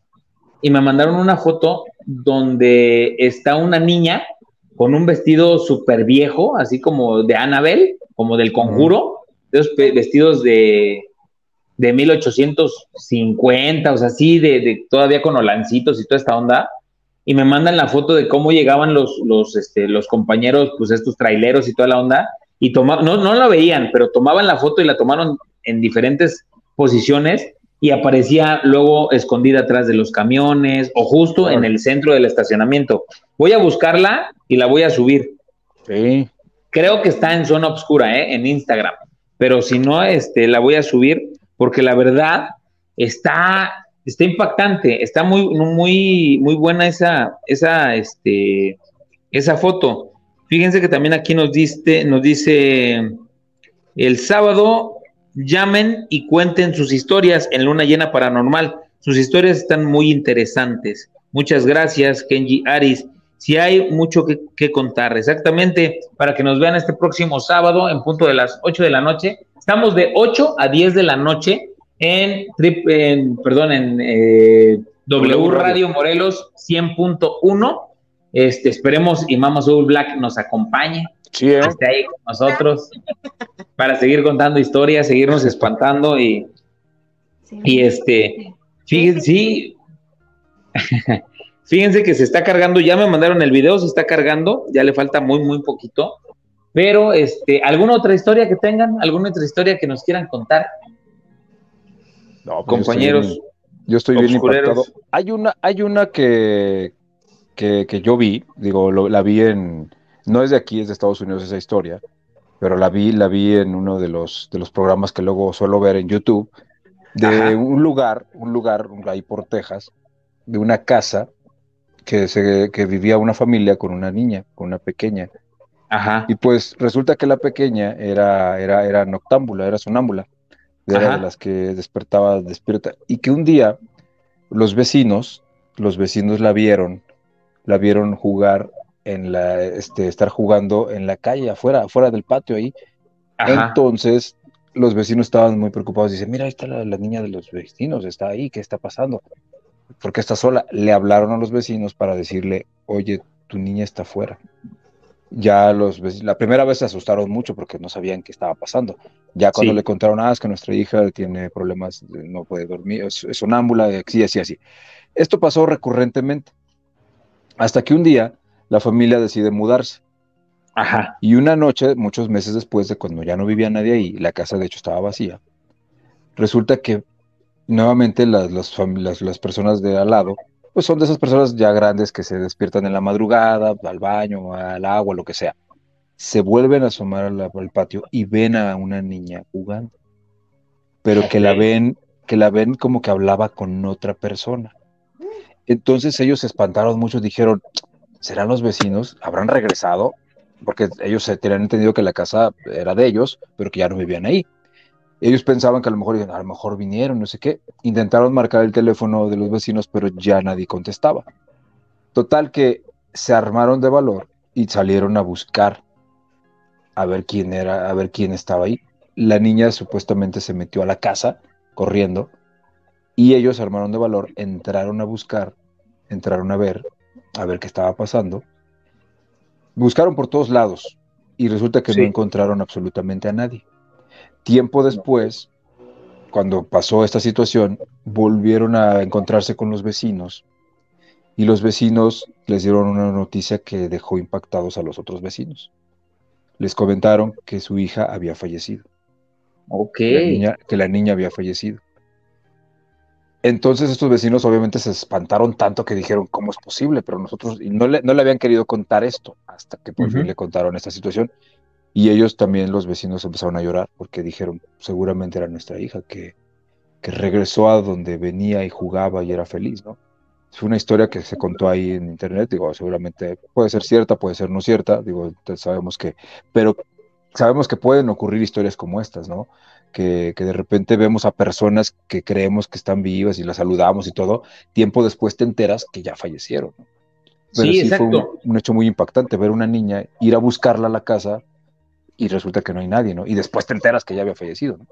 y me mandaron una foto donde está una niña con un vestido súper viejo, así como de Annabel, como del conjuro, de esos vestidos de, de 1850, o sea, así, de, de, todavía con olancitos y toda esta onda y me mandan la foto de cómo llegaban los, los, este, los compañeros, pues estos traileros y toda la onda, y tomaban, no, no la veían, pero tomaban la foto y la tomaron en diferentes posiciones y aparecía luego escondida atrás de los camiones o justo en el centro del estacionamiento. Voy a buscarla y la voy a subir. Sí. Creo que está en zona oscura, ¿eh? en Instagram, pero si no, este, la voy a subir porque la verdad está está impactante, está muy, muy, muy buena esa, esa, este, esa foto. Fíjense que también aquí nos dice, nos dice el sábado llamen y cuenten sus historias en Luna Llena Paranormal. Sus historias están muy interesantes. Muchas gracias, Kenji Aris. Si hay mucho que, que, contar, exactamente, para que nos vean este próximo sábado en punto de las 8 de la noche. Estamos de 8 a 10 de la noche en, en perdón, en eh, W Radio Morelos 100.1. Este, esperemos y Mama Soul Black nos acompañe. Sí, ¿eh? Esté ahí con nosotros [laughs] para seguir contando historias, seguirnos espantando y, y este, fíjense, sí, [laughs] Fíjense que se está cargando, ya me mandaron el video, se está cargando, ya le falta muy, muy poquito. Pero, este, ¿alguna otra historia que tengan? ¿Alguna otra historia que nos quieran contar? No, pues compañeros. Yo estoy bien, impactado. Hay una, hay una que, que, yo vi, digo, la vi en, no es de aquí, es de Estados Unidos esa historia, pero la vi, la vi en uno de los, de los programas que luego suelo ver en YouTube, de un lugar, un lugar ahí por Texas, de una casa que, se, que vivía una familia con una niña, con una pequeña. Ajá. Y pues resulta que la pequeña era, era, era noctámbula, era sonámbula, era de las que despertaba despierta. Y que un día los vecinos, los vecinos la vieron, la vieron jugar en la, este, estar jugando en la calle, afuera, afuera del patio ahí. Entonces, los vecinos estaban muy preocupados. Dicen, mira, ahí está la, la, niña de los vecinos, está ahí, ¿qué está pasando? Porque está sola. Le hablaron a los vecinos para decirle, oye, tu niña está afuera ya los la primera vez se asustaron mucho porque no sabían qué estaba pasando. Ya cuando le contaron, ah, es que nuestra hija tiene problemas, no puede dormir, es, sonámbula, así, así, así. Esto pasó recurrentemente. Hasta que un día la familia decide mudarse. Ajá. Y una noche, muchos meses después de cuando ya no vivía nadie ahí, la casa de hecho estaba vacía, resulta que nuevamente las, las, las personas de al lado pues son de esas personas ya grandes que se despiertan en la madrugada, al baño, al agua, lo que sea. Se vuelven a asomar al, patio y ven a una niña jugando, pero que la ven, que la ven como que hablaba con otra persona. Entonces ellos se espantaron mucho, dijeron, ¿serán los vecinos? ¿Habrán regresado? Porque ellos se tenían entendido que la casa era de ellos, pero que ya no vivían ahí. Ellos pensaban que a lo mejor, a lo mejor vinieron, no sé qué. Intentaron marcar el teléfono de los vecinos, pero ya nadie contestaba. Total que se armaron de valor y salieron a buscar a ver quién era, a ver quién estaba ahí. La niña supuestamente se metió a la casa corriendo y ellos armaron de valor, entraron a buscar, entraron a ver, a ver qué estaba pasando. Buscaron por todos lados y resulta que no encontraron absolutamente a nadie. Tiempo después, cuando pasó esta situación, volvieron a encontrarse con los vecinos y los vecinos les dieron una noticia que dejó impactados a los otros vecinos. Les comentaron que su hija había fallecido. Ok. que la niña había fallecido. Entonces estos vecinos obviamente se espantaron tanto que dijeron, ¿cómo es posible? Pero nosotros no le, no le habían querido contar esto hasta que por fin le contaron esta situación. Y ellos también, los vecinos, empezaron a llorar porque dijeron, seguramente era nuestra hija que, que regresó a donde venía y jugaba y era feliz, ¿no? Es una historia que se contó ahí en internet, digo, seguramente puede ser cierta, puede ser no cierta, digo, sabemos que, pero sabemos que pueden ocurrir historias como estas, ¿no? Que, que, de repente vemos a personas que creemos que están vivas y las saludamos y todo, tiempo después te enteras que ya fallecieron. ¿no? sí, exacto. Fue un, un, hecho muy impactante ver una niña ir a buscarla a la casa y resulta que no hay nadie, ¿no? Y después te enteras que ya había fallecido, ¿no?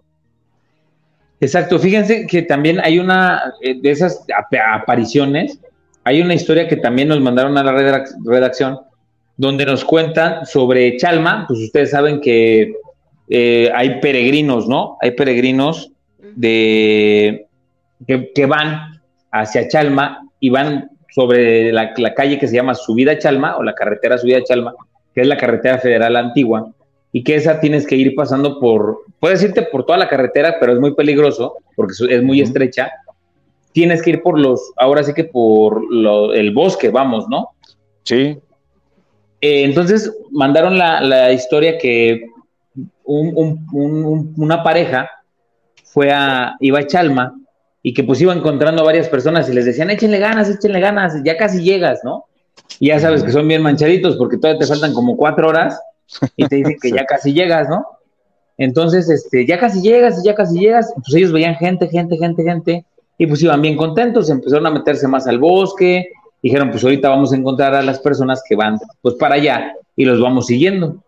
Exacto, fíjense que también hay una eh, de esas apariciones, hay una historia que también nos mandaron a la redacción, donde nos cuentan sobre Chalma, pues ustedes saben que eh, hay peregrinos, ¿no? Hay peregrinos de que, van hacia Chalma y van sobre la, la, calle que se llama Subida Chalma o la carretera Subida Chalma, que es la carretera federal antigua, y que esa tienes que ir pasando por, puedes irte por toda la carretera, pero es muy peligroso porque es muy estrecha. Tienes que ir por los, ahora sí que por el bosque, vamos, ¿no? Sí. Eh, entonces mandaron la, historia que una pareja fue a, iba a Chalma y que pues iba encontrando a varias personas y les decían, échenle ganas, échenle ganas, ya casi llegas, ¿no? Y ya sabes que son bien manchaditos porque todavía te faltan como cuatro horas y te dicen que ya casi llegas, ¿no? Entonces, este, ya casi llegas, ya casi llegas, pues ellos veían gente, gente, gente, gente, y pues iban bien contentos, empezaron a meterse más al bosque, dijeron, pues ahorita vamos a encontrar a las personas que van, pues para allá, y los vamos siguiendo.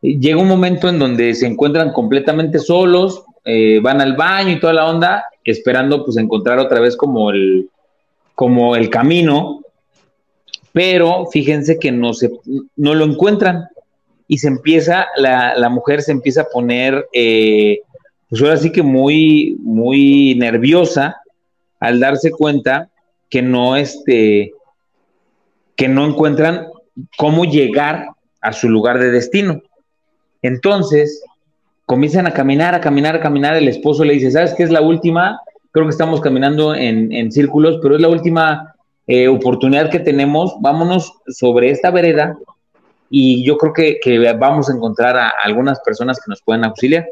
llega un momento en donde se encuentran completamente solos, eh, van al baño y toda la onda, esperando pues encontrar otra vez como el, como el camino, pero fíjense que no, se, no lo encuentran y se empieza, la, la mujer se empieza a poner, eh, pues ahora sí que muy, muy nerviosa al darse cuenta que no, este, que no encuentran cómo llegar a su lugar de destino. Entonces, comienzan a caminar, a caminar, a caminar. El esposo le dice, ¿sabes qué es la última? Creo que estamos caminando en, círculos, pero es la última eh, oportunidad que tenemos. Vámonos sobre esta vereda y yo creo que, vamos a encontrar a algunas personas que nos puedan auxiliar.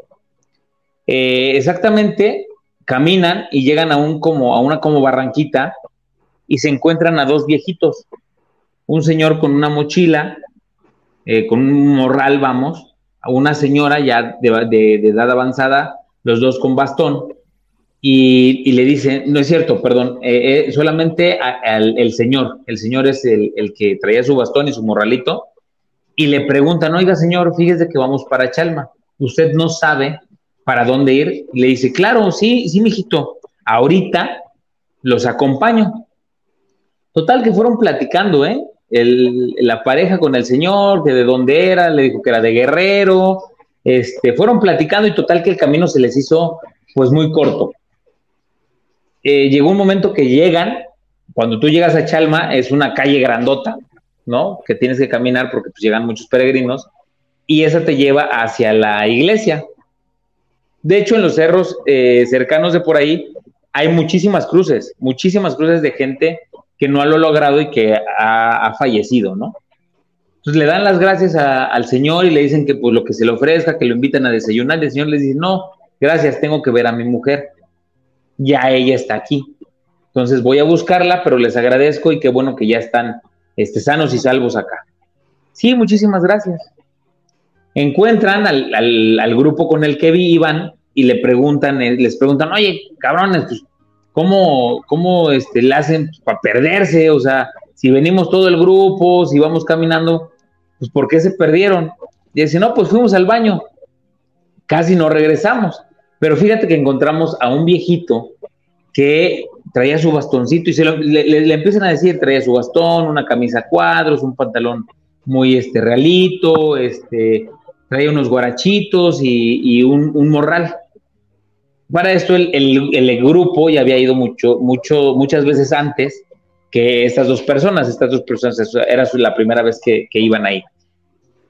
Eh, exactamente, caminan y llegan a, un como, a una como barranquita y se encuentran a dos viejitos. Un señor con una mochila, eh, con un morral, vamos, a una señora ya de, edad avanzada, los dos con bastón, y, le dice, no es cierto, perdón, eh, solamente el señor, el señor es el, el, que traía su bastón y su morralito, y le preguntan, oiga señor, fíjese que vamos para Chalma, usted no sabe para dónde ir. Y le dice, claro, sí, sí, mijito, ahorita los acompaño. Total que fueron platicando, ¿eh? la pareja con el señor, que de dónde era, le dijo que era de Guerrero, este, fueron platicando y total que el camino se les hizo pues muy corto. Eh, llegó un momento que llegan, cuando tú llegas a Chalma, es una calle grandota, ¿no? Que tienes que caminar porque pues, llegan muchos peregrinos y esa te lleva hacia la iglesia. De hecho, en los cerros eh, cercanos de por ahí hay muchísimas cruces, muchísimas cruces de gente que no lo logrado y que ha, fallecido, ¿no? Entonces le dan las gracias al Señor y le dicen que pues lo que se le ofrezca, que lo invitan a desayunar. El Señor les dice, no, gracias, tengo que ver a mi mujer. Ya ella está aquí. Entonces voy a buscarla, pero les agradezco y qué bueno que ya están este, sanos y salvos acá. Sí, muchísimas gracias. Encuentran al, grupo con el que iban y le preguntan, eh, les preguntan, oye, cabrones, pues, ¿cómo, cómo este, le hacen para perderse? O sea, si venimos todo el grupo, si vamos caminando, pues ¿por qué se perdieron? Y dicen, no, pues fuimos al baño, casi no regresamos. Pero fíjate que encontramos a un viejito que traía su bastoncito y se le, empiezan a decir, traía su bastón, una camisa a cuadros, un pantalón muy este, realito, este, traía unos guarachitos y, un, morral. Para esto el, grupo ya había ido mucho, mucho, muchas veces antes que estas dos personas, estas dos personas, era la primera vez que, iban ahí.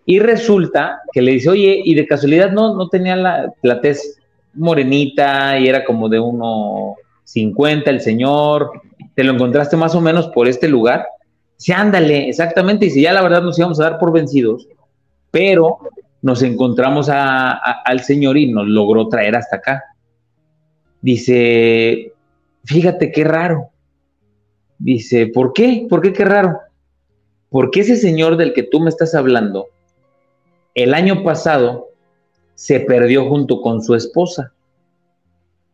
Y resulta que le dice, oye, y de casualidad no, no tenía la, la tez morenita y era como de uno 50 el señor, te lo encontraste más o menos por este lugar. Sí, ándale, exactamente, y si ya la verdad nos íbamos a dar por vencidos, pero nos encontramos al señor y nos logró traer hasta acá. Dice, fíjate qué raro. Dice, ¿por qué? ¿Por qué qué raro? Porque ese señor del que tú me estás hablando, el año pasado se perdió junto con su esposa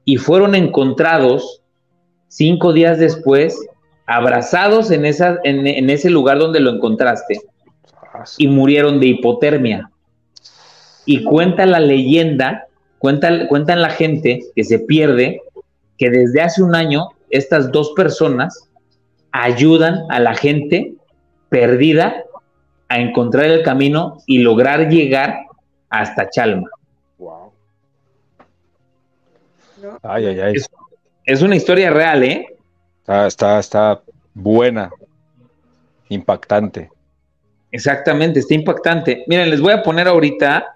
y fueron encontrados cinco días después, abrazados en, esa, en, ese lugar donde lo encontraste y murieron de hipotermia. Y cuenta la leyenda, cuenta, cuentan la gente que se pierde, que desde hace un año estas dos personas ayudan a la gente perdida a encontrar el camino y lograr llegar hasta Chalma. Ay, ay, ay. Es, una historia real, ¿eh? Está, está, está buena, impactante. Exactamente, está impactante. Miren, les voy a poner ahorita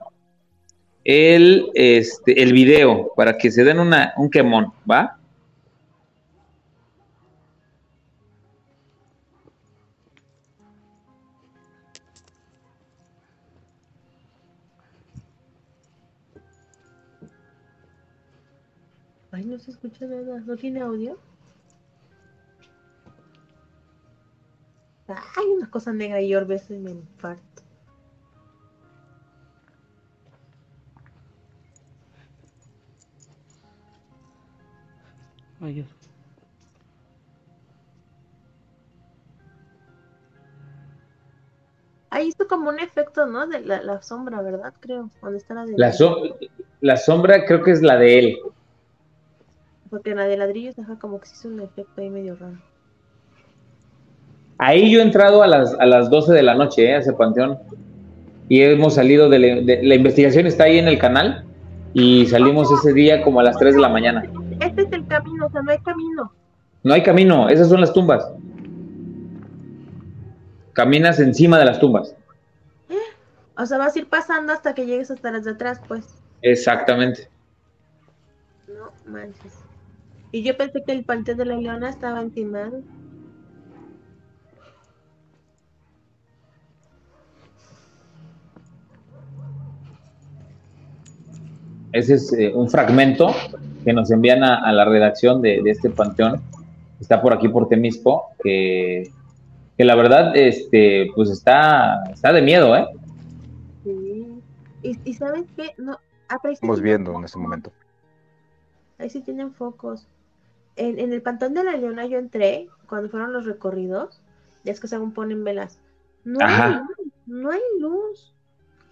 el, este, el video para que se den una, un quemón, ¿va? Escucha nada. ¿No tiene audio? Ay, una cosa negra y yo a veces me infarto. Ay, Dios. Ahí hizo como un efecto, ¿no? De la, sombra, ¿verdad? Creo. ¿Dónde está la de la, la sombra creo que es la de él. Porque en la de ladrillos deja como que se hizo un efecto ahí medio raro. Ahí yo he entrado a las, a las 12 de la noche, ¿eh? a ese panteón. Y hemos salido de, la investigación, está ahí en el canal. Y salimos ese día como a las 3 de la mañana. Este es el camino, o sea, no hay camino. No hay camino, esas son las tumbas. caminas encima de las tumbas. O sea, vas a ir pasando hasta que llegues hasta las de atrás, pues. Exactamente. No manches. Y yo pensé que el Panteón de la Leona estaba encimado. Ese es eh, un fragmento que nos envían a, la redacción de, este panteón. Está por aquí por Temispo, que, que la verdad, este, pues está, está de miedo, ¿eh? Sí. Y, sabes qué, no, estamos viendo en este momento. Ahí sí tienen focos. En, el Panteón de la Leona yo entré cuando fueron los recorridos. Ya es que según ponen velas. No hay luz, no hay luz.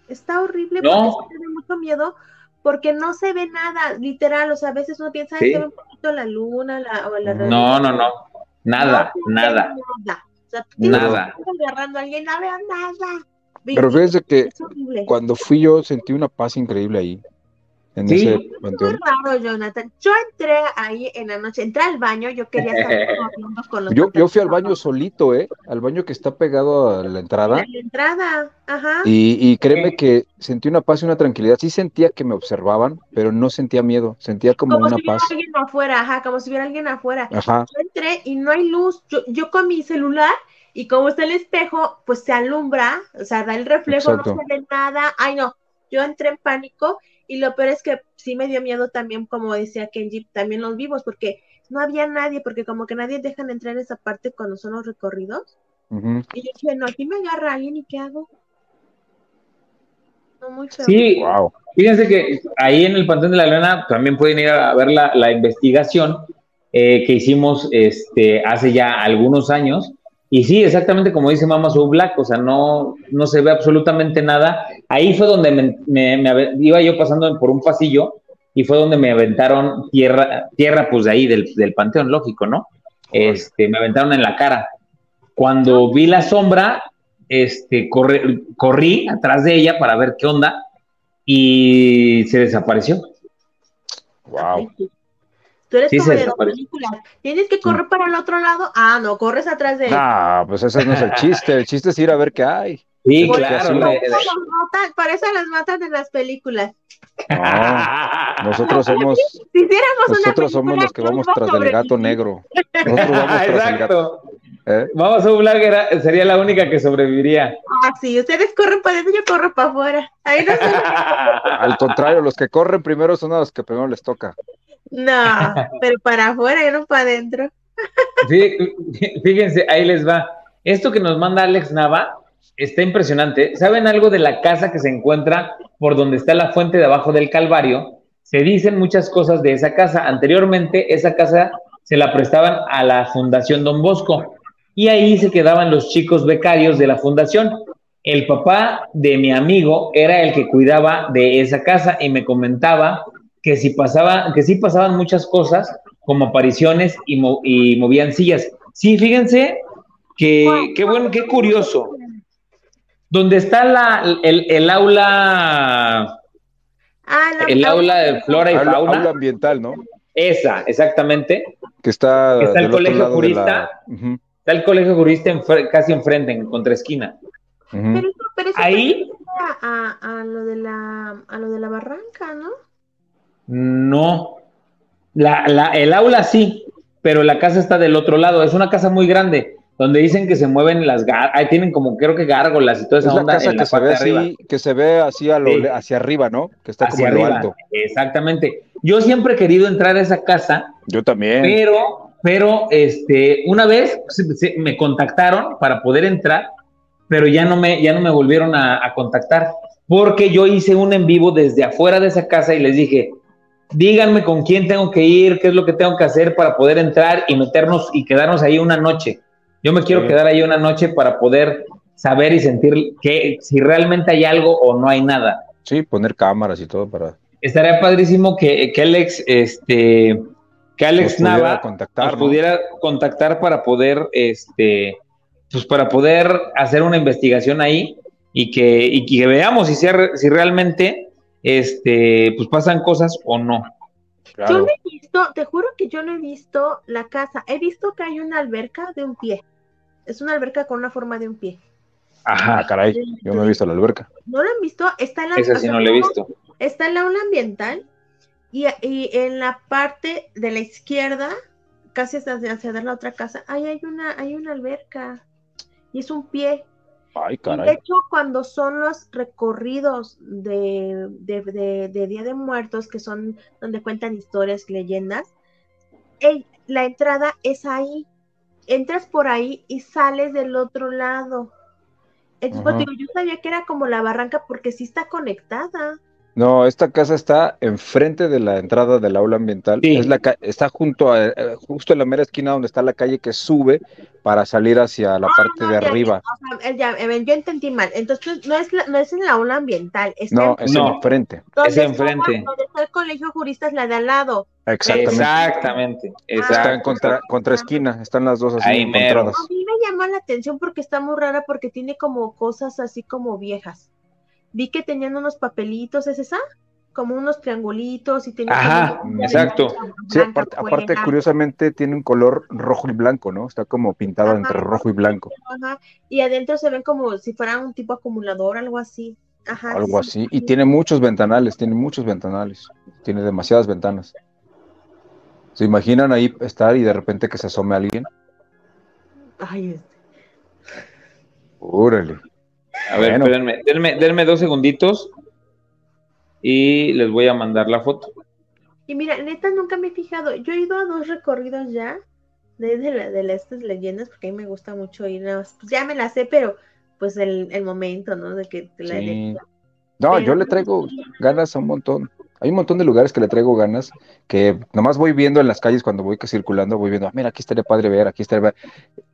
Está horrible no. porque tiene mucho miedo porque no se ve nada, literal, o sea, a veces uno piensa, que se ve un poquito la luna la, o la No, no, no, nada, nada. nada. O sea, nada. agarrando a alguien, no veo nada. Pero fíjense que cuando fui yo sentí una paz increíble ahí en sí. ese panteón. raro, Jonathan. Yo entré ahí en la noche, entré al baño, yo quería estar [laughs] con los yo, yo fui al baño solito, ¿eh? Al baño que está pegado a la entrada. A la entrada, ajá. Y, y créeme que sentí una paz y una tranquilidad. Sí sentía que me observaban, pero no sentía miedo, sentía como, una si paz. Como si hubiera alguien afuera, ajá, como si hubiera alguien afuera. Ajá. Yo entré y no hay luz. Yo, yo con mi celular y como está el espejo, pues se alumbra, o sea, da el reflejo, no se ve nada. Ay, no, yo entré en pánico y lo peor es que sí me dio miedo también, como decía Kenji, también los vivos, porque no había nadie, porque como que nadie dejan entrar en esa parte cuando son los recorridos. Y yo dije, no, aquí me agarra alguien y ¿qué hago? No mucho. Sí, wow. fíjense que ahí en el Pantón de la Luna también pueden ir a ver la, investigación eh, que hicimos este, hace ya algunos años y sí, exactamente como dice Mama Soul Black, o sea, no, no se ve absolutamente nada. Ahí fue donde me, iba yo pasando por un pasillo y fue donde me aventaron tierra, tierra pues de ahí, del, del panteón, lógico, ¿no? Este, me aventaron en la cara. Cuando vi la sombra, este, corrí atrás de ella para ver qué onda y se desapareció. Wow. Tú eres como de las películas. Tienes que correr para el otro lado. Ah, no, corres atrás de él. Ah, pues ese no es el chiste. El chiste es ir a ver qué hay. Sí, claro. Para eso las matan en las películas. [laughs] nosotros somos, nosotros somos los que vamos tras del gato negro. Nosotros [laughs] vamos tras el gato. ¿Eh? Vamos a un era, sería la única que sobreviviría. Ah, sí, ustedes corren para adentro, yo corro para afuera. Ahí no [laughs] Al contrario, los que corren primero son los que primero les toca. No, pero para afuera y no para adentro. Fíjense, ahí les va. Esto que nos manda Alex Nava está impresionante. ¿Saben algo de la casa que se encuentra por donde está la fuente de abajo del Calvario? Se dicen muchas cosas de esa casa. Anteriormente, esa casa se la prestaban a la Fundación Don Bosco y ahí se quedaban los chicos becarios de la fundación. El papá de mi amigo era el que cuidaba de esa casa y me comentaba que si pasaba, que sí pasaban muchas cosas, como apariciones y, movían sillas. Sí, fíjense que qué bueno, qué curioso. Donde está la, el, aula, ah, el aula de flora y fauna. Aula ambiental, ¿no? Esa, exactamente. Que está. Está el colegio jurista. Está el colegio jurista casi enfrente, en contraesquina. Pero, pero eso Ahí. A, a, lo de la, a lo de la barranca, ¿no? No. La, la, el aula sí, pero la casa está del otro lado. Es una casa muy grande, donde dicen que se mueven las ahí tienen como creo que gárgolas y toda esa es onda. La casa que, se ve así, que se ve así hacia arriba, ¿no? Que está como en lo alto. Exactamente. Yo siempre he querido entrar a esa casa. Yo también. Pero, pero, este, una vez me contactaron para poder entrar, pero ya no me, ya no me volvieron a, a contactar porque yo hice un en vivo desde afuera de esa casa y les dije, díganme con quién tengo que ir, qué es lo que tengo que hacer para poder entrar y meternos y quedarnos ahí una noche. Yo me quiero quedar ahí una noche para poder saber y sentir que si realmente hay algo o no hay nada. Sí, poner cámaras y todo para. Estaría padrísimo que, que Alex, este, que Alex Nava contactar, pudiera contactar para poder, este, pues para poder hacer una investigación ahí y que, y que veamos si, si realmente este, pues pasan cosas o no. Yo no he visto, te juro que yo no he visto la casa. He visto que hay una alberca de un pie. Es una alberca con una forma de un pie. Ajá, ah, caray, yo no he visto la alberca. ¿No lo han visto? Está en la Esa sí no la he visto. Está en la aula ambiental y, en la parte de la izquierda, casi hasta hacia la otra casa, ahí hay una, hay una alberca y es un pie. Ay, caray. de hecho, cuando son los recorridos de, de, Día de Muertos, que son donde cuentan historias, leyendas, la entrada es ahí. Entras por ahí y sales del otro lado. Entonces, digo, yo sabía que era como la barranca porque sí está conectada. No, esta casa está enfrente de la entrada del aula ambiental. Es la está junto a, eh, justo en la mera esquina donde está la calle que sube para salir hacia la ah, parte de arriba. Ya, yo entendí mal. Entonces no es, no es en la aula ambiental. no, es enfrente. Es enfrente. Donde está el colegio jurista es la de al lado. Exactamente. Exactamente. Está en contra, contra esquina. Están las dos así Ahí encontradas. A mí me llama la atención porque está muy rara porque tiene como cosas así como viejas vi que tenían unos papelitos, ¿es esa? Como unos triangulitos y tenían... Ajá, exacto. Sí, aparte, curiosamente tiene un color rojo y blanco, ¿no? Está como pintado entre rojo y blanco. Ajá, y adentro se ven como si fuera un tipo acumulador, algo así. Ajá, algo así. Y tiene muchos ventanales, tiene muchos ventanales. Tiene demasiadas ventanas. ¿Se imaginan ahí estar y de repente que se asome alguien? Ay, este. Órale. A ver, espérenme, denme, dos segunditos y les voy a mandar la foto. Y mira, neta, nunca me he fijado. Yo he ido a dos recorridos ya de, de, estas leyendas, porque a mí me gusta mucho ir. Pues ya me las sé, pero pues el, momento, ¿no? De que la No, yo le traigo ganas a un montón. Hay un montón de lugares que le traigo ganas, que nomás voy viendo en las calles cuando voy circulando, voy viendo, ah, mira, aquí estaría padre ver, aquí estaría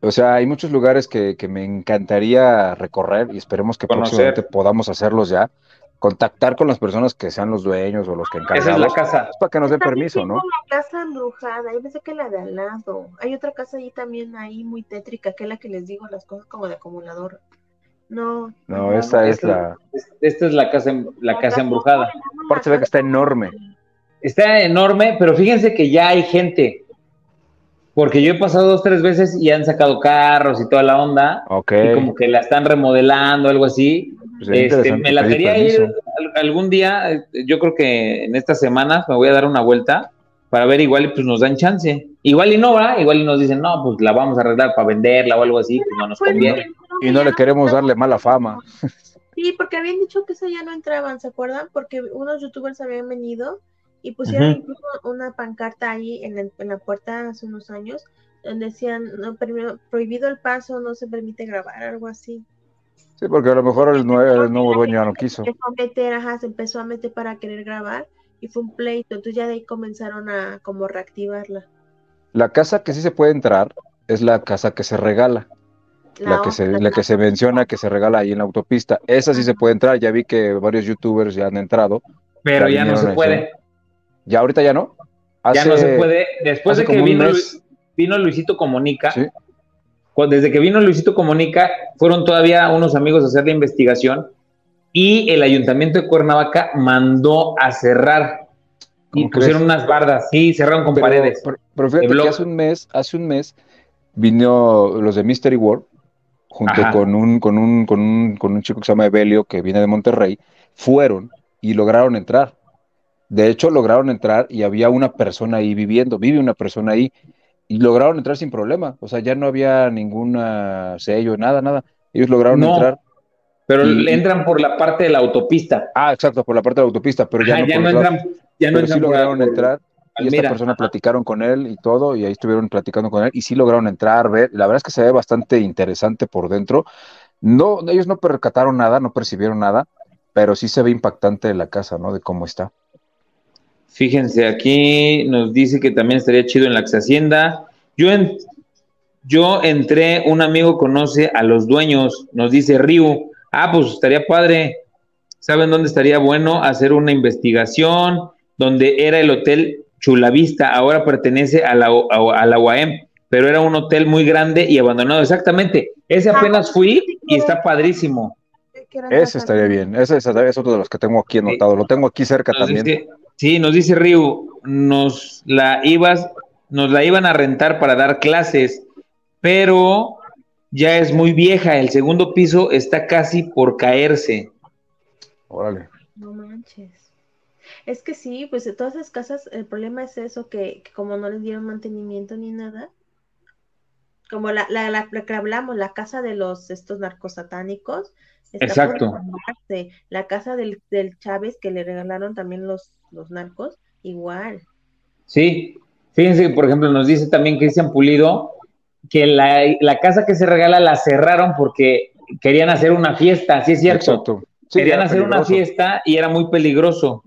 O sea, hay muchos lugares que, me encantaría recorrer y esperemos que próximamente podamos hacerlos ya. Contactar con las personas que sean los dueños o los que encargan. Esa es la casa. para que nos den permiso, ¿no? la casa embrujada, yo pensé que la de al lado. Hay otra casa ahí también, ahí muy tétrica, que es la que les digo las cosas como de acumulador. No. No, esta es la. Esta es la casa, la casa embrujada. Aparte se ve que está enorme. Está enorme, pero fíjense que ya hay gente. Porque yo he pasado dos, tres veces y han sacado carros y toda la onda. Ok. Y como que la están remodelando, algo así. Pues este, me la quería ir algún día. Yo creo que en estas semanas me voy a dar una vuelta para ver igual pues nos dan chance. Igual y no va, igual y nos dicen, no, pues la vamos a arreglar para venderla o algo así, pues no nos pues conviene. Y no le queremos darle mala fama. [laughs] Sí, porque habían dicho que eso ya no entraban, ¿se acuerdan? Porque unos youtubers habían venido y pusieron incluso una pancarta ahí en, la puerta hace unos años donde decían, no, prohibido el paso, no se permite grabar, algo así. Sí, porque a lo mejor el, nuevo, el nuevo dueño ya no quiso. Se empezó a meter, ajá, se empezó a meter para querer grabar y fue un pleito, entonces ya de ahí comenzaron a como reactivarla. La casa que sí se puede entrar es la casa que se regala. La, que se, la que se menciona que se regala ahí en la autopista. Esa sí se puede entrar, ya vi que varios youtubers ya han entrado. Pero ya, no se puede. ¿Ya ahorita ya no? ya no se puede. Después de que vino, vino Luisito Comunica, desde que vino Luisito Comunica, fueron todavía unos amigos a hacer la investigación y el ayuntamiento de Cuernavaca mandó a cerrar y pusieron unas bardas, sí, cerraron con paredes. Pero, fíjate que hace un mes, hace un mes vino los de Mystery World junto con un, con un, con un, con un chico que se llama Evelio, que viene de Monterrey, fueron y lograron entrar. De hecho, lograron entrar y había una persona ahí viviendo, vive una persona ahí, y lograron entrar sin problema. O sea, ya no había ninguna sello, nada, nada. Ellos lograron entrar pero entran por la parte de la autopista. Ah, exacto, por la parte de la autopista, pero ya, no, ya no entran, ya no sí lograron entrar. Y esta persona platicaron con él y todo, y ahí estuvieron platicando con él, y sí lograron entrar, ver. La verdad es que se ve bastante interesante por dentro. No, ellos no percataron nada, no percibieron nada, pero sí se ve impactante la casa, ¿no? De cómo está. Fíjense, aquí nos dice que también estaría chido en la ex hacienda. Yo, en, yo entré, un amigo conoce a los dueños, nos dice Ryu, Ah, pues estaría padre. ¿Saben dónde estaría bueno hacer una investigación? Donde era el hotel Chulavista, ahora pertenece a la, a, la UAM, pero era un hotel muy grande y abandonado. Exactamente. Ese ah, apenas fui y está padrísimo. Ese estaría bien. Ese es, otro de los que tengo aquí anotado. Lo tengo aquí cerca también. sí, nos dice Ryu, nos la ibas, nos la iban a rentar para dar clases, pero ya es muy vieja, el segundo piso está casi por caerse. Órale. No manches. Es que sí, pues de todas esas casas, el problema es eso, que, como no les dieron mantenimiento ni nada, como la, la, la, que hablamos, la casa de los estos narcosatánicos, está Exacto. La casa del, del Chávez que le regalaron también los, los narcos, igual. Sí, fíjense, por ejemplo, nos dice también Cristian Pulido que la, la, casa que se regala la cerraron porque querían hacer una fiesta, ¿sí es cierto? Exacto. querían hacer una fiesta y era muy peligroso.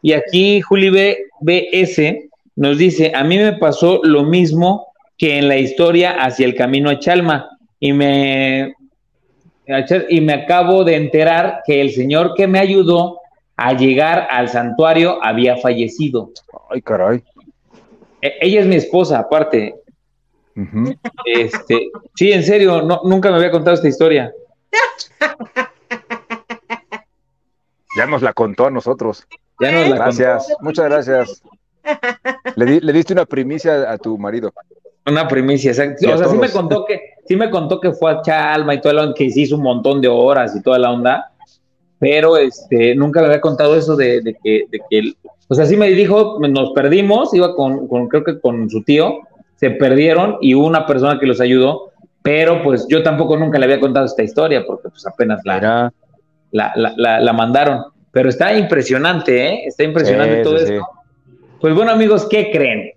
Y aquí Juli B, BS nos dice, a mí me pasó lo mismo que en la historia hacia el camino a Chalma y me y me acabo de enterar que el señor que me ayudó a llegar al santuario había fallecido. Ay, caray. E, ella es mi esposa, aparte. Este, sí, en serio, no, nunca me había contado esta historia. Ya nos la contó a nosotros. Ya nos la gracias, muchas gracias. Le, le, diste una primicia a tu marido. Una primicia, exacto. o sea, sí me contó que, sí me contó que fue a Chalma y toda la onda, que hizo un montón de horas y toda la onda, pero este, nunca le había contado eso de, que, de que, o sea, sí me dijo, nos perdimos, iba con, con, creo que con su tío, se perdieron y hubo una persona que los ayudó, pero pues yo tampoco nunca le había contado esta historia porque pues apenas la, la, la, la, mandaron. Pero está impresionante, ¿eh? Está impresionante todo esto. Pues bueno, amigos, ¿qué creen?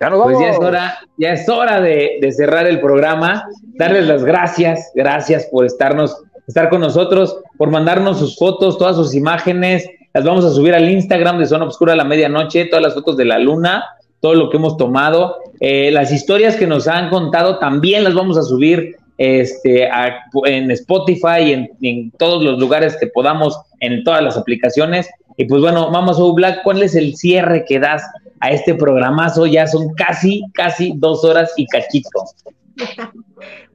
Ya nos vamos. Pues ya es hora, ya es hora de, de, cerrar el programa. Darles las gracias, gracias por estarnos, estar con nosotros, por mandarnos sus fotos, todas sus imágenes. Las vamos a subir al Instagram de Zona Obscura a la medianoche, todas las fotos de la luna, todo lo que hemos tomado. Eh, las historias que nos han contado también las vamos a subir este, en Spotify y en, todos los lugares que podamos, en todas las aplicaciones. Y pues bueno, vamos a Black, ¿cuál es el cierre que das a este programazo? Ya son casi, casi dos horas y cachito. [laughs]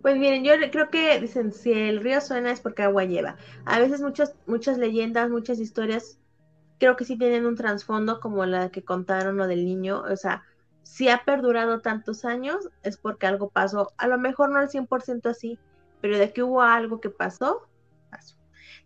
Pues miren, yo creo que dicen, si el río suena es porque agua lleva. A veces muchas, muchas leyendas, muchas historias, creo que sí tienen un trasfondo como la que contaron lo del niño. O sea, si ha perdurado tantos años es porque algo pasó. A lo mejor no al 100% así, pero de que hubo algo que pasó,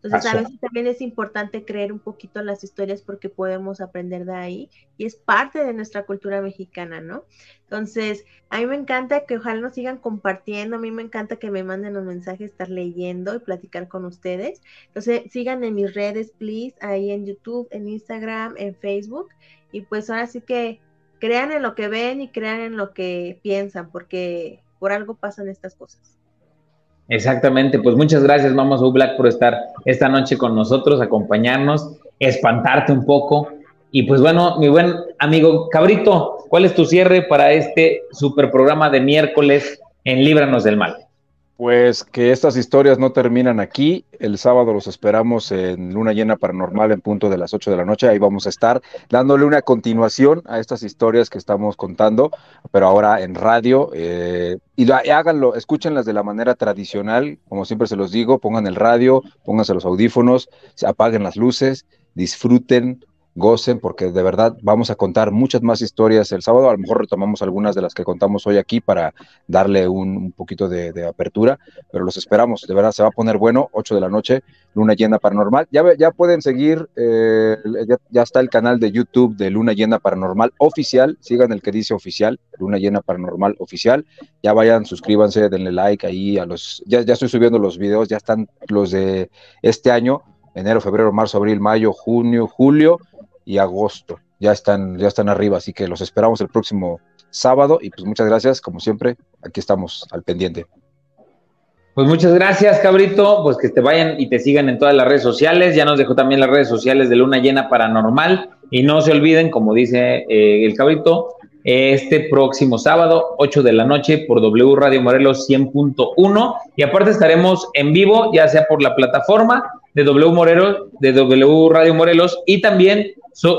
Entonces, a veces también es importante creer un poquito las historias porque podemos aprender de ahí y es parte de nuestra cultura mexicana, ¿no? Entonces, a mí me encanta que ojalá nos sigan compartiendo, a mí me encanta que me manden los mensajes, estar leyendo y platicar con ustedes. Entonces, sigan en mis redes, please, ahí en YouTube, en Instagram, en Facebook. Y pues ahora sí que crean en lo que ven y crean en lo que piensan, porque por algo pasan estas cosas. Exactamente, pues muchas gracias, Mama So Black, por estar esta noche con nosotros, acompañarnos, espantarte un poco. Y pues bueno, mi buen amigo Cabrito, ¿cuál es tu cierre para este super programa de miércoles en Líbranos del Mal? Pues que estas historias no terminan aquí. El sábado los esperamos en Luna Llena Paranormal en punto de las 8 de la noche. Ahí vamos a estar dándole una continuación a estas historias que estamos contando, pero ahora en radio. Eh, y háganlo, escúchenlas de la manera tradicional, como siempre se los digo, pongan el radio, pónganse los audífonos, apaguen las luces, disfruten, gocen, porque de verdad vamos a contar muchas más historias el sábado. A lo mejor retomamos algunas de las que contamos hoy aquí para darle un, poquito de, apertura, pero los esperamos. De verdad, se va a poner bueno, 8 de la noche, Luna Llena Paranormal. Ya, ya pueden seguir, eh, ya, está el canal de YouTube de Luna Llena Paranormal oficial. Sigan el que dice oficial, Luna Llena Paranormal oficial. Ya vayan, suscríbanse, denle like ahí a los. Ya, ya estoy subiendo los videos, ya están los de este año enero, febrero, marzo, abril, mayo, junio, julio y agosto. Ya están, ya están arriba, así que los esperamos el próximo sábado y pues muchas gracias, como siempre, aquí estamos al pendiente. Pues muchas gracias, cabrito. Pues que te vayan y te sigan en todas las redes sociales. Ya nos dejó también las redes sociales de Luna Llena Paranormal. Y no se olviden, como dice eh, el cabrito, este próximo sábado, 8 de la noche, por W Radio Morelos 100.1. Y aparte estaremos en vivo, ya sea por la plataforma de W Morelos, de W Radio Morelos, y también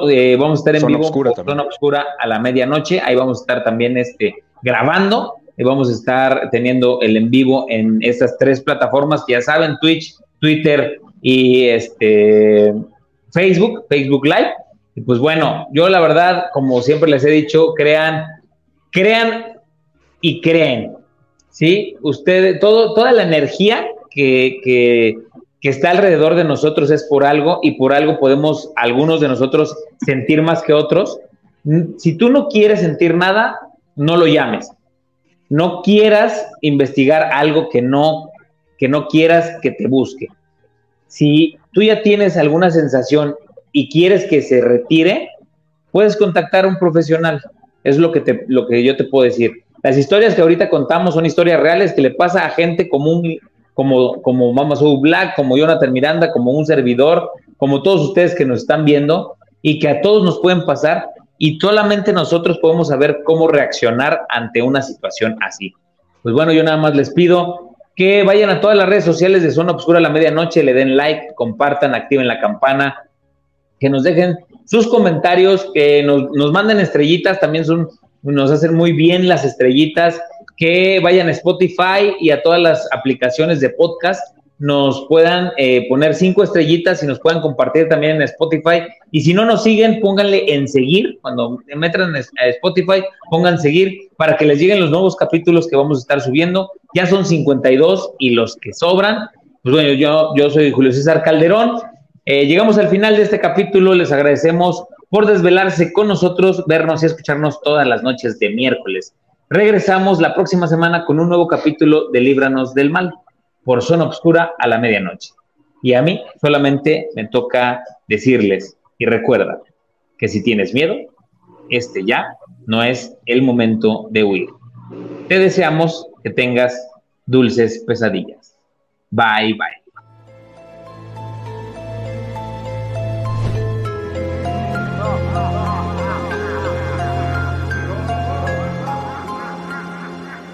eh, vamos a estar en vivo Oscura Zona Oscura a la medianoche. Ahí vamos a estar también este, grabando. Y vamos a estar teniendo el en vivo en estas tres plataformas que ya saben, Twitch, Twitter y este Facebook, Facebook Live. Y pues bueno, yo la verdad, como siempre les he dicho, crean, crean y creen. ¿sí? Usted, todo, toda la energía que, que, que está alrededor de nosotros es por algo y por algo podemos algunos de nosotros sentir más que otros. Si tú no quieres sentir nada, no lo llames. No quieras investigar algo que no, que no quieras que te busque. Si tú ya tienes alguna sensación y quieres que se retire, puedes contactar a un profesional. Es lo que, te, lo que yo te puedo decir. Las historias que ahorita contamos son historias reales que le pasa a gente común como, como Mama Soul Black, como Jonathan Miranda, como un servidor, como todos ustedes que nos están viendo y que a todos nos pueden pasar y solamente nosotros podemos saber cómo reaccionar ante una situación así. Pues bueno, yo nada más les pido que vayan a todas las redes sociales de Zona Obscura a la medianoche, le den like, compartan, activen la campana, que nos dejen sus comentarios, que nos, nos manden estrellitas, también son, nos hacen muy bien las estrellitas que vayan a Spotify y a todas las aplicaciones de podcast, nos puedan eh, poner cinco estrellitas y nos puedan compartir también en Spotify. Y si no nos siguen, pónganle en seguir. Cuando metan a Spotify, pongan seguir para que les lleguen los nuevos capítulos que vamos a estar subiendo. Ya son 52 y los que sobran. Pues bueno, yo, yo soy Julio César Calderón. Eh, llegamos al final de este capítulo. Les agradecemos por desvelarse con nosotros, vernos y escucharnos todas las noches de miércoles. Regresamos la próxima semana con un nuevo capítulo de Líbranos del Mal por Zona Obscura a la medianoche. Y a mí solamente me toca decirles y recuerda que si tienes miedo, este ya no es el momento de huir. Te deseamos que tengas dulces pesadillas. Bye bye.